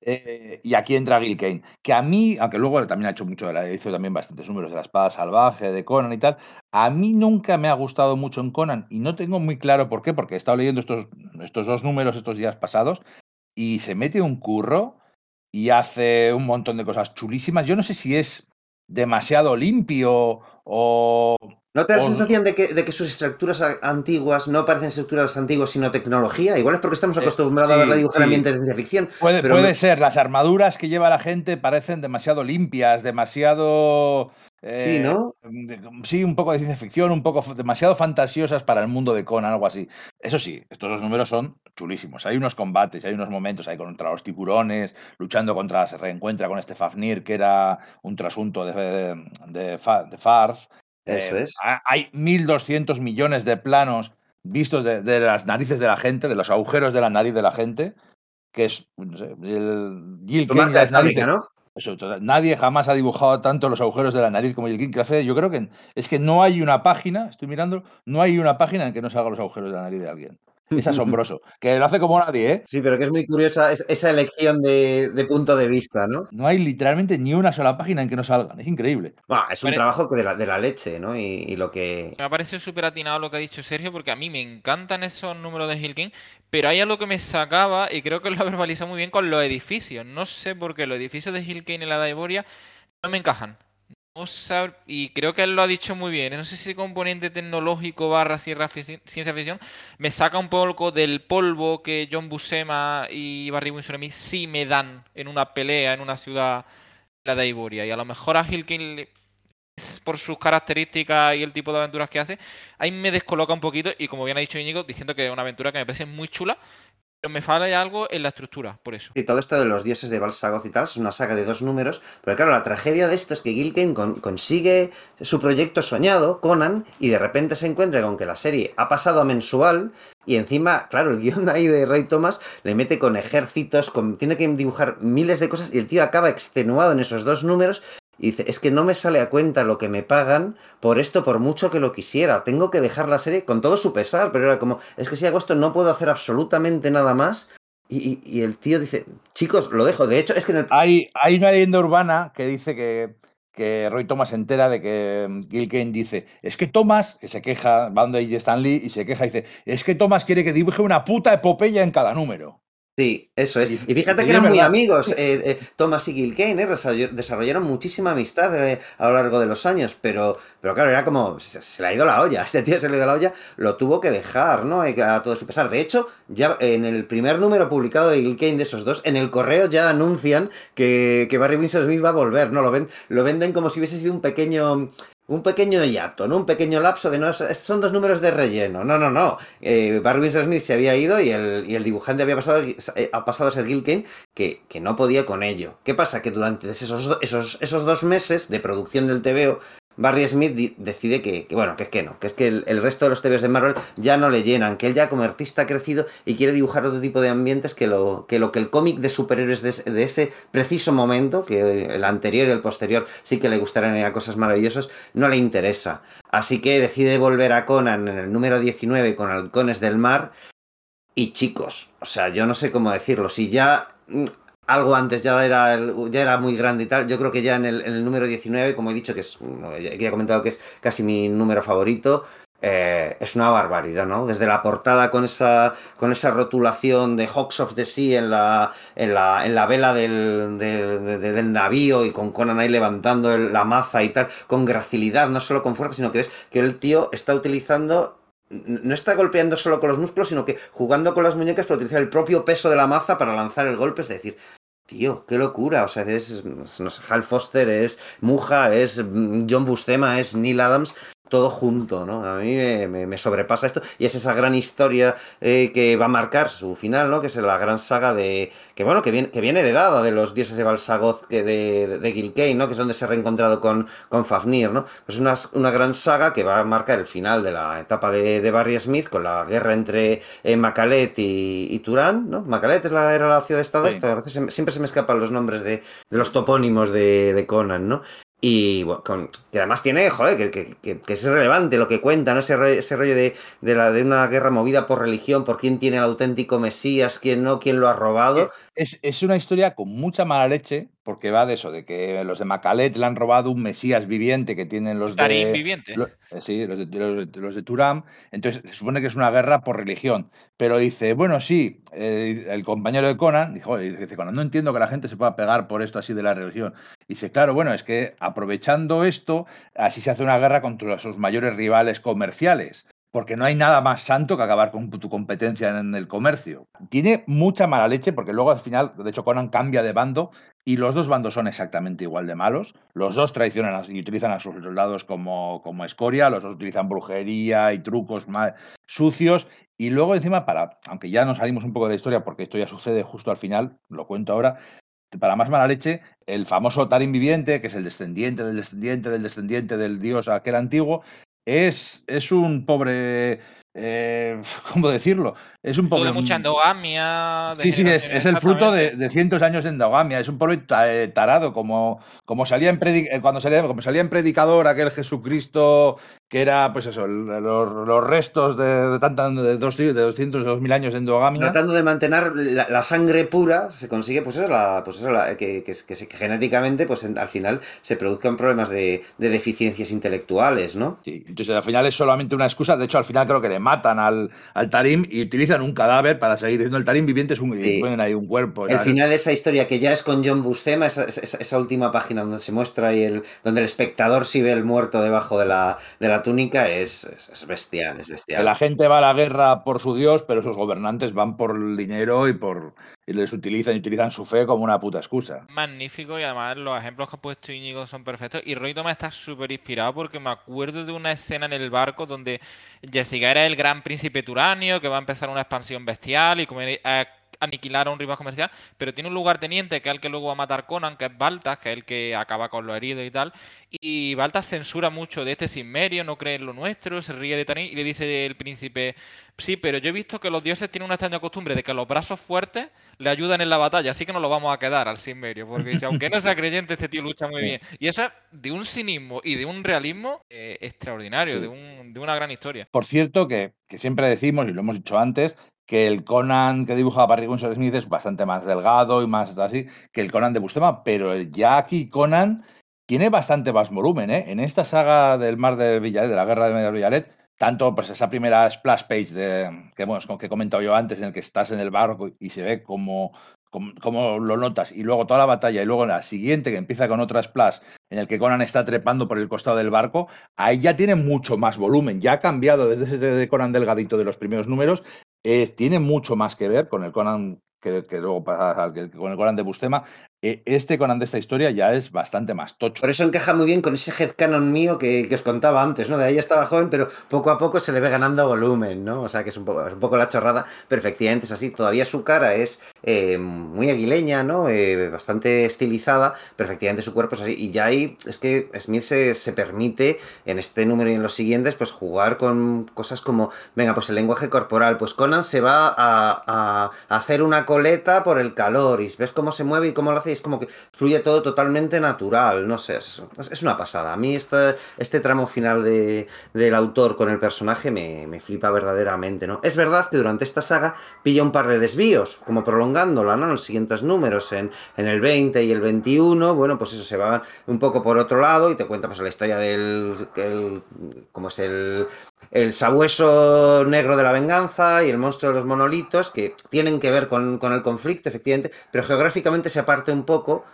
Eh, y aquí entra Gil Kane, que a mí, aunque luego también ha hecho mucho, hizo también bastantes números de la espada salvaje, de Conan y tal, a mí nunca me ha gustado mucho en Conan y no tengo muy claro por qué, porque he estado leyendo estos, estos dos números estos días pasados y se mete un curro y hace un montón de cosas chulísimas. Yo no sé si es demasiado limpio o ¿No te da la sensación de que, de que, sus estructuras antiguas no parecen estructuras antiguas, sino tecnología? Igual es porque estamos acostumbrados eh, sí, a verla dibujar sí. ambientes de ciencia ficción. Puede, pero puede me... ser, las armaduras que lleva la gente parecen demasiado limpias, demasiado. Eh, sí, ¿no? De, sí, un poco de ciencia ficción, un poco demasiado fantasiosas para el mundo de Conan, algo así. Eso sí, estos dos números son chulísimos. Hay unos combates, hay unos momentos ahí contra los tiburones, luchando contra, se reencuentra con este Fafnir, que era un trasunto de, de, de, de Farf. Eso eh, es. Hay 1.200 millones de planos vistos de, de, las narices de la gente, de los agujeros de la nariz de la gente, que es no sé, el Gil King de narices, ¿no? Eso, nadie jamás ha dibujado tanto los agujeros de la nariz como Gil King que hace. Yo creo que es que no hay una página, estoy mirando, no hay una página en que no salga los agujeros de la nariz de alguien. Es asombroso. que lo hace como nadie, ¿eh? Sí, pero que es muy curiosa esa elección de, de, punto de vista, ¿no? No hay literalmente ni una sola página en que no salgan. Es increíble. Bueno, es un trabajo de la, de la leche, ¿no? Y, y, lo que. Me ha parecido súper atinado lo que ha dicho Sergio, porque a mí me encantan esos números de Hill King, pero hay algo que me sacaba, y creo que lo ha verbalizado muy bien con los edificios. No sé por qué los edificios de Hill King en la Daiboria no me encajan y creo que él lo ha dicho muy bien. No sé si el componente tecnológico barra ciencia ficción me saca un poco del polvo que John Buscema y Barry Windsor a mí sí me dan en una pelea en una ciudad, la de Iboria. Y a lo mejor a Hilkin, por sus características y el tipo de aventuras que hace, ahí me descoloca un poquito. Y como bien ha dicho Íñigo, diciendo que es una aventura que me parece muy chula, pero me falla algo en la estructura, por eso. Y todo esto de los dioses de Balsagoth y tal es una saga de dos números, pero claro, la tragedia de esto es que Gilken con, consigue su proyecto soñado, Conan, y de repente se encuentra con que la serie ha pasado a mensual y encima, claro, el guion ahí de Ray Thomas le mete con ejércitos, tiene que dibujar miles de cosas y el tío acaba extenuado en esos dos números y dice, es que no me sale a cuenta lo que me pagan por esto, por mucho que lo quisiera. Tengo que dejar la serie con todo su pesar, pero era como, es que si hago esto no puedo hacer absolutamente nada más. Y, y, el tío dice, chicos, lo dejo. De hecho, es que en el... Hay, hay una leyenda urbana que dice que, que Roy Thomas se entera de que Gil Kane dice, es que Thomas, que se queja, va donde Stan Lee y se queja y dice, es que Thomas quiere que dibuje una puta epopeya en cada número. Sí, eso es. Y fíjate que eran muy amigos, eh, eh, Thomas y Gil Kane, ¿eh? desarrollaron muchísima amistad eh, a lo largo de los años, pero, pero claro, era como, se, se, le ha ido la olla, este tío se le ha ido la olla, lo tuvo que dejar, ¿no? A todo su pesar. De hecho, ya en el primer número publicado de Gil Kane de esos dos, en el correo ya anuncian que, que Barry Winsor Smith va a volver, ¿no? Lo, ven, lo venden como si hubiese sido un pequeño un pequeño hiato, ¿no? Un pequeño lapso de no, son dos números de relleno. No, no, no. Eh, Barry Smith se había ido y el, dibujante había pasado, eh, ha pasado a ser Gil Kane, que, que, no podía con ello. ¿Qué pasa? Que durante esos, esos, esos dos meses de producción del TVO, Barry Smith decide que, bueno, que es que no, que es que el, resto de los TVs de Marvel ya no le llenan, que él ya como artista ha crecido y quiere dibujar otro tipo de ambientes que lo que, lo que el cómic de superhéroes de, ese preciso momento, que el anterior y el posterior sí que le gustarían a cosas maravillosas, no le interesa. Así que decide volver a Conan en el número 19 con Halcones del Mar. Y chicos, o sea, yo no sé cómo decirlo, si ya mm, algo antes ya era, ya era muy grande y tal. Yo creo que ya en el, número 19, como he dicho, que es, he comentado que es casi mi número favorito, eh, es una barbaridad, ¿no? Desde la portada con esa, con esa rotulación de Hawks of the Sea en la, en la, en la vela del, del, navío y con Conan ahí levantando la maza y tal, con gracilidad, no solo con fuerza, sino que ves que el tío está utilizando no está golpeando solo con los músculos, sino que jugando con las muñecas para utilizar el propio peso de la maza para lanzar el golpe. Es decir, Tío, qué locura. O sea, es, Hal Foster, es Muja, es John Buscema, es Neil Adams todo junto, ¿no? A mí me, sobrepasa esto y es esa gran historia eh, que va a marcar su final, ¿no? Que es la gran saga de... que bueno, que viene, que viene heredada de los dioses de Balsagoth que de, de, Gilkane, ¿no? Que es donde se ha reencontrado con, con Fafnir, ¿no? Es una, una, gran saga que va a marcar el final de la etapa de, de Barry Smith con la guerra entre eh, Macalet y, Turán, ¿no? Macalet era la ciudad-estado esta, a veces siempre se me escapan los nombres de, de los topónimos de, de Conan, ¿no? Y bueno, que además tiene, joder, que, que, que, es relevante lo que cuenta, ¿no? Ese, ese rollo de, de, la, de una guerra movida por religión, por quién tiene el auténtico Mesías, quién no, quién lo ha robado. Es, es, una historia con mucha mala leche, porque va de eso, de que los de Macalet le han robado un Mesías viviente que tienen los de. viviente. Eh, sí, los de, los, de Turam. Entonces se supone que es una guerra por religión. Pero dice, bueno, sí, el, compañero de Conan, dijo, dice, Conan, no entiendo que la gente se pueda pegar por esto así de la religión. Dice, claro, bueno, es que aprovechando esto, así se hace una guerra contra sus mayores rivales comerciales porque no hay nada más santo que acabar con tu competencia en el comercio. Tiene mucha mala leche porque luego al final, de hecho, Conan cambia de bando y los dos bandos son exactamente igual de malos. Los dos traicionan y utilizan a sus soldados como, como escoria, los dos utilizan brujería y trucos sucios. Y luego encima, para, aunque ya nos salimos un poco de la historia porque esto ya sucede justo al final, lo cuento ahora, para más mala leche, el famoso Tarim viviente, que es el descendiente del descendiente del descendiente del dios aquel antiguo, es, es un pobre eh, ¿cómo decirlo? Es un pobre. mucha endogamia. Sí, sí, es, es, el fruto de, de, cientos de años de endogamia. Es un pobre eh, tarado, como, como, salía en eh, cuando salía, como salía en Predicador aquel Jesucristo que era, pues eso, los, restos de, de, de, 200, de 200, 2000 años de endogamia. Tratando de mantener la, sangre pura, se consigue, pues eso, la, pues eso que, que, que, genéticamente, pues al final se produzcan problemas de, deficiencias intelectuales, ¿no? Sí, entonces al final es solamente una excusa. De hecho, al final creo que le matan al, al Tarim y utilizan un cadáver para seguir diciendo el Tarim viviente es un, y ponen ahí un cuerpo. El final de esa historia que ya es con John Buscema, esa, esa, última página donde se muestra y el, donde el espectador sí ve el muerto debajo de la, de la túnica es, es, bestial, es bestial. Que la gente va a la guerra por su dios, pero sus gobernantes van por el dinero y por y les utilizan y utilizan su fe como una puta excusa. Magnífico y además los ejemplos que ha puesto Íñigo son perfectos y Roy me está súper inspirado porque me acuerdo de una escena en el barco donde Jessica era el gran príncipe turanio que va a empezar una expansión bestial y como aniquilar a un rival comercial, pero tiene un lugarteniente que es el que luego va a matar Conan, que es Baltas, que es el que acaba con los heridos y tal. Y Baltas censura mucho de este Sinmerio, no cree en lo nuestro, se ríe de Tarín y le dice el príncipe, sí, pero yo he visto que los dioses tienen una extraña costumbre de que los brazos fuertes le ayudan en la batalla, así que no lo vamos a quedar al Sinmerio, porque dice, aunque no sea creyente, este tío lucha muy bien. Y eso es de un cinismo y de un realismo eh, extraordinario, de, un, de, una gran historia. Por cierto, que, que siempre decimos, y lo hemos dicho antes, que el Conan que dibujaba Barry Winsor Smith es bastante más delgado y más así que el Conan de Bustema, pero el Jackie Conan tiene bastante más volumen, ¿eh? En esta saga del mar de Villalet, de la guerra de Villalet, tanto pues esa primera splash page de, que, bueno, que he comentado yo antes, en el que estás en el barco y se ve como, como, lo notas, y luego toda la batalla, y luego la siguiente que empieza con otra splash, en el que Conan está trepando por el costado del barco, ahí ya tiene mucho más volumen, ya ha cambiado desde ese de Conan delgadito de los primeros números eh, tiene mucho más que ver con el Conan que, luego pasa, con el Conan de Bustema. E, este Conan de esta historia ya es bastante más tocho. Por eso encaja muy bien con ese headcanon mío que, os contaba antes, ¿no? De ahí estaba joven, pero poco a poco se le ve ganando volumen, ¿no? O sea, que es un poco, la chorrada, pero es así. Todavía su cara es eh, muy aguileña, ¿no? Eh, bastante estilizada, pero su cuerpo es así. Y ya ahí es que Smith se, se permite, en este número y en los siguientes, pues jugar con cosas como, venga, pues el lenguaje corporal. Pues Conan se va a, a hacer una coleta por el calor y ves cómo se mueve y cómo lo hace es como que fluye todo totalmente natural, no sé, es, es una pasada. A mí este, este tramo final de, del autor con el personaje me, me, flipa verdaderamente, ¿no? Es verdad que durante esta saga pilla un par de desvíos, como prolongándola, ¿no? Los siguientes números, en, en el 20 y el 21, bueno, pues eso se va un poco por otro lado y te cuenta pues la historia del, el, es el, el sabueso negro de la venganza y el monstruo de los monolitos, que tienen que ver con, con el conflicto, efectivamente, pero geográficamente se aparte un poco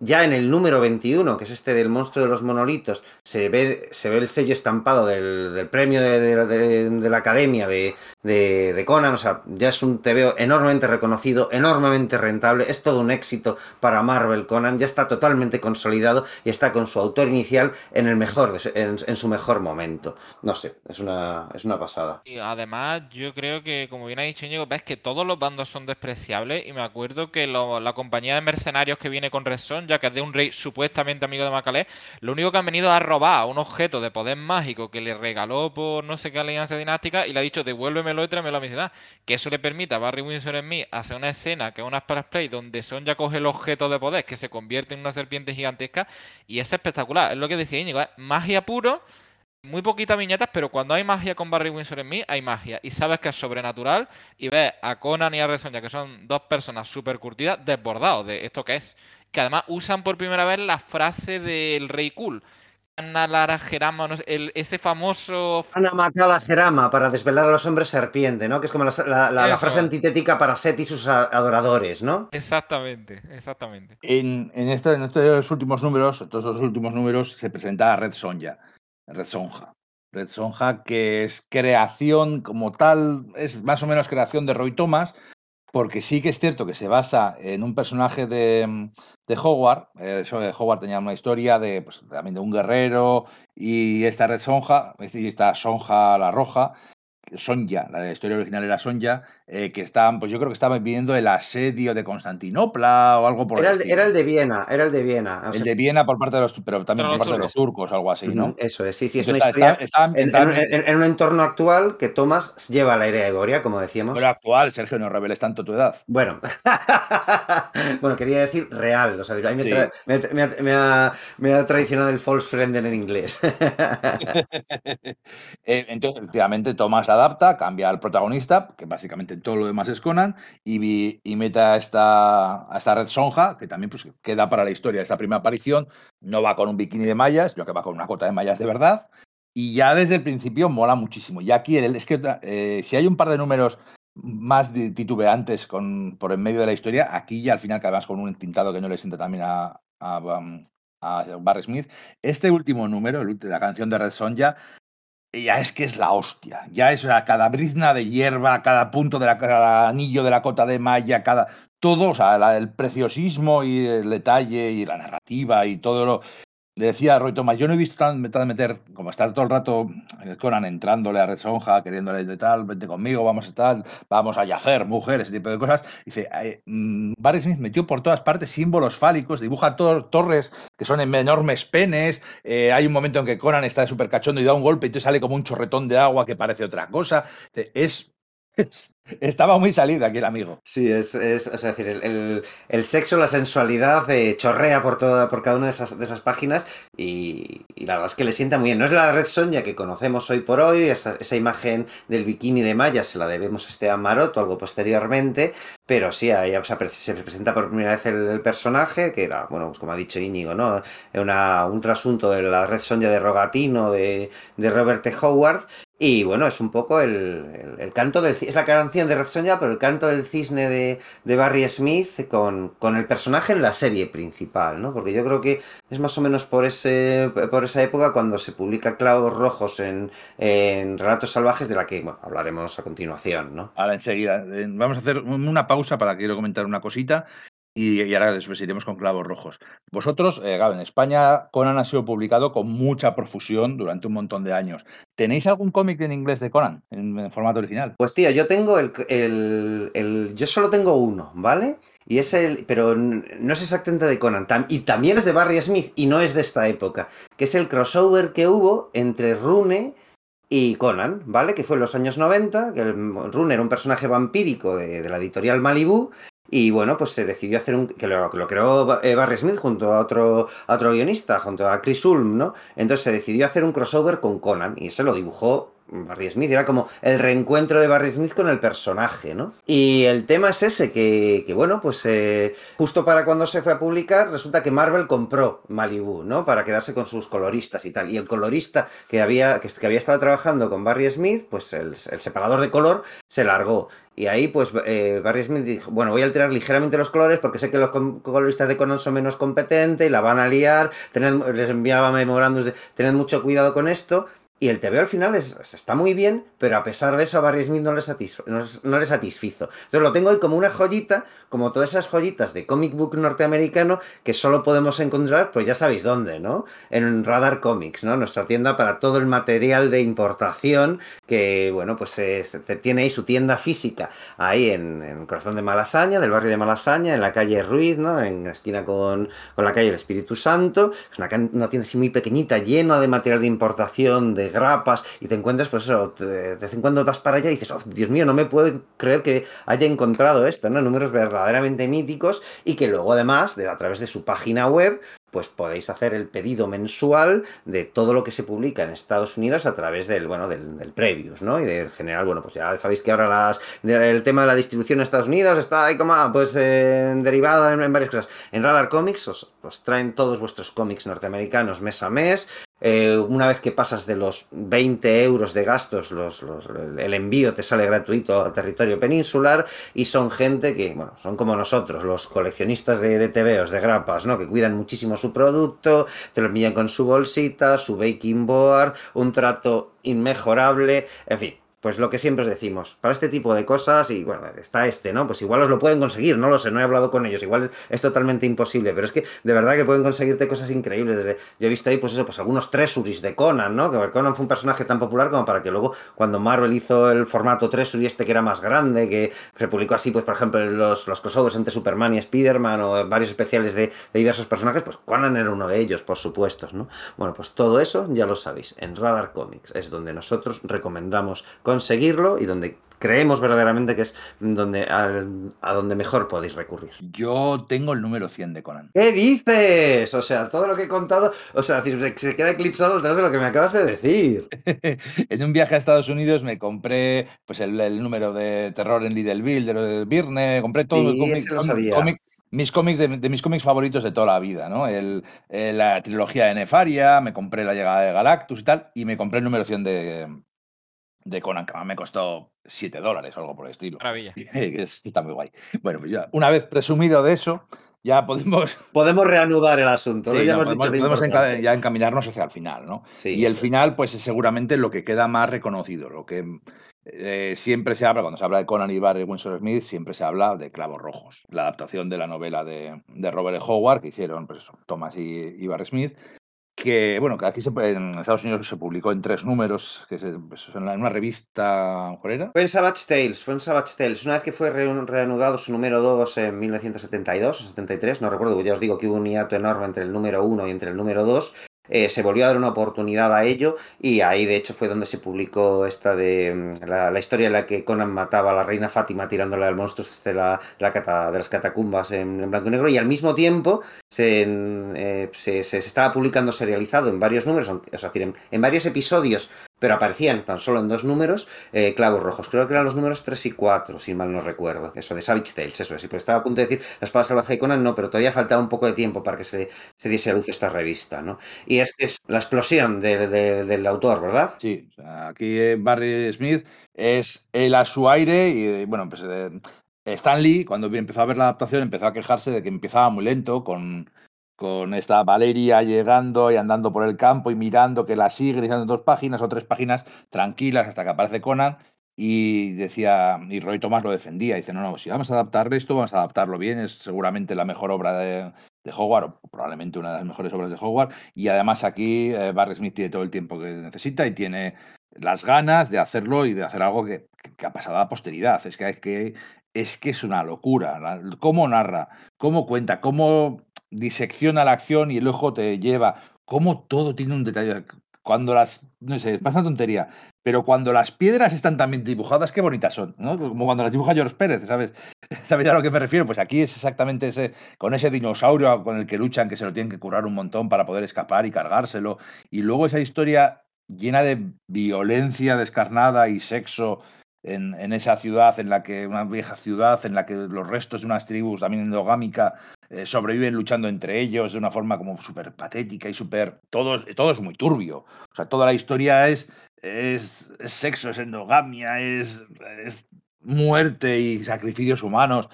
ya en el número 21, que es este del monstruo de los monolitos, se ve, se ve el sello estampado del, del premio de, de, la academia de, de, Conan. O sea, ya es un TVO enormemente reconocido, enormemente rentable. Es todo un éxito para Marvel Conan. Ya está totalmente consolidado y está con su autor inicial en el mejor, en, en su mejor momento. No sé, es una, es una pasada. Y además, yo creo que, como bien ha dicho Íñigo, ves que todos los bandos son despreciables. Y me acuerdo que lo, la compañía de mercenarios que viene con Reson ya que es de un rey supuestamente amigo de Macalé, lo único que han venido a robar un objeto de poder mágico que le regaló por no sé qué alianza dinástica y le ha dicho devuélvemelo y tráemelo a mi. Que eso le permita a Barry Windsor en mí hacer una escena que es una Spark Play donde Sonja coge el objeto de poder que se convierte en una serpiente gigantesca y es espectacular. Es lo que decía Íñigo, es magia puro muy poquitas viñetas, pero cuando hay magia con Barry Windsor en mí, hay magia. Y sabes que es sobrenatural. Y ves a Conan y a Resonja, que son dos personas súper curtidas, desbordados de esto que es que además usan por primera vez la frase del Rey Cool. Lara Gerama, el, ese famoso. Ana Macala Gerama para desvelar a los hombres serpiente, ¿no? Que es como la, la, la, la frase antitética para Set y sus adoradores, ¿no? Exactamente, exactamente. En, en, este, en estos últimos números, estos dos últimos números, se presenta Red Sonja. Red Sonja. Red Sonja, que es creación como tal, es más o menos creación de Roy Thomas, porque sí que es cierto que se basa en un personaje de, de Howard. Eh, Howard tenía una historia de, pues, también de un guerrero y esta red Sonja, esta Sonja la Roja, Sonja, la de la historia original era Sonja, eh, que estaban, pues yo creo que estaban viviendo el asedio de Constantinopla o algo por era el, el, era el de Viena, era el de Viena. O sea, el de Viena por parte de los, pero también por parte de los turcos, algo así, ¿no? Eso es, sí, sí, es Entonces, una historia está, está en, en, en, un entorno actual que Thomas lleva a la era de Goria, como decíamos. Pero actual, Sergio, no reveles tanto tu edad. Bueno, bueno, quería decir real, o sea, me, sí. tra me, me, ha, me, ha, me, ha, traicionado el false friend en inglés. Eh, entonces, efectivamente, Thomas adapta, cambia al protagonista, que básicamente todo lo demás es Conan, y, y mete a esta, a esta red Sonja, que también pues, queda para la historia. Es la primera aparición, no va con un bikini de mallas, sino que va con una cota de mallas de verdad. Y ya desde el principio mola muchísimo. Y aquí es que eh, si hay un par de números más titubeantes con, por en medio de la historia, aquí ya al final acabas con un tintado que no le sienta también a, a, a Barry Smith. Este último número, la canción de Red Sonja, ya es que es la hostia. Ya es cada brizna de hierba, cada punto de la, cada anillo de la cota de malla, cada todo, o sea, la, el preciosismo y el detalle y la narrativa y todo lo. Decía Roy Thomas, yo no he visto tan meter, como estar todo el rato Conan entrándole a Red Sonja, queriéndole de tal, vente conmigo, vamos a tal, vamos a yacer, mujeres, ese tipo de cosas. Dice, eh, Barry Smith metió por todas partes símbolos fálicos, dibuja to torres que son en enormes penes. Eh, hay un momento en que Conan está súper cachondo y da un golpe y te sale como un chorretón de agua que parece otra cosa. Es estaba muy salido aquí el amigo. Sí, es, es, es decir, el, el, sexo, la sensualidad eh, chorrea por toda, por cada una de esas, de esas páginas y, la verdad es que le sienta muy bien. No es la red Sonja que conocemos hoy por hoy, esa, esa imagen del bikini de Maya se la debemos a este Maroto algo posteriormente, pero sí, ahí se presenta por primera vez el, personaje, que era, bueno, pues como ha dicho Íñigo, ¿no? Una, un trasunto de la red Sonja de Rogatino, de, de Robert T. Howard, y bueno, es un poco el, el, el, canto del es la canción de Red Sonja, pero el canto del cisne de, de Barry Smith con, con, el personaje en la serie principal, ¿no? Porque yo creo que es más o menos por ese por esa época cuando se publica Clavos Rojos en, en Relatos Salvajes, de la que hablaremos a continuación, ¿no? Ahora enseguida. Vamos a hacer una pausa para quiero comentar una cosita. Y, ahora después iremos con clavos rojos. Vosotros, eh, en España Conan ha sido publicado con mucha profusión durante un montón de años. ¿Tenéis algún cómic en inglés de Conan en, formato original? Pues tío, yo tengo el, el, Yo solo tengo uno, ¿vale? Y es el... Pero no es exactamente de Conan. y también es de Barry Smith y no es de esta época. Que es el crossover que hubo entre Rune y Conan, ¿vale? Que fue en los años 90, que Rune era un personaje vampírico de, de, la editorial Malibu, y bueno, pues se decidió hacer un. que lo, lo creó eh, Barry Smith junto a otro, otro guionista, junto a Chris Ulm, ¿no? Entonces se decidió hacer un crossover con Conan y se lo dibujó Barry Smith, era como el reencuentro de Barry Smith con el personaje, ¿no? Y el tema es ese, que, bueno, pues eh, justo para cuando se fue a publicar, resulta que Marvel compró Malibu, ¿no? Para quedarse con sus coloristas y tal. Y el colorista que había, que, había estado trabajando con Barry Smith, pues el, separador de color se largó. Y ahí, pues, eh, Barry Smith dijo, bueno, voy a alterar ligeramente los colores porque sé que los coloristas de Conan son menos competentes y la van a liar. les enviaba memorandos de, tened mucho cuidado con esto. Y el TV al final es, está muy bien, pero a pesar de eso a Barry Smith no le, no, le satisfizo. Entonces lo tengo ahí como una joyita, como todas esas joyitas de comic book norteamericano que solo podemos encontrar, pues ya sabéis dónde, ¿no? En Radar Comics, ¿no? Nuestra tienda para todo el material de importación que, bueno, pues tiene ahí su tienda física, ahí en, el corazón de Malasaña, del barrio de Malasaña, en la calle Ruiz, ¿no? En la esquina con, la calle El Espíritu Santo. Es una, una tienda así muy pequeñita, llena de material de importación, de y te encuentras, pues eso, de vez en cuando vas para allá y dices, oh, Dios mío, no me puedo creer que haya encontrado esto, ¿no? Números verdaderamente míticos y que luego además, de, a través de su página web, pues podéis hacer el pedido mensual de todo lo que se publica en Estados Unidos a través del, bueno, del, del Previews, ¿no? Y del general, bueno, pues ya sabéis que ahora el tema de la distribución en Estados Unidos está ahí como, ah, pues, eh, derivada en, varias cosas. En Radar Comics os, traen todos vuestros cómics norteamericanos mes a mes, eh, una vez que pasas de los 20 euros de gastos, los, el envío te sale gratuito al territorio peninsular y son gente que, bueno, son como nosotros, los coleccionistas de, de TVOs, de grapas, ¿no? Que cuidan muchísimo su producto, te lo envían con su bolsita, su baking board, un trato inmejorable, en fin, pues lo que siempre os decimos, para este tipo de cosas, y bueno, está este, ¿no? Pues igual os lo pueden conseguir, no lo sé, no he hablado con ellos, igual es totalmente imposible, pero es que de verdad que pueden conseguirte cosas increíbles. Desde, yo he visto ahí, pues eso, pues algunos tresuris de Conan, ¿no? Que Conan fue un personaje tan popular como para que luego, cuando Marvel hizo el formato tresuri este que era más grande, que se publicó así, pues por ejemplo, los, los crossovers entre Superman y Spider-Man o varios especiales de, de diversos personajes, pues Conan era uno de ellos, por supuesto, ¿no? Bueno, pues todo eso ya lo sabéis, en Radar Comics es donde nosotros recomendamos conseguirlo y donde creemos verdaderamente que es donde a, donde mejor podéis recurrir. Yo tengo el número 100 de Conan. ¿Qué dices? O sea, todo lo que he contado, o sea, se queda eclipsado detrás de lo que me acabas de decir. en un viaje a Estados Unidos me compré pues el, número de terror en Lidlville, de Virne, compré todo el cómic, mis cómics de, mis cómics favoritos de toda la vida, ¿no? El, la trilogía de Nefaria, me compré la llegada de Galactus y tal, y me compré el número 100 de, de Conan, que me costó 7 dólares o algo por el estilo. Maravilla. Está muy guay. Bueno, pues ya, una vez presumido de eso, ya podemos... Podemos reanudar el asunto. ya podemos, ya encaminarnos hacia el final, ¿no? y el final, pues es seguramente lo que queda más reconocido, lo que eh, siempre se habla, cuando se habla de Conan y Barry Winsor Smith, siempre se habla de Clavos Rojos, la adaptación de la novela de, Robert e. Howard que hicieron pues Thomas y, y Barry Smith, que bueno, aquí se, en Estados Unidos se publicó en tres números, que se, pues, en una revista, ¿cuál era? Fue en Savage Tales, fue en Savage Tales. Una vez que fue reanudado su número 2 en 1972 o 73, no recuerdo, ya os digo que hubo un hiato enorme entre el número 1 y entre el número 2, eh, se volvió a dar una oportunidad a ello y ahí de hecho fue donde se publicó esta de mm, la, historia en la que Conan mataba a la reina Fátima tirándole al monstruo de, la, de las catacumbas en, blanco y negro y al mismo tiempo se, eh, se, estaba publicando serializado en varios números, o sea, en varios episodios pero aparecían tan solo en dos números eh, clavos rojos. Creo que eran los números 3 y 4, si mal no recuerdo. Eso, de Savage Tales, eso es. Y pues estaba a punto de decir La espada salvaje de Conan, no, pero todavía faltaba un poco de tiempo para que se, se diese a luz esta revista, ¿no? Y es que es la explosión del autor, ¿verdad? Sí, aquí eh, Barry Smith es él a su aire y, bueno, pues... Eh, Stan Lee, cuando empezó a ver la adaptación, empezó a quejarse de que empezaba muy lento, con, con esta Valeria llegando y andando por el campo y mirando que la sigue, diciendo dos páginas o tres páginas tranquilas hasta que aparece Conan. Y decía, y Roy Thomas lo defendía, dice, no, no, si vamos a adaptar esto, vamos a adaptarlo bien, es seguramente la mejor obra de, de o probablemente una de las mejores obras de Howard, y además aquí eh, Barry Smith tiene todo el tiempo que necesita y tiene las ganas de hacerlo y de hacer algo que, que ha pasado a la posteridad. Es que, es que es que es una locura. Cómo narra, cómo cuenta, cómo disecciona la acción y el ojo te lleva, cómo todo tiene un detalle. Cuando las, no sé, pasa tontería, pero cuando las piedras están tan bien dibujadas, qué bonitas son, ¿no? Como cuando las dibuja George Pérez, ¿sabes? ¿Sabes a lo que me refiero? Pues aquí es exactamente ese, con ese dinosaurio con el que luchan, que se lo tienen que currar un montón para poder escapar y cargárselo. Y luego esa historia llena de violencia descarnada y sexo en, esa ciudad, en la que, una vieja ciudad, en la que los restos de unas tribus también endogámica eh, sobreviven luchando entre ellos de una forma como súper patética y súper... Todo, todo es muy turbio. O sea, toda la historia es, es, es sexo, es endogamia, es, es muerte y sacrificios humanos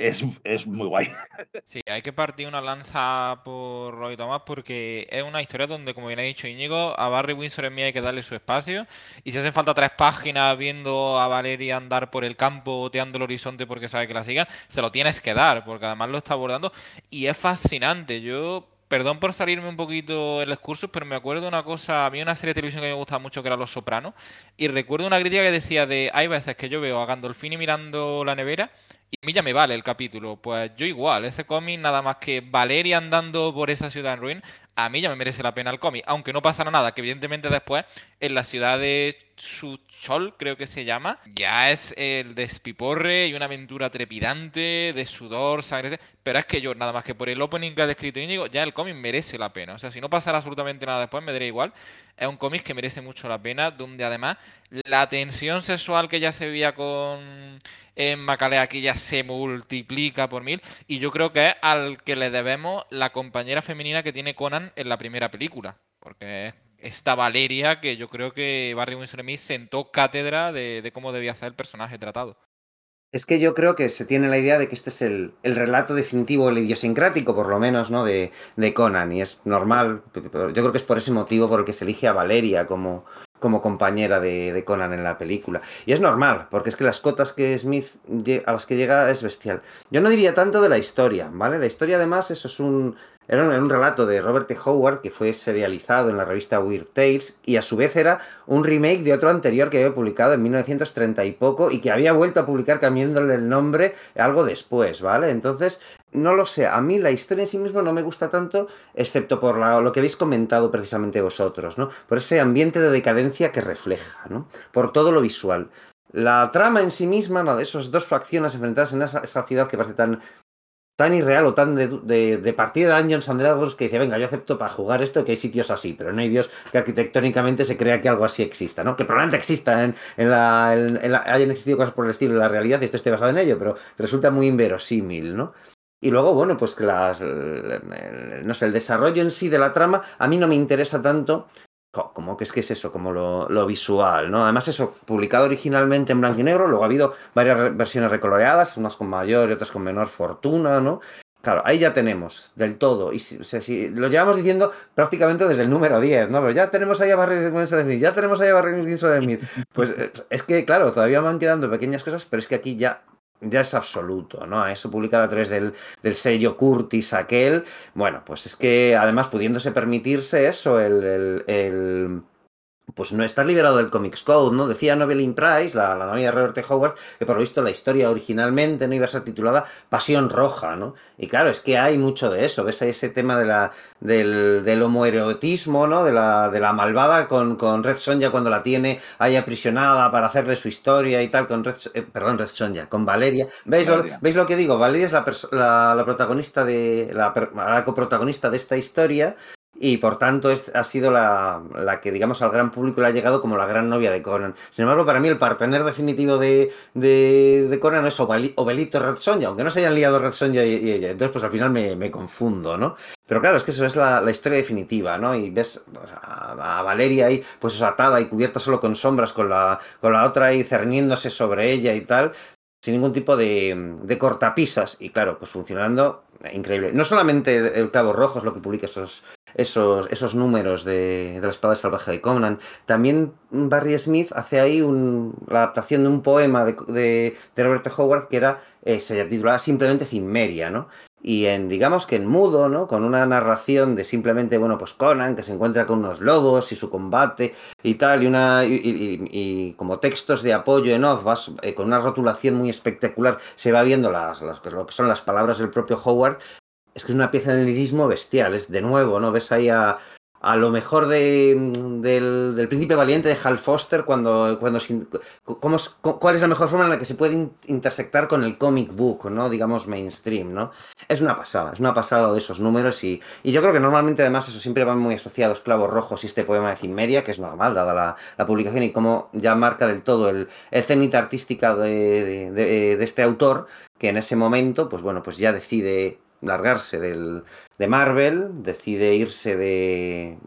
es, es, muy guay. Sí, hay que partir una lanza por Roy Thomas porque es una historia donde, como bien ha dicho Íñigo, a Barry Windsor en mí hay que darle su espacio. Y si hace falta tres páginas viendo a Valeria andar por el campo, oteando el horizonte porque sabe que la sigan, se lo tienes que dar, porque además lo está abordando. Y es fascinante. Yo perdón por salirme un poquito el discurso, pero me acuerdo una cosa, había una serie de televisión que me gustaba mucho que era Los Sopranos, y recuerdo una crítica que decía de, hay veces que yo veo a Gandolfini mirando la nevera y a mí ya me vale el capítulo. Pues yo igual, ese cómic nada más que Valeria andando por esa ciudad en ruin, a mí ya me merece la pena el cómic. Aunque no pasara nada, que evidentemente después en la ciudad de Suchol, creo que se llama, ya es el despiporre y una aventura trepidante de sudor, sangre. Pero es que yo, nada más que por el opening que ha descrito Íñigo, ya el cómic merece la pena. O sea, si no pasara absolutamente nada después, me daría igual. Es un cómic que merece mucho la pena, donde además la tensión sexual que ya se veía con en Macalé aquí ya se multiplica por mil. Y yo creo que es al que le debemos la compañera femenina que tiene Conan en la primera película. Porque esta Valeria que yo creo que Barry Winsor Smith sentó cátedra de, de, cómo debía ser el personaje tratado. Es que yo creo que se tiene la idea de que este es el, el relato definitivo, el idiosincrático, por lo menos, ¿no? De, de, Conan. Y es normal. Yo creo que es por ese motivo por el que se elige a Valeria como, como compañera de, Conan en la película. Y es normal, porque es que las cotas que Smith a las que llega es bestial. Yo no diría tanto de la historia, ¿vale? La historia además, eso es un... Era un, relato de Robert T. Howard que fue serializado en la revista Weird Tales y a su vez era un remake de otro anterior que había publicado en 1930 y poco y que había vuelto a publicar cambiándole el nombre algo después, ¿vale? Entonces no lo sé, a mí la historia en sí misma no me gusta tanto, excepto por la, lo que habéis comentado precisamente vosotros, ¿no? Por ese ambiente de decadencia que refleja, ¿no? Por todo lo visual. La trama en sí misma, ¿no? de esas dos facciones enfrentadas en esa, ciudad que parece tan, tan irreal o tan de, de, partida de Dungeons and que dice, venga, yo acepto para jugar esto que hay sitios así, pero no hay Dios que arquitectónicamente se crea que algo así exista, ¿no? Que probablemente exista, en, en, la, en la, hayan existido cosas por el estilo en la realidad y esto esté basado en ello, pero resulta muy inverosímil, ¿no? Y luego, bueno, pues que las. No sé, el desarrollo en sí de la trama a mí no me interesa tanto. Como que es que es eso, como lo, lo, visual, ¿no? Además, eso, publicado originalmente en blanco y negro, luego ha habido varias versiones recoloreadas, unas con mayor y otras con menor fortuna, ¿no? Claro, ahí ya tenemos del todo. Y si, lo llevamos diciendo prácticamente desde el número 10, ¿no? Pero ya tenemos ahí a Barry Winsor Smith, ya tenemos ahí a Barry Winsor Smith. Pues es que, claro, todavía van quedando pequeñas cosas, pero es que aquí ya ya es absoluto, ¿no? Eso publicado a través del, del, sello Curtis aquel. Bueno, pues es que además pudiéndose permitirse eso, el, el, el pues no está liberado del Comics Code, ¿no? Decía Novelin Price, la, la novia de Robert T. Howard, que por lo visto la historia originalmente no iba a ser titulada Pasión Roja, ¿no? Y claro, es que hay mucho de eso, ves ese tema de la, del, del homoerotismo, ¿no? De la, de la malvada con, con Red Sonja cuando la tiene ahí aprisionada para hacerle su historia y tal, con Red, eh, perdón, Red Sonja, con Valeria. ¿Veis lo, ¿Veis lo que digo? Valeria es la, la, la protagonista de, la coprotagonista de esta historia y por tanto es, ha sido la, la, que, digamos, al gran público le ha llegado como la gran novia de Conan. Sin embargo, para mí el partener definitivo de, de, Conan es Obelito Red Sonja, aunque no se hayan liado Red Sonja y, y, ella. Entonces, pues al final me, me, confundo, ¿no? Pero claro, es que eso es la, la historia definitiva, ¿no? Y ves a, a, Valeria ahí, pues atada y cubierta solo con sombras, con la, con la otra ahí cerniéndose sobre ella y tal, sin ningún tipo de, de cortapisas. Y claro, pues funcionando increíble. No solamente el, Clavo Rojo es lo que publica esos, esos, esos números de, de, la espada salvaje de Conan. También Barry Smith hace ahí un, la adaptación de un poema de, de, Howard que era, eh, se titulaba simplemente Cimmeria, ¿no? y en, digamos que en mudo, ¿no? Con una narración de simplemente, bueno, pues Conan, que se encuentra con unos lobos y su combate y tal, y una y, como textos de apoyo en off, eh, con una rotulación muy espectacular, se va viendo las, las, lo que son las palabras del propio Howard. Es que es una pieza de lirismo bestial, es de nuevo, ¿no? Ves ahí a, a lo mejor de, del, del, príncipe valiente de Hal Foster cuando, cuando cómo, cuál es la mejor forma en la que se puede intersectar con el comic book, ¿no? digamos mainstream, ¿no? Es una pasada, es una pasada de esos números y, y yo creo que normalmente además eso siempre van muy asociados clavos rojos y este poema de Cimmeria, que es normal dada la, la publicación y cómo ya marca del todo el, el cenit artística de, de, de, de este autor, que en ese momento, pues bueno, pues ya decide largarse del, de Marvel, decide irse de,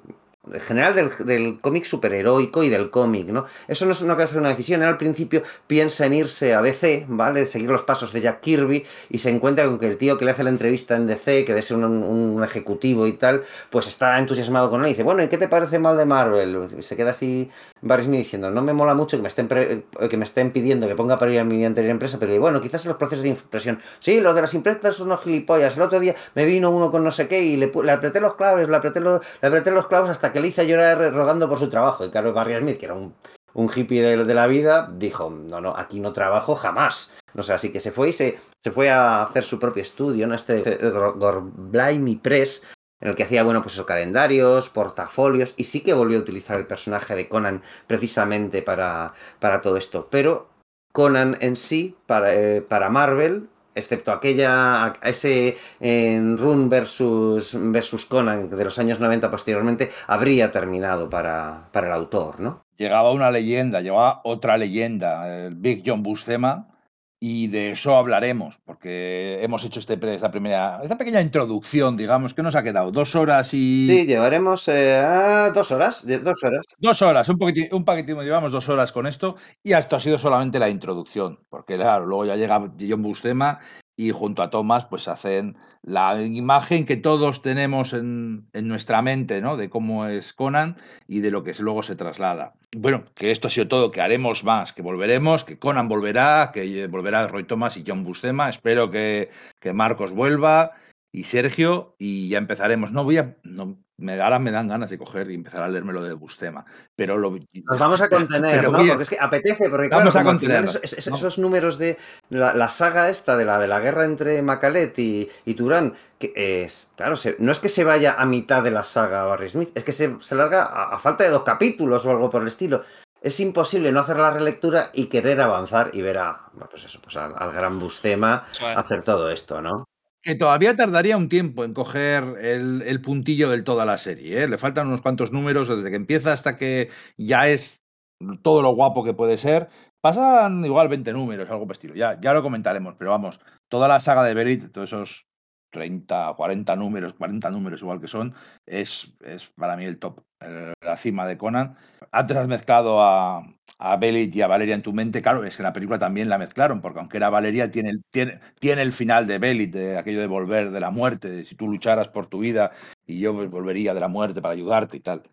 en general del, del cómic superheroico y del cómic, ¿no? Eso no es una una decisión. Él al principio piensa en irse a DC, ¿vale? Seguir los pasos de Jack Kirby y se encuentra con que el tío que le hace la entrevista en DC, que debe ser un, un ejecutivo y tal, pues está entusiasmado con él y dice, bueno, ¿y qué te parece mal de Marvel? Se queda así Barry Smith diciendo, no me mola mucho que me estén, pre que me estén pidiendo que ponga para ir a mi anterior empresa, pero bueno, quizás en los procesos de impresión. Sí, lo de las impresas son unos gilipollas. El otro día me vino uno con no sé qué y le, le apreté los clavos, le apreté, los, le apreté los clavos hasta que le hice llorar rogando por su trabajo. Y claro, Barry Smith, que era un, un hippie de, la vida, dijo, no, no, aquí no trabajo jamás. No sé, así que se fue y se, se fue a hacer su propio estudio, ¿no? Este Gorblaimi Press, en el que hacía, bueno, pues esos calendarios, portafolios, y sí que volvió a utilizar el personaje de Conan precisamente para, para todo esto. Pero Conan en sí, para, eh, para Marvel, excepto aquella ese en Run versus versus Conan de los años 90 posteriormente habría terminado para, para el autor, ¿no? Llegaba una leyenda, llegaba otra leyenda, el Big John Buscema, y de eso hablaremos, porque hemos hecho este, esta primera, esta pequeña introducción, digamos, que nos ha quedado dos horas y... Sí, llevaremos eh, dos horas, dos horas. Dos horas, un poquitín, un paquetín, llevamos dos horas con esto, y esto ha sido solamente la introducción, porque claro, luego ya llega John Bustema y junto a Thomas pues hacen la imagen que todos tenemos en, en, nuestra mente, ¿no? De cómo es Conan y de lo que luego se traslada. Bueno, que esto ha sido todo, que haremos más, que volveremos, que Conan volverá, que volverá Roy Thomas y John Bustema. Espero que, que Marcos vuelva y Sergio y ya empezaremos. No voy a... No, me, ahora me dan ganas de coger y empezar a leerme lo de Bustema. Pero lo, Nos vamos a contener, pero, ¿no? Oye, porque es que apetece, porque claro, vamos a contener, esos, esos, ¿no? esos, números de la, la, saga esta de la, de la guerra entre Macalet y, y Turán, que es, claro, se, no es que se vaya a mitad de la saga Barry Smith, es que se, se larga a, a falta de dos capítulos o algo por el estilo es imposible no hacer la relectura y querer avanzar y ver a, pues eso, pues al, al gran Buscema hacer todo esto, ¿no? Que todavía tardaría un tiempo en coger el, puntillo del toda la serie. ¿eh? Le faltan unos cuantos números desde que empieza hasta que ya es todo lo guapo que puede ser. Pasan igual 20 números, algo por estilo. Ya, ya lo comentaremos, pero vamos, toda la saga de Berit, todos esos 30, 40 números, 40 números igual que son, es, es para mí el top, la cima de Conan. Antes has mezclado a, a Belit y a Valeria en tu mente, claro, es que la película también la mezclaron, porque aunque era Valeria, tiene, tiene, tiene el final de Belit, de aquello de volver de la muerte, si tú lucharas por tu vida y yo volvería de la muerte para ayudarte y tal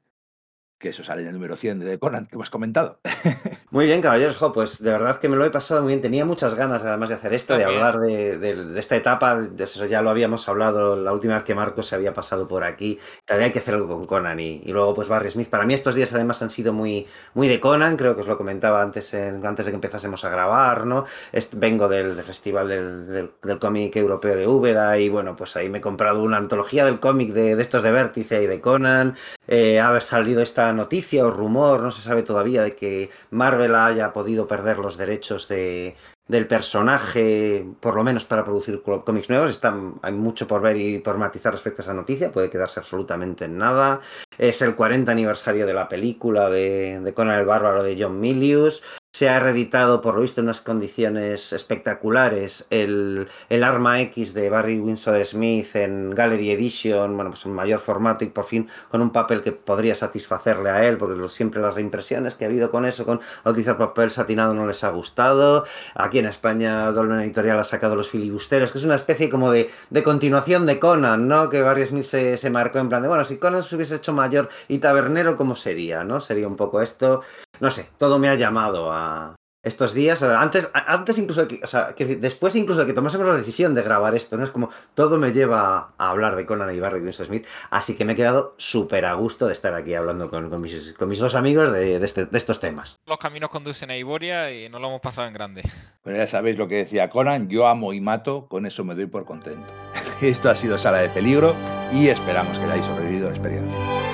que eso sale en el número 100 de Conan, que hemos comentado. Muy bien, caballeros, jo, pues de verdad que me lo he pasado muy bien. Tenía muchas ganas, además de hacer esto, de hablar de, de, de, esta etapa. De eso ya lo habíamos hablado la última vez que Marcos se había pasado por aquí. También hay que hacer algo con Conan. Y, y, luego, pues Barry Smith. Para mí, estos días además han sido muy, muy de Conan. Creo que os lo comentaba antes, en, antes de que empezásemos a grabar, ¿no? Est vengo del, del festival del, del, del, cómic europeo de Úbeda. Y bueno, pues ahí me he comprado una antología del cómic de, de estos de Vértice y de Conan. Eh, ha salido esta noticia o rumor, no se sabe todavía, de que Marvel haya podido perder los derechos de, del personaje, por lo menos para producir cómics nuevos. Está, hay mucho por ver y por matizar respecto a esa noticia, puede quedarse absolutamente en nada. Es el 40 aniversario de la película de, de Conan el Bárbaro de John Milius. Se ha reeditado, por lo visto, en unas condiciones espectaculares, el, el Arma X de Barry Windsor Smith en Gallery Edition, bueno, pues en mayor formato y por fin con un papel que podría satisfacerle a él, porque siempre las reimpresiones que ha habido con eso, con utilizar papel satinado, no les ha gustado. Aquí en España, Dolmen Editorial ha sacado Los Filibusteros, que es una especie como de, de continuación de Conan, ¿no? Que Barry Smith se, se marcó en plan de, bueno, si Conan se hubiese hecho mayor y tabernero, ¿cómo sería, no? Sería un poco esto. No sé, todo me ha llamado a, estos días, antes, antes incluso, o sea, después incluso de que tomásemos la decisión de grabar esto, ¿no? Es como todo me lleva a hablar de Conan y Barry Winston Smith, así que me he quedado súper a gusto de estar aquí hablando con, mis, con mis, dos amigos de, este, de, estos temas. Los caminos conducen a Iboria y no lo hemos pasado en grande. Pero ya sabéis lo que decía Conan, yo amo y mato, con eso me doy por contento. Esto ha sido Sala de Peligro y esperamos que hayáis sobrevivido la experiencia.